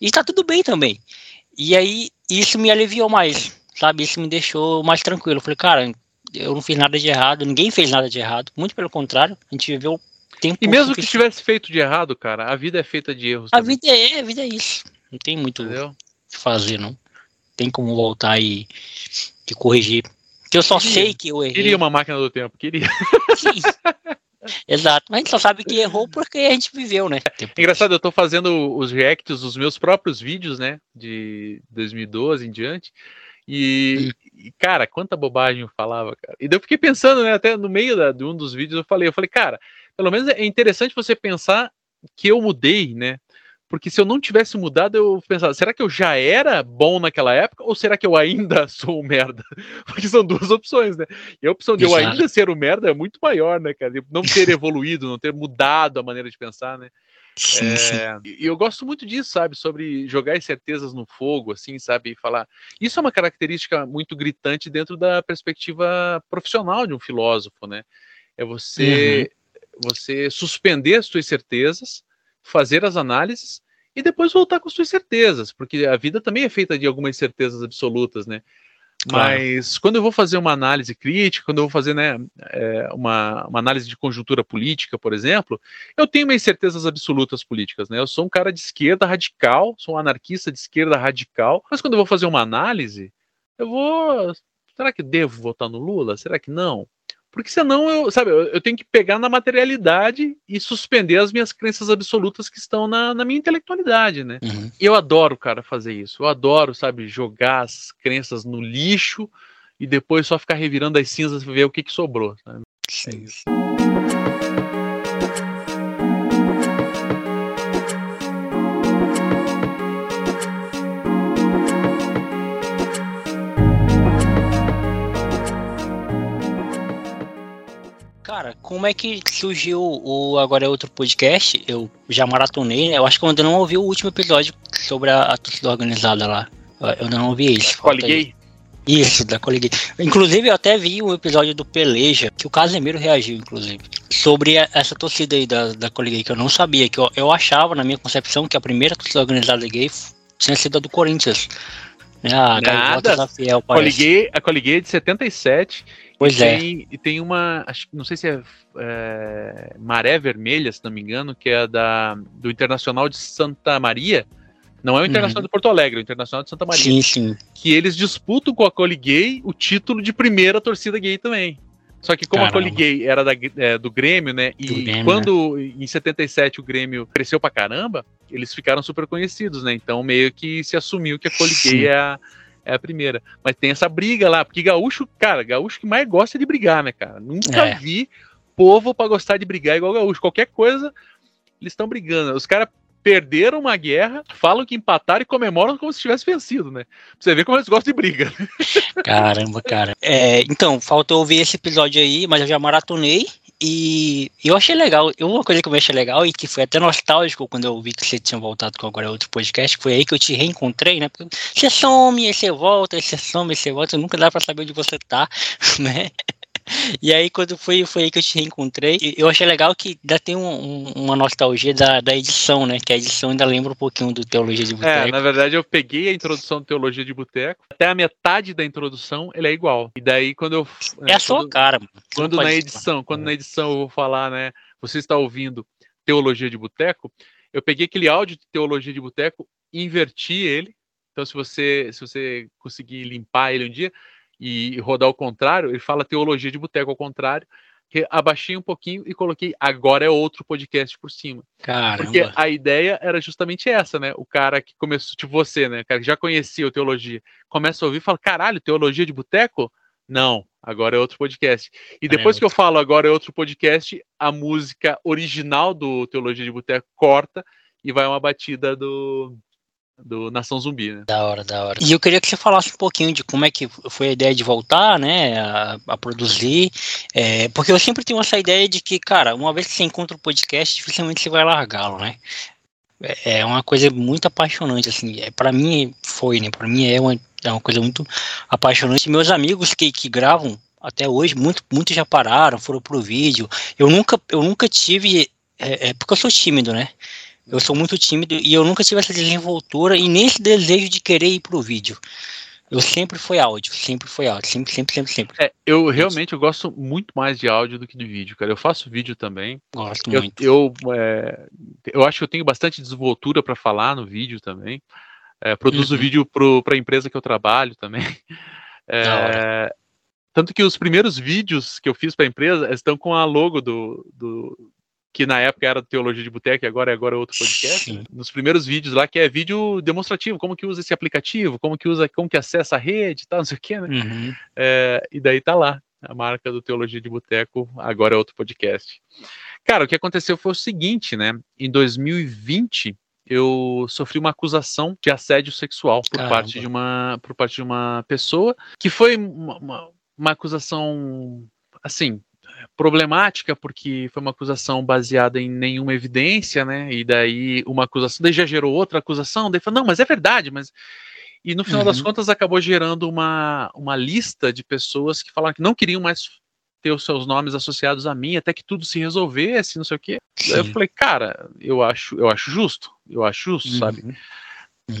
e tá tudo bem também. E aí isso me aliviou mais, sabe? Isso me deixou mais tranquilo. Eu falei, cara, eu não fiz nada de errado, ninguém fez nada de errado, muito pelo contrário, a gente viveu tempo. E mesmo que tivesse feito de errado, cara, a vida é feita de erros. A também. vida é, a vida é isso. Não tem muito o que fazer, não. Tem como voltar e, e corrigir que eu só queria. sei que eu errei. Queria uma máquina do tempo, queria. Sim. Exato, mas a gente só sabe que errou porque a gente viveu, né? Engraçado, eu tô fazendo os reacts dos meus próprios vídeos, né? De 2012 em diante. E, e, cara, quanta bobagem eu falava, cara. E daí eu fiquei pensando, né? Até no meio da, de um dos vídeos eu falei, eu falei, cara, pelo menos é interessante você pensar que eu mudei, né? Porque se eu não tivesse mudado, eu pensava, será que eu já era bom naquela época ou será que eu ainda sou um merda? Porque são duas opções, né? E a opção de Exato. eu ainda ser o um merda é muito maior, né, cara? De não ter evoluído, não ter mudado a maneira de pensar, né? Sim, é, sim. E eu gosto muito disso, sabe? Sobre jogar as certezas no fogo, assim, sabe? E falar. Isso é uma característica muito gritante dentro da perspectiva profissional de um filósofo, né? É você, uhum. você suspender as suas certezas fazer as análises e depois voltar com suas certezas, porque a vida também é feita de algumas certezas absolutas, né? Claro. Mas quando eu vou fazer uma análise crítica, quando eu vou fazer né, é, uma, uma, análise de conjuntura política, por exemplo, eu tenho minhas certezas absolutas políticas. Né? Eu sou um cara de esquerda radical, sou um anarquista de esquerda radical, mas quando eu vou fazer uma análise, eu vou. Será que devo votar no Lula? Será que não? Porque senão eu, sabe, eu, eu, tenho que pegar na materialidade e suspender as minhas crenças absolutas que estão na, na minha intelectualidade, né? Uhum. Eu adoro, cara, fazer isso. Eu adoro, sabe, jogar as crenças no lixo e depois só ficar revirando as cinzas e ver o que, que sobrou. Sabe? Sim. É Cara, como é que surgiu o Agora é Outro Podcast? Eu já maratonei, né? Eu acho que eu ainda não ouvi o último episódio sobre a, a torcida organizada lá. Eu ainda não ouvi isso. Coliguei? Isso, da Coliguei. Inclusive, eu até vi um episódio do Peleja, que o Casemiro reagiu, inclusive, sobre a, essa torcida aí da, da Coliguei, que eu não sabia, que eu, eu achava, na minha concepção, que a primeira torcida organizada gay tinha sido a do Corinthians. Né? A Nada. Da Fiel, Coliguei, a Coliguei é de 77 Pois e é. Tem, e tem uma, acho, não sei se é, é, Maré Vermelha, se não me engano, que é da, do Internacional de Santa Maria. Não é o Internacional uhum. de Porto Alegre, é o Internacional de Santa Maria. Sim, sim. Que eles disputam com a Coli Gay o título de primeira torcida gay também. Só que como Caramba. a Coli Gay era da, é, do Grêmio, né? E Grêmio, quando né? em 77 o Grêmio cresceu pra caramba, eles ficaram super conhecidos, né? Então meio que se assumiu que a Coli Gay é a é a primeira. Mas tem essa briga lá, porque gaúcho, cara, gaúcho que mais gosta de brigar, né, cara? Nunca é. vi povo para gostar de brigar igual gaúcho. Qualquer coisa, eles estão brigando. Os caras perderam uma guerra, falam que empataram e comemoram como se tivesse vencido, né? Pra você ver como eles gostam de briga. Caramba, cara. É, então, faltou ouvir esse episódio aí, mas eu já maratonei. E eu achei legal. Uma coisa que eu achei legal e que foi até nostálgico quando eu vi que você tinha voltado com agora outro podcast, foi aí que eu te reencontrei, né? Porque você some, aí você volta, aí você some, aí você volta, nunca dá pra saber onde você tá, né? E aí, quando foi, foi aí que eu te reencontrei, eu achei legal que ainda tem um, um, uma nostalgia da, da edição, né? Que a edição ainda lembra um pouquinho do Teologia de Boteco. É, na verdade, eu peguei a introdução do Teologia de Boteco, até a metade da introdução ele é igual. E daí, quando eu. É a sua quando, cara, mano. Quando na edição, quando na edição eu vou falar, né? Você está ouvindo Teologia de Boteco, eu peguei aquele áudio de Teologia de Boteco, inverti ele. Então, se você, se você conseguir limpar ele um dia, e rodar ao contrário, ele fala teologia de boteco ao contrário, que abaixei um pouquinho e coloquei agora é outro podcast por cima. Caramba. Porque a ideia era justamente essa, né? O cara que começou, tipo você, né? O cara que já conhecia o teologia, começa a ouvir e fala: caralho, teologia de boteco? Não, agora é outro podcast. E depois é que eu falo agora é outro podcast, a música original do Teologia de Boteco corta e vai uma batida do do Nação Zumbi, né? Da hora, da hora. E eu queria que você falasse um pouquinho de como é que foi a ideia de voltar, né, a, a produzir, é, porque eu sempre tenho essa ideia de que, cara, uma vez que você encontra o um podcast, dificilmente você vai largá-lo, né? É, é uma coisa muito apaixonante, assim, é, para mim foi, né, para mim é uma, é uma coisa muito apaixonante. Meus amigos que, que gravam até hoje, muito, muitos já pararam, foram pro vídeo, eu nunca, eu nunca tive, é, é porque eu sou tímido, né, eu sou muito tímido e eu nunca tive essa desenvoltura e nem esse desejo de querer ir pro vídeo. Eu sempre fui áudio, sempre foi áudio, sempre, sempre, sempre, sempre. É, eu realmente eu gosto muito mais de áudio do que de vídeo, cara. Eu faço vídeo também. Gosto eu, muito. Eu, é, eu acho que eu tenho bastante desenvoltura para falar no vídeo também. É, produzo uhum. vídeo para a empresa que eu trabalho também. É, tanto que os primeiros vídeos que eu fiz para a empresa estão com a logo do, do, que na época era Teologia de Boteco e agora é agora outro podcast, nos primeiros vídeos lá, que é vídeo demonstrativo, como que usa esse aplicativo, como que usa, como que acessa a rede e tal, não sei o que, né? Uhum. É, e daí tá lá, a marca do Teologia de Boteco, agora é outro podcast. Cara, o que aconteceu foi o seguinte, né? Em 2020, eu sofri uma acusação de assédio sexual por Caramba. parte de uma por parte de uma pessoa que foi uma, uma, uma acusação assim problemática porque foi uma acusação baseada em nenhuma evidência, né? E daí uma acusação, daí já gerou outra acusação, daí falou, não, mas é verdade, mas e no final uhum. das contas acabou gerando uma, uma lista de pessoas que falaram que não queriam mais ter os seus nomes associados a mim, até que tudo se resolvesse, não sei o quê. Daí eu falei, cara, eu acho, eu acho justo, eu acho justo, uhum. sabe? Uhum.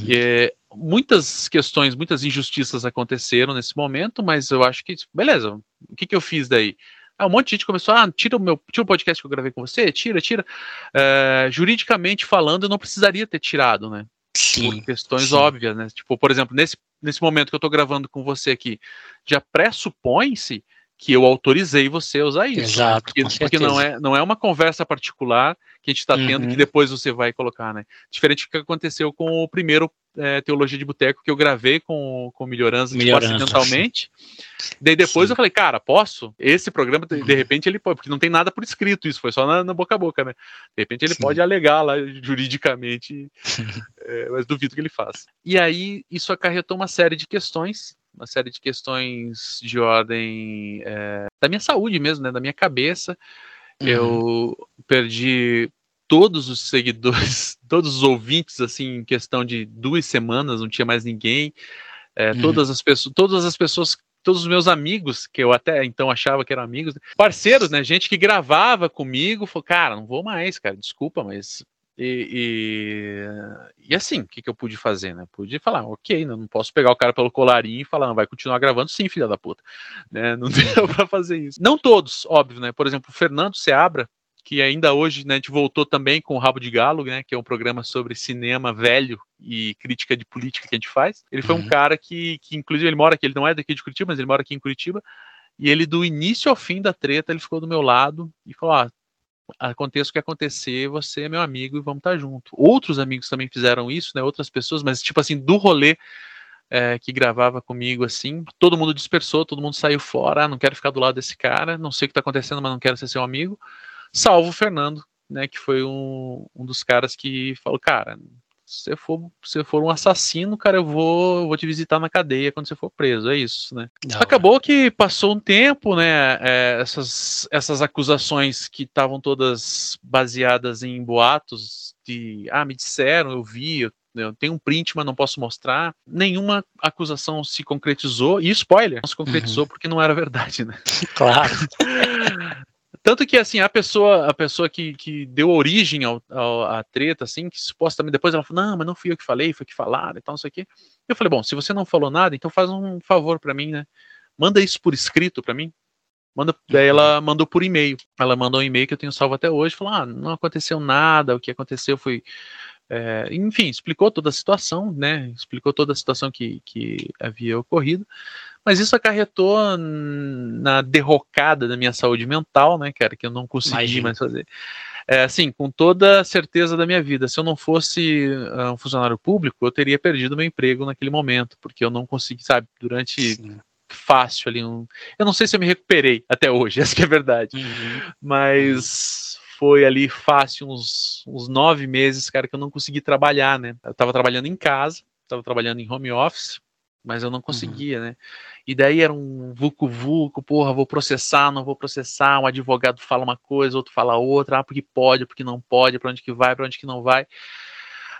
E, é, muitas questões, muitas injustiças aconteceram nesse momento, mas eu acho que, beleza, o que, que eu fiz daí? Ah, um monte de gente começou, ah, tira o meu, tira o podcast que eu gravei com você, tira, tira. É, juridicamente falando, eu não precisaria ter tirado, né? Sim, por questões sim. óbvias, né? Tipo, por exemplo, nesse, nesse momento que eu tô gravando com você aqui, já pressupõe-se que eu autorizei você a usar isso. Exato. Porque, porque, não, é, não é uma conversa particular que a gente está tendo uhum. que depois você vai colocar, né? Diferente do que aconteceu com o primeiro é, Teologia de Boteco que eu gravei com, com Melhorança, tipo, acidentalmente. Daí depois Sim. eu falei, cara, posso? Esse programa, de, de, repente, ele pode, porque não tem nada por escrito isso, foi só na, na boca a boca, né? De repente ele Sim. pode alegar lá juridicamente, é, mas duvido que ele faça. E aí isso acarretou uma série de questões uma série de questões de ordem é, da minha saúde mesmo, né, da minha cabeça. Uhum. Eu perdi todos os seguidores, todos os ouvintes, assim, em questão de duas semanas, não tinha mais ninguém. É, uhum. Todas as pessoas, todas as pessoas, todos os meus amigos, que eu até então achava que eram amigos, parceiros, né? Gente que gravava comigo, falou, cara, não vou mais, cara, desculpa, mas e, e, e, assim, o que, que eu pude fazer, né? Pude falar, ok, não, posso pegar o cara pelo colarinho e falar, não, vai continuar gravando, sim, filha da puta. Né? Não deu pra fazer isso. Não todos, óbvio, né? Por exemplo, o Fernando Seabra, que ainda hoje, né, a gente voltou também com o Rabo de Galo, né, que é um programa sobre cinema velho e crítica de política que a gente faz. Ele foi uhum. um cara que, que, inclusive, ele mora aqui, ele não é daqui de Curitiba, mas ele mora aqui em Curitiba, e ele, do início ao fim da treta, ele ficou do meu lado e falou, ah, aconteça o que acontecer, você é meu amigo e vamos estar junto. Outros amigos também fizeram isso, né? Outras pessoas, mas tipo assim, do rolê é, que gravava comigo assim, todo mundo dispersou, todo mundo saiu fora, ah, não quero ficar do lado desse cara, não sei o que está acontecendo, mas não quero ser seu amigo. Salvo o Fernando, né, que foi um, um dos caras que falou, cara, se você for, se você for um assassino, cara, eu vou, vou te visitar na cadeia quando você for preso. É isso, né? Não, Acabou que passou um tempo, né? É, essas, essas acusações que estavam todas baseadas em boatos de ah, me disseram, eu vi, eu, eu tenho um print, mas não posso mostrar. Nenhuma acusação se concretizou. E spoiler, não se concretizou uhum. porque não era verdade, né? Claro. Tanto que, assim, a pessoa, a pessoa que, que deu origem ao, ao, à treta, assim, que supostamente depois ela falou, não, mas não fui eu que falei, foi que falaram e tal, não sei o quê. Eu falei, bom, se você não falou nada, então faz um favor para mim, né? Manda isso por escrito para mim. Manda, daí ela mandou por e-mail. Ela mandou um e-mail que eu tenho salvo até hoje, falou, ah, não aconteceu nada, o que aconteceu foi... É, enfim, explicou toda a situação, né? Explicou toda a situação que, que havia ocorrido. Mas isso acarretou na derrocada da minha saúde mental, né, cara, que eu não consegui Imagina. mais fazer. É, assim, com toda a certeza da minha vida, se eu não fosse uh, um funcionário público, eu teria perdido meu emprego naquele momento, porque eu não consegui, sabe, durante Sim. fácil ali, um... eu não sei se eu me recuperei até hoje, essa que é a verdade, uhum. mas foi ali fácil uns, uns nove meses, cara, que eu não consegui trabalhar, né, eu tava trabalhando em casa, tava trabalhando em home office, mas eu não uhum. conseguia, uhum. né? E daí era um vucu-vucu, porra, vou processar, não vou processar, um advogado fala uma coisa, outro fala outra, ah, porque pode, porque não pode, para onde que vai, para onde que não vai.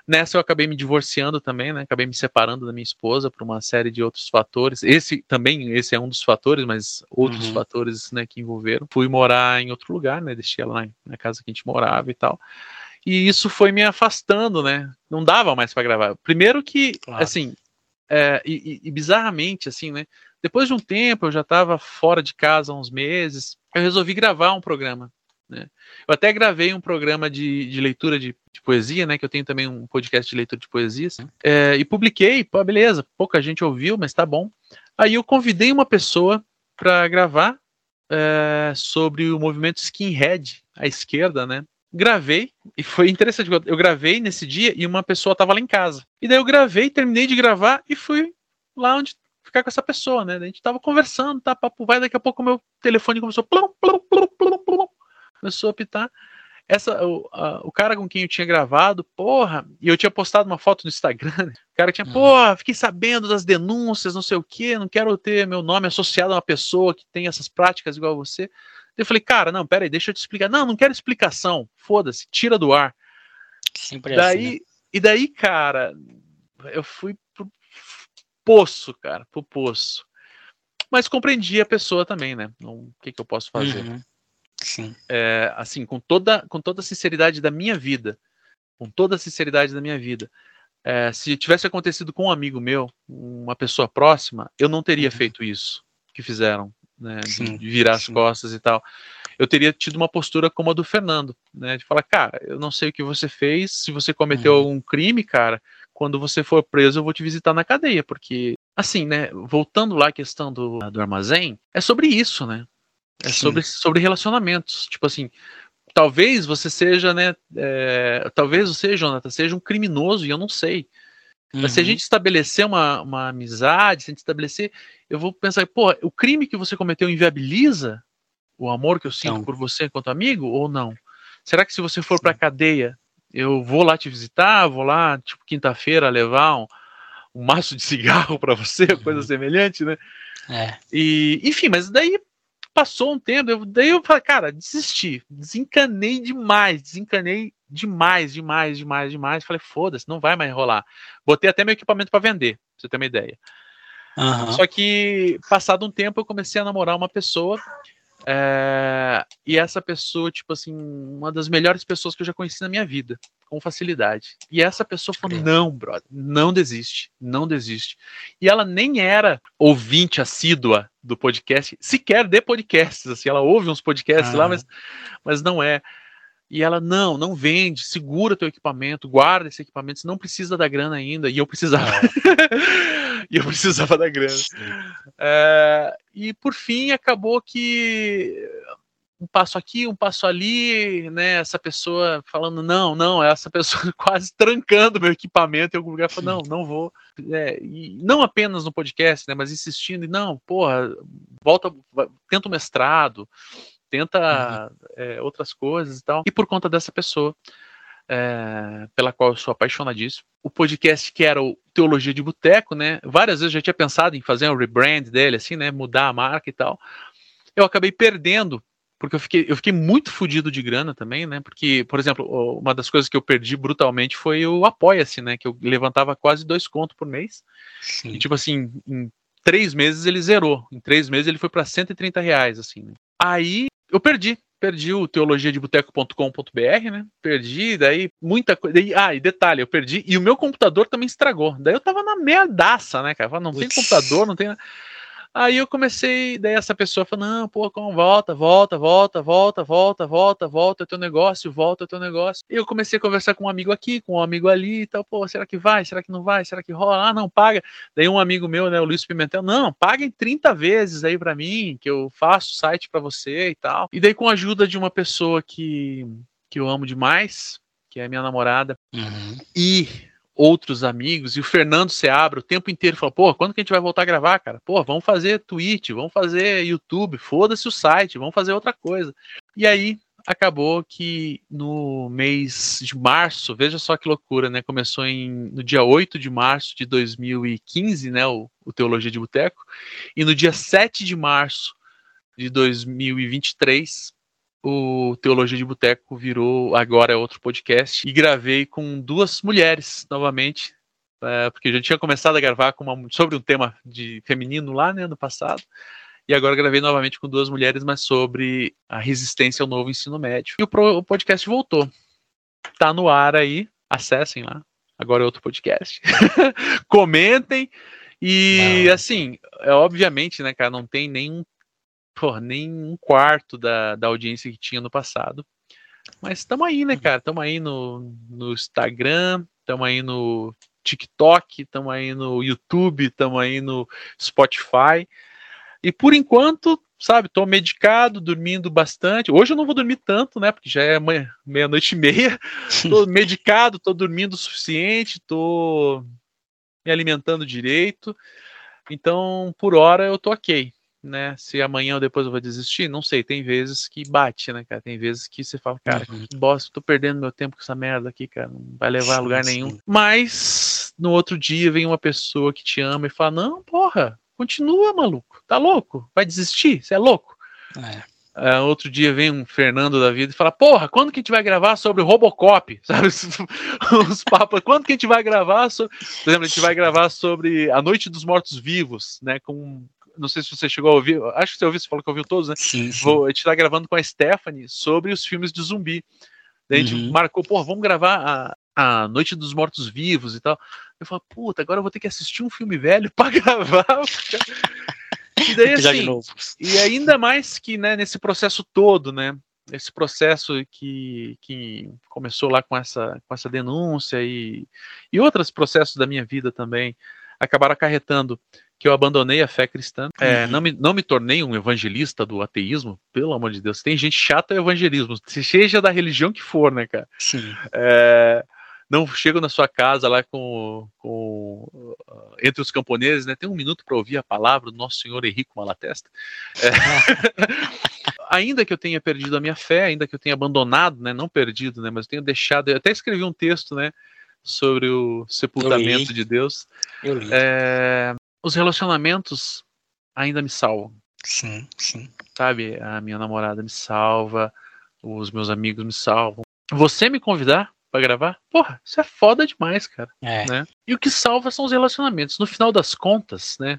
Nessa eu acabei me divorciando também, né? Acabei me separando da minha esposa por uma série de outros fatores. Esse também, esse é um dos fatores, mas outros uhum. fatores, né, que envolveram. Fui morar em outro lugar, né? Deixei ela na, na casa que a gente morava e tal e isso foi me afastando, né? Não dava mais para gravar. Primeiro que, claro. assim, é, e, e, bizarramente, assim, né? Depois de um tempo, eu já estava fora de casa há uns meses, eu resolvi gravar um programa. Né? Eu até gravei um programa de, de leitura de, de, poesia, né? Que eu tenho também um podcast de leitura de poesia, assim, é, e publiquei, pô, beleza, pouca gente ouviu, mas tá bom. Aí eu convidei uma pessoa para gravar é, sobre o movimento skinhead à esquerda, né? Gravei, e foi interessante, eu gravei nesse dia e uma pessoa estava lá em casa. E daí eu gravei, terminei de gravar e fui lá onde ficar com essa pessoa, né? A gente tava conversando, tá, papo vai, daqui a pouco meu telefone começou plum, plum, plum, plum, plum, começou a apitar. Essa, o, a, o cara com quem eu tinha gravado, porra, e eu tinha postado uma foto no Instagram, né? o cara tinha, uhum. porra, fiquei sabendo das denúncias, não sei o que, não quero ter meu nome associado a uma pessoa que tem essas práticas igual a você. Eu falei, cara, não, peraí, deixa eu te explicar. Não, não quero explicação, foda-se, tira do ar. Sempre daí, assim, né? E daí, cara, eu fui pro poço, cara, pro poço. Mas compreendi a pessoa também, né? O que, que eu posso fazer? Uhum. Sim. É, assim, com toda, com toda a sinceridade da minha vida, com toda a sinceridade da minha vida, é, se tivesse acontecido com um amigo meu, uma pessoa próxima, eu não teria uhum. feito isso que fizeram, né? Sim, de virar sim. as costas e tal. Eu teria tido uma postura como a do Fernando, né? De falar, cara, eu não sei o que você fez, se você cometeu uhum. algum crime, cara, quando você for preso, eu vou te visitar na cadeia, porque, assim, né, voltando lá à questão do, do armazém, é sobre isso, né? É sobre, sobre relacionamentos. Tipo assim, talvez você seja, né? É, talvez você, Jonathan, seja um criminoso e eu não sei. Uhum. Mas se a uhum. gente estabelecer uma, uma amizade, se a gente estabelecer, eu vou pensar, pô, o crime que você cometeu inviabiliza o amor que eu sinto não. por você enquanto amigo ou não? Será que se você for para cadeia, eu vou lá te visitar, vou lá, tipo, quinta-feira levar um, um maço de cigarro para você, uhum. coisa semelhante, né? É. E, enfim, mas daí passou um tempo, eu, daí eu falei, cara, desisti, desencanei demais, desencanei demais, demais, demais, demais. Falei, foda-se, não vai mais rolar. Botei até meu equipamento para vender, pra você ter uma ideia. Uhum. Só que, passado um tempo, eu comecei a namorar uma pessoa é, e essa pessoa, tipo assim, uma das melhores pessoas que eu já conheci na minha vida, com facilidade. E essa pessoa falou: não, brother, não desiste, não desiste. E ela nem era ouvinte assídua do podcast, sequer de podcasts, assim, ela ouve uns podcasts lá, mas, mas não é. E ela, não, não vende, segura teu equipamento, guarda esse equipamento, você não precisa da grana ainda. E eu precisava. É. e eu precisava da grana. É, e por fim, acabou que um passo aqui, um passo ali, né? Essa pessoa falando, não, não, essa pessoa quase trancando meu equipamento em algum lugar, falando, não, não vou. É, e não apenas no podcast, né? Mas insistindo, e não, porra, volta, tenta o mestrado tenta uhum. é, outras coisas e tal. E por conta dessa pessoa, é, pela qual eu sou apaixonadíssimo. O podcast que era o Teologia de Boteco, né? Várias vezes eu já tinha pensado em fazer um rebrand dele, assim, né? Mudar a marca e tal. Eu acabei perdendo, porque eu fiquei, eu fiquei muito fodido de grana também, né? Porque, por exemplo, uma das coisas que eu perdi brutalmente foi o Apoia-se, né? Que eu levantava quase dois contos por mês. Sim. E, tipo assim, em três meses ele zerou. Em três meses ele foi para 130 reais, assim. Né? Aí eu perdi perdi o teologiadeboteco.com.br, né? Perdi, daí muita coisa. Ah, e detalhe, eu perdi e o meu computador também estragou. Daí eu tava na merdaça, né, cara? Não tem computador, não tem. Aí eu comecei, daí essa pessoa falou, não, pô, como volta, volta, volta, volta, volta, volta, volta, teu negócio, volta, teu negócio. E eu comecei a conversar com um amigo aqui, com um amigo ali e tal, pô, será que vai, será que não vai, será que rola? Ah, não, paga. Daí um amigo meu, né, o Luiz Pimentel, não, paga em 30 vezes aí para mim, que eu faço site para você e tal. E daí com a ajuda de uma pessoa que, que eu amo demais, que é minha namorada, uhum. e outros amigos, e o Fernando Seabra o tempo inteiro falou, pô, quando que a gente vai voltar a gravar, cara? Pô, vamos fazer Twitch, vamos fazer YouTube, foda-se o site, vamos fazer outra coisa. E aí acabou que no mês de março, veja só que loucura, né? Começou em, no dia 8 de março de 2015, né? O, o Teologia de Boteco, e no dia 7 de março de 2023 o Teologia de Boteco virou agora é outro podcast e gravei com duas mulheres novamente, é, porque eu já tinha começado a gravar uma, sobre um tema de feminino lá né, no passado. E agora gravei novamente com duas mulheres, mas sobre a resistência ao novo ensino médio. E o, pro, o podcast voltou. Tá no ar aí, acessem lá. Agora é outro podcast. Comentem. E não. assim, é, obviamente, né, cara, não tem nenhum pô, nem um quarto da, da audiência que tinha no passado. Mas estamos aí, né, uhum. cara? Estamos aí no, no Instagram, estamos aí no TikTok, estamos aí no YouTube, estamos aí no Spotify. E por enquanto, sabe, tô medicado, dormindo bastante. Hoje eu não vou dormir tanto, né? Porque já é meia-noite e meia. Tô medicado, tô dormindo o suficiente, tô me alimentando direito. Então, por hora eu tô ok né? Se amanhã ou depois eu vou desistir, não sei. Tem vezes que bate, né, cara? Tem vezes que você fala, cara, uhum. que bosta, tô perdendo meu tempo com essa merda aqui, cara. Não vai levar a lugar sim. nenhum. Mas no outro dia vem uma pessoa que te ama e fala: Não, porra, continua, maluco. Tá louco? Vai desistir? Você é louco? É. Uh, outro dia vem um Fernando da vida e fala: Porra, quando que a gente vai gravar sobre o Robocop? Sabe? Os papos. Quando que a gente vai gravar sobre. Por exemplo, a gente vai gravar sobre A Noite dos Mortos Vivos, né? Com não sei se você chegou a ouvir, acho que você ouviu, você falou que ouviu todos, né? Sim, sim. Vou, a gente tá gravando com a Stephanie sobre os filmes de zumbi. Daí a gente uhum. marcou, pô, vamos gravar a, a Noite dos Mortos Vivos e tal. Eu falo, puta, agora eu vou ter que assistir um filme velho pra gravar. e daí assim, e ainda mais que, né, nesse processo todo, né, esse processo que, que começou lá com essa, com essa denúncia e, e outros processos da minha vida também acabaram acarretando que eu abandonei a fé cristã. É, uhum. não, me, não me tornei um evangelista do ateísmo, pelo amor de Deus. Tem gente chata evangelismo, seja da religião que for, né, cara? Sim. É, não chego na sua casa lá com, com uh, entre os camponeses, né? Tem um minuto para ouvir a palavra do nosso Senhor Henrico Malatesta. É, ainda que eu tenha perdido a minha fé, ainda que eu tenha abandonado, né? Não perdido, né? Mas eu tenho deixado. Eu até escrevi um texto, né? Sobre o sepultamento de Deus. É, os relacionamentos ainda me salvam. Sim, sim. Sabe, a minha namorada me salva, os meus amigos me salvam. Você me convidar para gravar? Porra, isso é foda demais, cara. É. Né? E o que salva são os relacionamentos. No final das contas, né?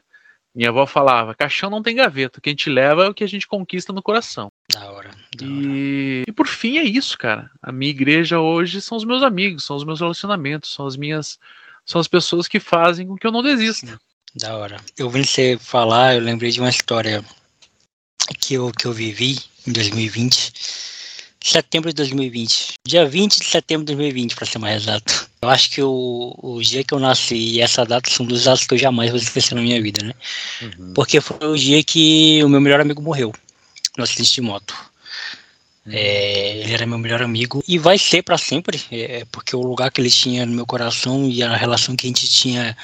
Minha avó falava: caixão não tem gaveta, o que a gente leva é o que a gente conquista no coração. Da hora. Da e... Hora. e por fim é isso, cara. A minha igreja hoje são os meus amigos, são os meus relacionamentos, são as minhas. São as pessoas que fazem com que eu não desista. Da hora. Eu vi você falar, eu lembrei de uma história que eu, que eu vivi em 2020. Setembro de 2020. Dia 20 de setembro de 2020, para ser mais exato. Eu acho que o, o dia que eu nasci e essa data são duas datas que eu jamais vou esquecer na minha vida, né? Uhum. Porque foi o dia que o meu melhor amigo morreu no acidente de moto. É, ele era meu melhor amigo e vai ser para sempre, é, porque o lugar que ele tinha no meu coração e a relação que a gente tinha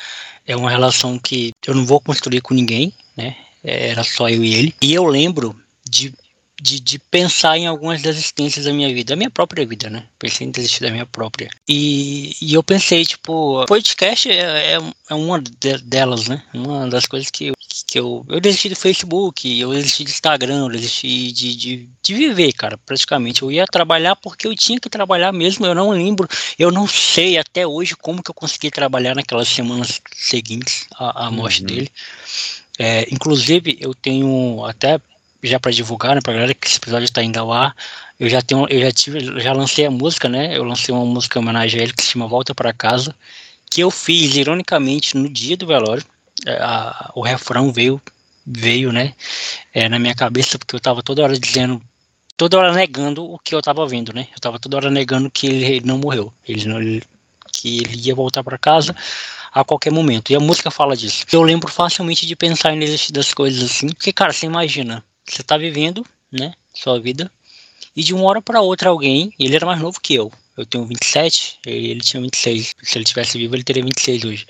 é uma relação que eu não vou construir com ninguém, né? Era só eu e ele. E eu lembro de de, de, pensar em algumas desistências da minha vida, da minha própria vida, né? Pensei em desistir da minha própria. E, e eu pensei, tipo, podcast é, é, é uma de, delas, né? Uma das coisas que, eu, que eu. Eu desisti do Facebook, eu desisti do Instagram, eu desisti de, de, de viver, cara, praticamente. Eu ia trabalhar porque eu tinha que trabalhar mesmo, eu não lembro, eu não sei até hoje como que eu consegui trabalhar naquelas semanas seguintes à, à morte uhum. dele. É, inclusive, eu tenho até já para divulgar, né, pra galera que esse episódio está ao ar, eu já tenho, eu já tive, já lancei a música, né? Eu lancei uma música em homenagem a ele que se chama Volta para Casa, que eu fiz ironicamente no dia do velório. É, a, o refrão veio, veio, né, é, na minha cabeça porque eu tava toda hora dizendo, toda hora negando o que eu tava vendo, né? Eu tava toda hora negando que ele, ele não morreu, ele não, ele, que ele ia voltar para casa a qualquer momento. E a música fala disso. Eu lembro facilmente de pensar nesse das coisas assim, porque cara, você imagina, você está vivendo, né, sua vida, e de uma hora para outra alguém, ele era mais novo que eu, eu tenho 27, ele tinha 26, se ele tivesse vivo ele teria 26 hoje.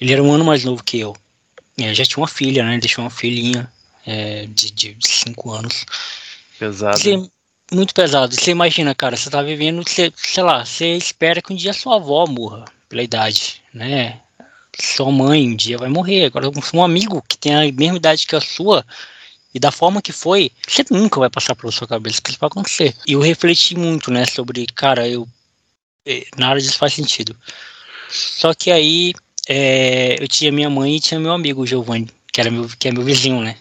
Ele era um ano mais novo que eu. É, já tinha uma filha, né, deixou uma filhinha é, de 5 anos. Pesado. Você, muito pesado. Você imagina, cara, você tá vivendo, você, sei lá, você espera que um dia sua avó morra pela idade, né? Sua mãe um dia vai morrer. Agora, um amigo que tem a mesma idade que a sua, e da forma que foi, você nunca vai passar pela sua cabeça que isso vai acontecer. E eu refleti muito, né, sobre, cara, eu. Eh, nada disso faz sentido. Só que aí é, eu tinha minha mãe e tinha meu amigo, o Giovanni, que, era meu, que é meu vizinho, né?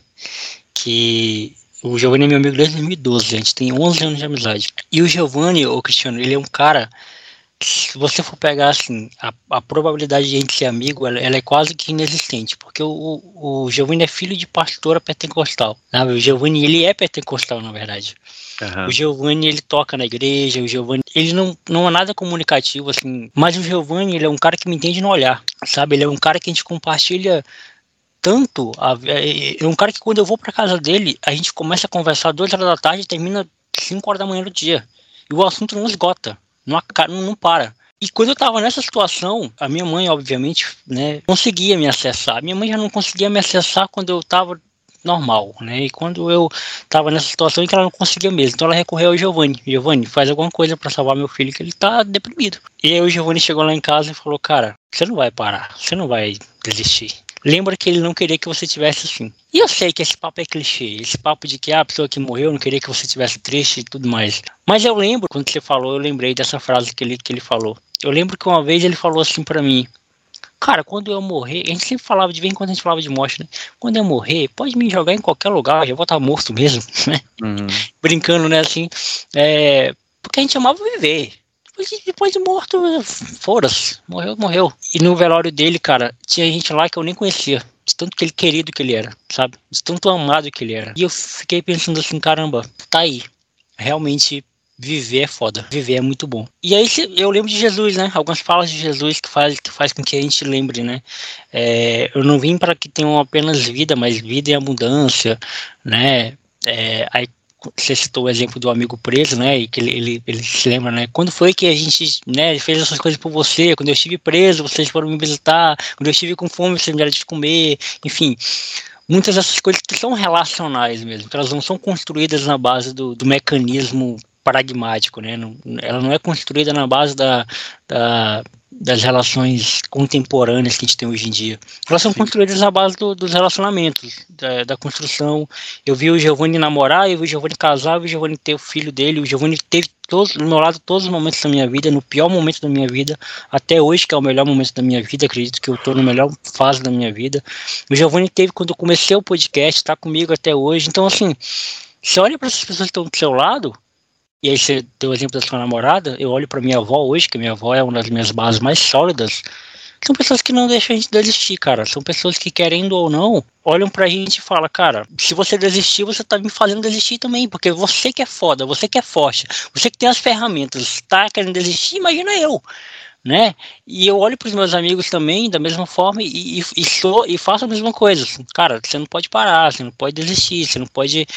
Que o Giovanni é meu amigo desde 2012, a gente tem 11 anos de amizade. E o Giovanni, o Cristiano, ele é um cara se você for pegar assim, a, a probabilidade de a gente ser amigo, ela, ela, é quase que inexistente, porque o, o, Giovanni é filho de pastora pentecostal. Sabe? O Giovanni, ele é pentecostal, na verdade. Uhum. O Giovanni, ele toca na igreja, o Giovanni, ele não, não é nada comunicativo, assim, mas o Giovanni, ele é um cara que me entende no olhar, sabe? Ele é um cara que a gente compartilha tanto, a, é, é um cara que quando eu vou pra casa dele, a gente começa a conversar duas horas da tarde e termina cinco horas da manhã do dia. E o assunto não esgota não, não para. E quando eu estava nessa situação, a minha mãe, obviamente, né, conseguia me acessar. Minha mãe já não conseguia me acessar quando eu estava normal, né? E quando eu estava nessa situação em que ela não conseguia mesmo, então ela recorreu ao Giovanni. Giovanni, faz alguma coisa para salvar meu filho que ele está deprimido. E aí o Giovanni chegou lá em casa e falou: "Cara, você não vai parar, você não vai desistir lembra que ele não queria que você tivesse assim. E eu sei que esse papo é clichê, esse papo de que ah, a pessoa que morreu não queria que você tivesse triste e tudo mais. Mas eu lembro, quando você falou, eu lembrei dessa frase que ele, que ele falou. Eu lembro que uma vez ele falou assim para mim: Cara, quando eu morrer, a gente sempre falava, de vez em quando a gente falava de morte, né? Quando eu morrer, pode me jogar em qualquer lugar, eu vou estar morto mesmo, né? Uhum. Brincando, né, assim. É, porque a gente amava viver. Depois, depois de morto, foda-se, morreu, morreu. E no velório dele, cara, tinha gente lá que eu nem conhecia. De tanto que ele querido que ele era, sabe? De tanto amado que ele era. E eu fiquei pensando assim, caramba, tá aí. Realmente viver é foda. Viver é muito bom. E aí eu lembro de Jesus, né? Algumas falas de Jesus que faz, que faz com que a gente lembre, né? É, eu não vim para que tenham apenas vida, mas vida e abundância, né? É, aí você citou o exemplo do amigo preso, né? E que ele, ele, ele, se lembra, né? Quando foi que a gente né, fez essas coisas por você? Quando eu estive preso, vocês foram me visitar. Quando eu estive com fome, vocês me deram de comer. Enfim, muitas dessas coisas que são relacionais mesmo, que elas não são construídas na base do, do mecanismo pragmático, né? Ela não é construída na base da, da, das relações contemporâneas que a gente tem hoje em dia. Elas são Sim. construídas na base do, dos relacionamentos, da, da, construção. Eu vi o Giovanni namorar, eu vi o Giovanni casar, eu vi o Giovanni ter o filho dele, o Giovanni teve todos, do meu lado todos os momentos da minha vida, no pior momento da minha vida, até hoje, que é o melhor momento da minha vida, acredito que eu estou na melhor fase da minha vida. O Giovanni teve quando eu comecei o podcast, está comigo até hoje. Então, assim, você olha para essas pessoas que estão do seu lado, e aí você deu o exemplo da sua namorada, eu olho para minha avó hoje, que minha avó é uma das minhas bases mais sólidas. São pessoas que não deixam a gente desistir, cara. São pessoas que, querendo ou não, olham pra gente e falam, cara, se você desistir, você tá me fazendo desistir também, porque você que é foda, você que é forte, você que tem as ferramentas, tá querendo desistir, imagina eu. Né? E eu olho para os meus amigos também da mesma forma e, e, e, sou, e faço a mesma coisa. Cara, você não pode parar, você não pode desistir, você não pode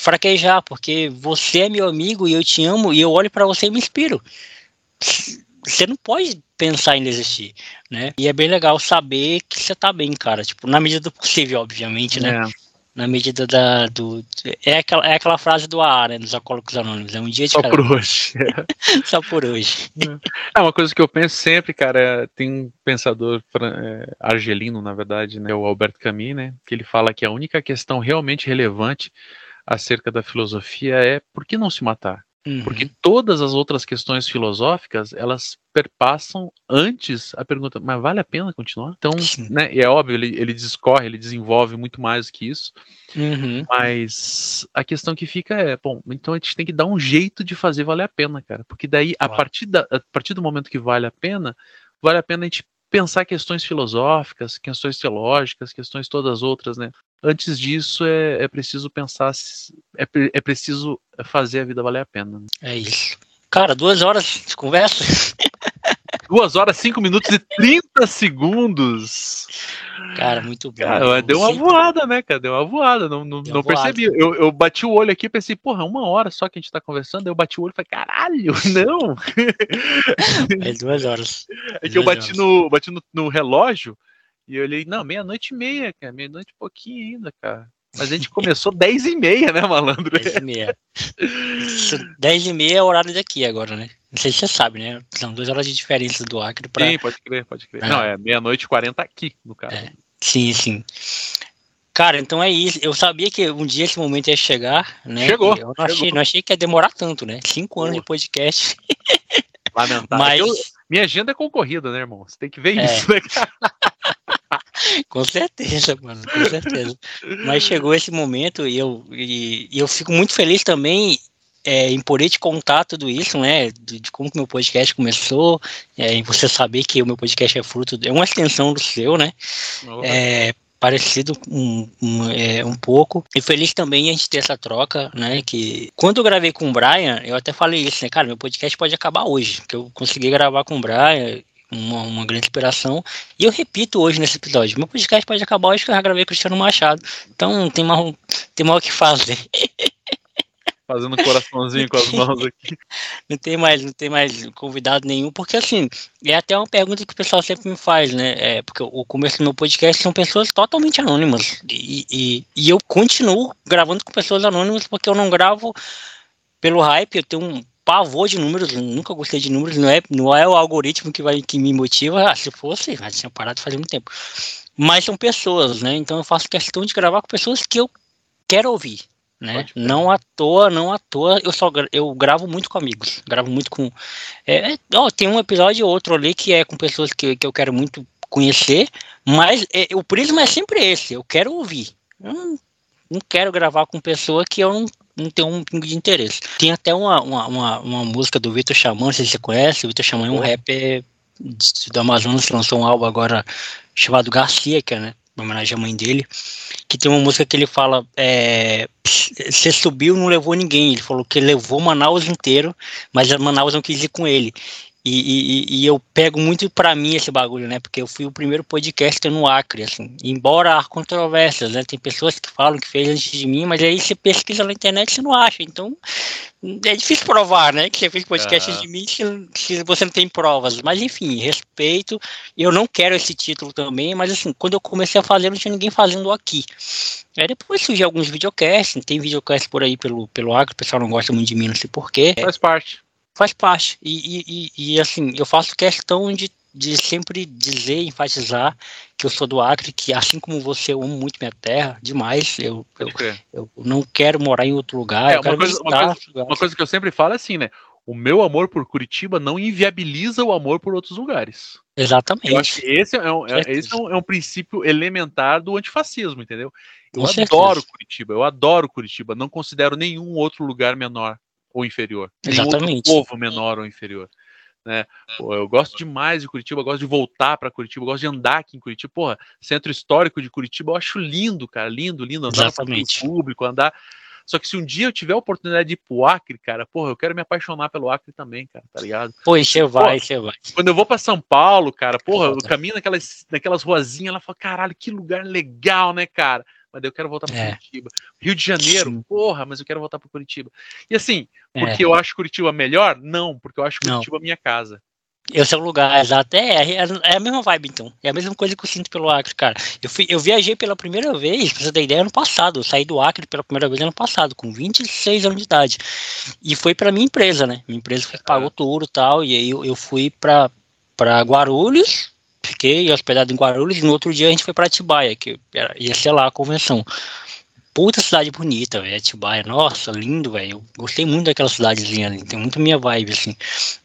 fraquejar, porque você é meu amigo e eu te amo e eu olho para você e me inspiro. Você não pode pensar em desistir, né? E é bem legal saber que você tá bem, cara. Tipo, na medida do possível, obviamente, né? É. na medida da. Do, é, aquela, é aquela frase do AA, né? Dos Alcoólicos Anônimos. É um dia de Só cada por hoje. Só por hoje. É uma coisa que eu penso sempre, cara. é- Tem um pensador é, argelino, na verdade, né? O Alberto Camus, né? Que ele fala que a única questão realmente relevante acerca da filosofia é por que não se matar? Uhum. Porque todas as outras questões filosóficas, elas perpassam antes a pergunta, mas vale a pena continuar? Então, Sim. né, e é óbvio, ele, ele discorre, ele desenvolve muito mais do que isso, Uhum. mas a questão que fica é, bom, então a gente tem que dar um jeito de fazer valer a pena, cara, porque daí, a partir, da, a partir do momento que vale a pena, vale a pena a gente pensar questões filosóficas, questões teológicas, questões todas outras, né? Antes disso, é, é preciso pensar, é, é preciso fazer a vida valer a pena. né? É isso. Cara, duas horas de conversa? Duas horas, cinco minutos e 30 segundos. Cara, muito bom. Cara, deu uma voada, né, cara? Deu uma voada. Não, não, não voada. percebi. Eu, eu bati o olho aqui e pensei, porra, uma hora só que a gente tá conversando. Eu bati o olho e falei, caralho, não. É duas horas. É que eu bati no, bati no, no relógio e eu olhei, não, meia-noite e meia, cara. Meia-noite e pouquinho ainda, cara. Mas a gente começou 10 e meia, né, malandro? Dez e meia. Isso, Dez e meia é o horário daqui agora, né? Não sei se você sabe, né? São duas horas de diferença do Acre pra. Sim, pode crer, pode crer. É. Não, é meia-noite e 40 aqui, no caso. É. Sim, sim. Cara, então é isso. Eu sabia que um dia esse momento ia chegar, né? Chegou, Eu não achei, chegou. não achei que ia demorar tanto, né? Cinco anos Pô. de podcast. Lamentável. Mas, Eu- minha agenda é concorrida, né, irmão? Você tem que ver É. isso, né, cara? com certeza, mano, com certeza. Mas chegou esse momento e eu, e, e eu fico muito feliz também é, em poder te contar tudo isso, né? De, de como que meu podcast começou, é, em você saber que o meu podcast é fruto, é uma extensão do seu, né? É, parecido um, um, é, um pouco. E feliz também a gente ter essa troca, né? Que quando eu gravei com o Brian, eu até falei isso, né? Cara, meu podcast pode acabar hoje, que eu consegui gravar com o Brian. Uma, uma grande inspiração. E eu repito hoje nesse episódio: meu podcast pode acabar hoje que eu já gravei com o Cristiano Machado. Então tem mais, tem mais o que fazer. Fazendo coraçãozinho com as mãos aqui. Não tem mais, não tem mais convidado nenhum, porque assim, é até uma pergunta que o pessoal sempre me faz, né? É, porque o começo do meu podcast são pessoas totalmente anônimas. E, e, e eu continuo gravando com pessoas anônimas porque eu não gravo pelo hype, eu tenho um pavor de números, nunca gostei de números, não é, não é o algoritmo que, vai, que me motiva, ah, se fosse, já tinha parado faz muito tempo. Mas são pessoas, né? Então eu faço questão de gravar com pessoas que eu quero ouvir né? Não à toa, não à toa, eu só eu gravo muito com amigos, gravo muito com é, é, ó, tem um episódio ou outro ali que é com pessoas que, que eu quero muito conhecer, mas é, o prisma é sempre esse, eu quero ouvir. Eu não, não quero gravar com pessoa que eu não, não tenho um pingo de interesse. Tem até uma, uma, uma, uma música do Vitor Xamã, não sei se você conhece, o Vitor Xamã é um rapper do Amazonas lançou um álbum agora chamado Garcia, que é né, em homenagem à mãe dele, que tem uma música que ele fala é, você subiu não levou ninguém. Ele falou que levou Manaus inteiro, mas Manaus não quis ir com ele. E, e- e eu pego muito pra mim esse bagulho, né? Porque eu fui o primeiro podcaster no Acre, assim. Embora há controvérsias, né? Tem pessoas que falam que fez antes de mim, mas aí você pesquisa na internet e você não acha. Então é difícil provar, né? Que você fez podcast antes de mim se, se você não tem provas. Mas enfim, respeito. Eu não quero esse título também, mas assim, quando eu comecei a fazer, não tinha ninguém fazendo aqui. Aí depois surgiu alguns videocasts, tem videocast por aí pelo, pelo Acre, o pessoal não gosta muito de mim, não sei porquê. Faz parte. Faz parte. E, e, e, assim, eu faço questão de, de sempre dizer, enfatizar que eu sou do Acre, que assim como você, eu amo muito minha terra, demais. Eu, eu, eu não quero morar em outro lugar. É, uma coisa- uma lugares. Uma coisa que eu sempre falo é assim, né? O meu amor por Curitiba não inviabiliza o amor por outros lugares. Exatamente. Eu acho que esse é um, é, Certeza. esse é um, é um princípio elementar do antifascismo, entendeu? Eu Com certeza. adoro Curitiba, eu adoro Curitiba, não considero nenhum outro lugar menor ou inferior. Exatamente. outro povo menor ou inferior. Né? Pô, eu gosto demais de Curitiba, gosto de voltar para Curitiba, gosto de andar aqui em Curitiba. Porra, centro histórico de Curitiba eu acho lindo, cara, lindo, lindo andar no Exatamente. público, andar. Só que se um dia eu tiver a oportunidade de ir pro Acre, cara, porra, eu quero me apaixonar pelo Acre também, cara, tá ligado? Pô, e você vai, você vai. Quando eu vou pra São Paulo, cara, porra, eu caminho naquelas, naquelas ruazinhas, ela fala, caralho, que lugar legal, né, cara? Mas eu quero voltar pra É. Curitiba. Rio de Janeiro, Sim. porra, mas eu quero voltar pra Curitiba. E assim, É. porque eu acho Curitiba melhor? Não, porque eu acho Não. Curitiba minha casa. Esse é o lugar, exato. É, é, é, a mesma vibe, então. É a mesma coisa que eu sinto pelo Acre, cara. Eu, fui, eu viajei pela primeira vez, pra você ter ideia, ano passado. Eu saí do Acre pela primeira vez ano passado, com 26 anos de idade. E foi pra minha empresa, né? Minha empresa pagou ah. tudo e tal. E aí eu, eu fui pra, pra Guarulhos, fiquei hospedado em Guarulhos. E no outro dia a gente foi pra Atibaia, que era, ia ser lá a convenção puta cidade bonita, velho. Atibaia, nossa, lindo, velho. Eu gostei muito daquela cidadezinha ali, tem muito minha vibe, assim.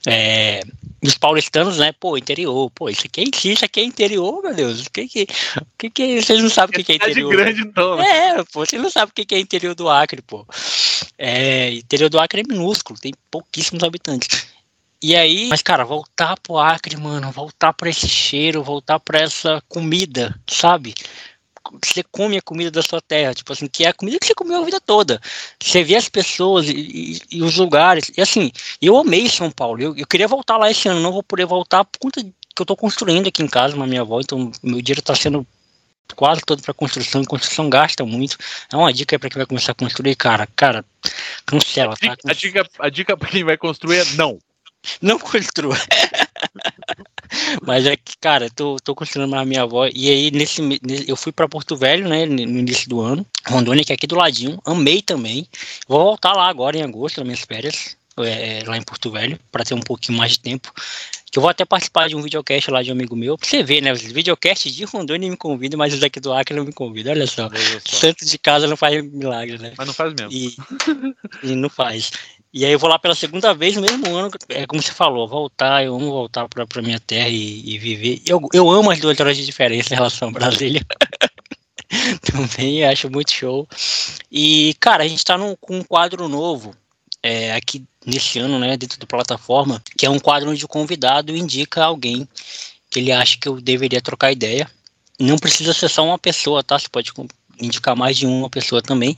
É, os paulistanos, né, pô, interior, pô, isso aqui é, isso aqui é interior, meu Deus. O que que, o que, que vocês não sabem o que, que é interior? grande, então. Né? É, pô, vocês não sabem o que, que é interior do Acre, pô. É, interior do Acre é minúsculo, tem pouquíssimos habitantes. E aí, mas cara, voltar pro Acre, mano, voltar para esse cheiro, voltar para essa comida, sabe? você come a comida da sua terra, tipo assim, que é a comida que você comeu a vida toda. Você vê as pessoas e, e, e os lugares. E assim, eu amei São Paulo. Eu, eu, queria voltar lá esse ano, não vou poder voltar por conta que eu estou construindo aqui em casa, na minha avó, então meu dinheiro está sendo quase todo para construção, e construção gasta muito. É uma dica para quem vai começar a construir, cara. Cara, cancela, tá? A dica, a dica para quem vai construir é não. Não construa. Mas é que, cara, tô, tô construindo a minha avó. E aí, nesse, eu fui para Porto Velho, né, no início do ano. Rondônia, que é aqui do ladinho. Amei também. Vou voltar lá agora em agosto, nas minhas férias. É, lá em Porto Velho, para ter um pouquinho mais de tempo. Que eu vou até participar de um videocast lá de um amigo meu. Pra você ver, né? Os videocasts de Rondônia me convidam, mas os aqui do Acre não me convidam. Olha só. Santo de casa não faz milagre, né? Mas não faz mesmo. E, e não faz. E aí eu vou lá pela segunda vez no mesmo ano, é como você falou, voltar, eu amo voltar para a minha terra e, e, viver. Eu, eu amo as duas horas de diferença em relação a Brasília. Também acho muito show. E, cara, a gente está com um quadro novo é, aqui nesse ano, né, dentro da plataforma, que é um quadro onde o convidado indica alguém que ele acha que eu deveria trocar ideia. Não precisa ser só uma pessoa, tá? Você pode indicar mais de uma pessoa também.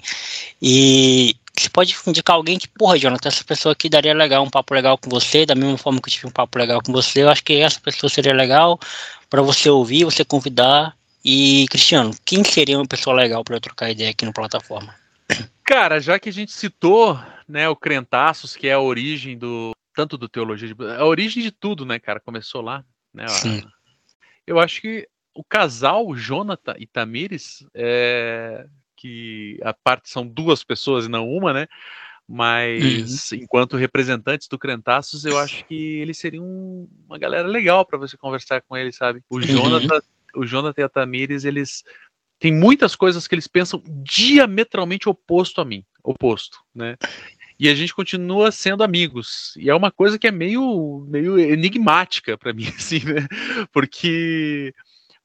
E você pode indicar alguém que, porra, Jonathan, essa pessoa aqui daria legal, um papo legal com você, da mesma forma que eu tive um papo legal com você, eu acho que essa pessoa seria legal para você ouvir, você convidar. E, Cristiano, quem seria uma pessoa legal para eu trocar ideia aqui no plataforma? Cara, já que a gente citou, né, o Crentaços, que é a origem do tanto do teologia, de, a origem de tudo, né, cara, começou lá, né? Sim. Eu acho que o casal Jonathan e Tamires é, que a parte são duas pessoas e não uma, né? Mas uhum. enquanto representantes do Crentaços, eu acho que eles seriam uma galera legal para você conversar com eles, sabe? O uhum. Jonathan, uhum. o Jonathan e a Tamires, eles têm muitas coisas que eles pensam diametralmente oposto a mim, oposto, né? E a gente continua sendo amigos. E é uma coisa que é meio, meio enigmática para mim, assim, né? Porque,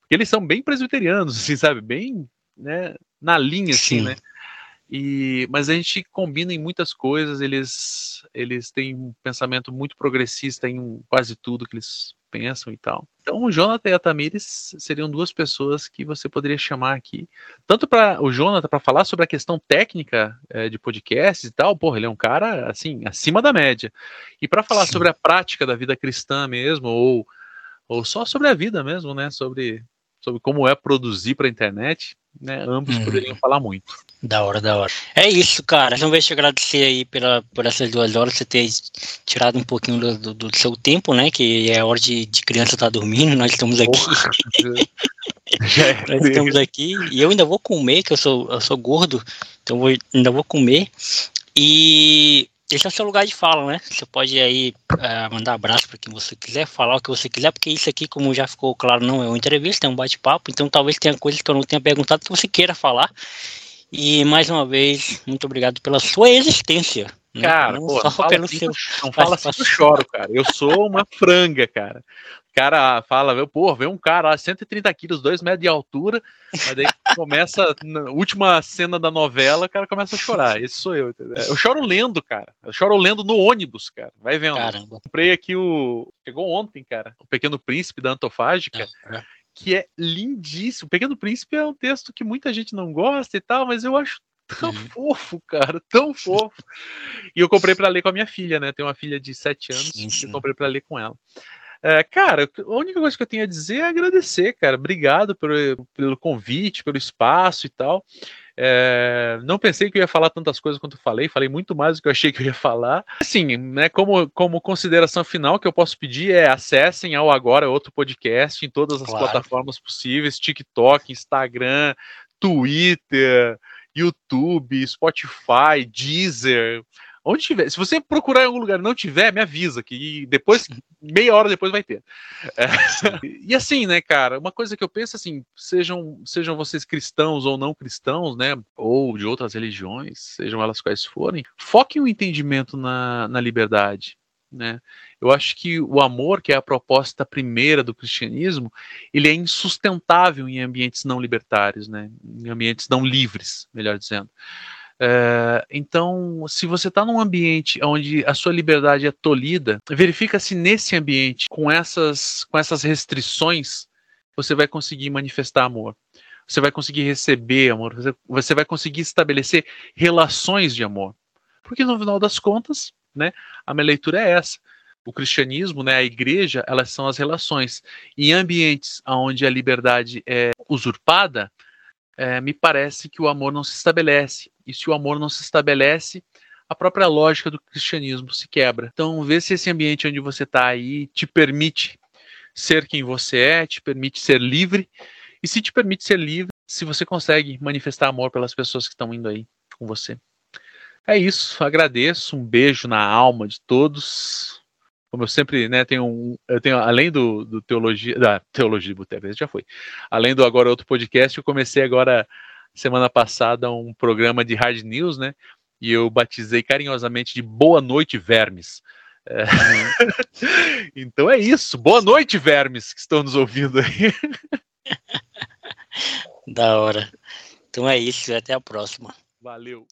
porque eles são bem presbiterianos, assim, sabe? Bem, né? Na linha, assim, Sim. né? E, mas a gente combina em muitas coisas, eles, eles têm um pensamento muito progressista em quase tudo que eles pensam e tal. Então, o Jonathan e a Tamires seriam duas pessoas que você poderia chamar aqui. Tanto para o Jonathan para falar sobre a questão técnica é, de podcasts e tal, porra, ele é um cara assim, acima da média. E para falar Sim. sobre a prática da vida cristã mesmo, ou, ou só sobre a vida mesmo, né? Sobre, sobre como é produzir para a internet, né, ambos hum. poderiam falar muito. Da hora, da hora. É isso, cara. Não vejo te agradecer aí pela, por essas duas horas, você ter tirado um pouquinho do, do, do seu tempo, né? Que é hora de, de criança estar tá dormindo, nós estamos aqui. nós estamos aqui. E eu ainda vou comer, que eu sou, eu sou gordo, então vou, ainda vou comer. E esse é o seu lugar de fala, né? Você pode aí uh, mandar abraço para quem você quiser, falar o que você quiser, porque isso aqui, como já ficou claro, não é uma entrevista, é um bate-papo, então talvez tenha coisas que eu não tenha perguntado que você queira falar. E mais uma vez, muito obrigado pela sua existência. Né? Cara, não, pô, não fala, assim, seu... não fala assim eu choro, cara. Eu sou uma franga, cara cara fala, pô, vê um cara lá, 130 quilos, 2 metros de altura, mas daí começa, na última cena da novela, o cara começa a chorar. Esse sou eu, entendeu? Eu choro lendo, cara. Eu choro lendo no ônibus, cara. Vai vendo. Caramba. Comprei aqui o. Chegou ontem, cara. O Pequeno Príncipe da Antofágica. É, é. Que é lindíssimo. O Pequeno Príncipe é um texto que muita gente não gosta e tal, mas eu acho tão uhum. fofo, cara, tão fofo. E eu comprei para ler com a minha filha, né? Tenho uma filha de 7 anos sim, sim. e comprei para ler com ela. É, cara, a única coisa que eu tenho a dizer é agradecer, cara. Obrigado pelo, pelo convite, pelo espaço e tal. É, não pensei que eu ia falar tantas coisas quanto falei, falei muito mais do que eu achei que eu ia falar. Assim, né, como, como consideração final que eu posso pedir é acessem ao Agora Outro Podcast em todas as claro. plataformas possíveis, TikTok, Instagram, Twitter, YouTube, Spotify, Deezer, Onde tiver. Se você procurar em algum lugar e não tiver, me avisa que depois, meia hora depois vai ter. É. E assim, né, cara, uma coisa que eu penso assim, sejam, sejam vocês cristãos ou não cristãos, né, ou de outras religiões, sejam elas quais forem, foquem o entendimento na, na liberdade. Né? Eu acho que o amor, que é a proposta primeira do cristianismo, ele é insustentável em ambientes não libertários, né? em ambientes não livres, melhor dizendo. É, então, se você está num ambiente onde a sua liberdade é tolhida, verifica se nesse ambiente, com essas, com essas restrições, você vai conseguir manifestar amor. Você vai conseguir receber amor, você, você vai conseguir estabelecer relações de amor. Porque no final das contas, né, a minha leitura é essa. O cristianismo, né, a igreja, elas são as relações. Em ambientes onde a liberdade é usurpada, é, me parece que o amor não se estabelece. E se o amor não se estabelece, a própria lógica do cristianismo se quebra. Então, vê se esse ambiente onde você está aí te permite ser quem você é, te permite ser livre. E se te permite ser livre, se você consegue manifestar amor pelas pessoas que estão indo aí com você. É isso, agradeço, um beijo na alma de todos como eu sempre né, tenho um, eu tenho além do, do teologia da teologia de boteco já foi. Além do agora outro podcast eu comecei agora semana passada um programa de hard news né e eu batizei carinhosamente de boa noite vermes. É... então é isso boa noite vermes que estão nos ouvindo aí. Da hora. Então é isso até a próxima. Valeu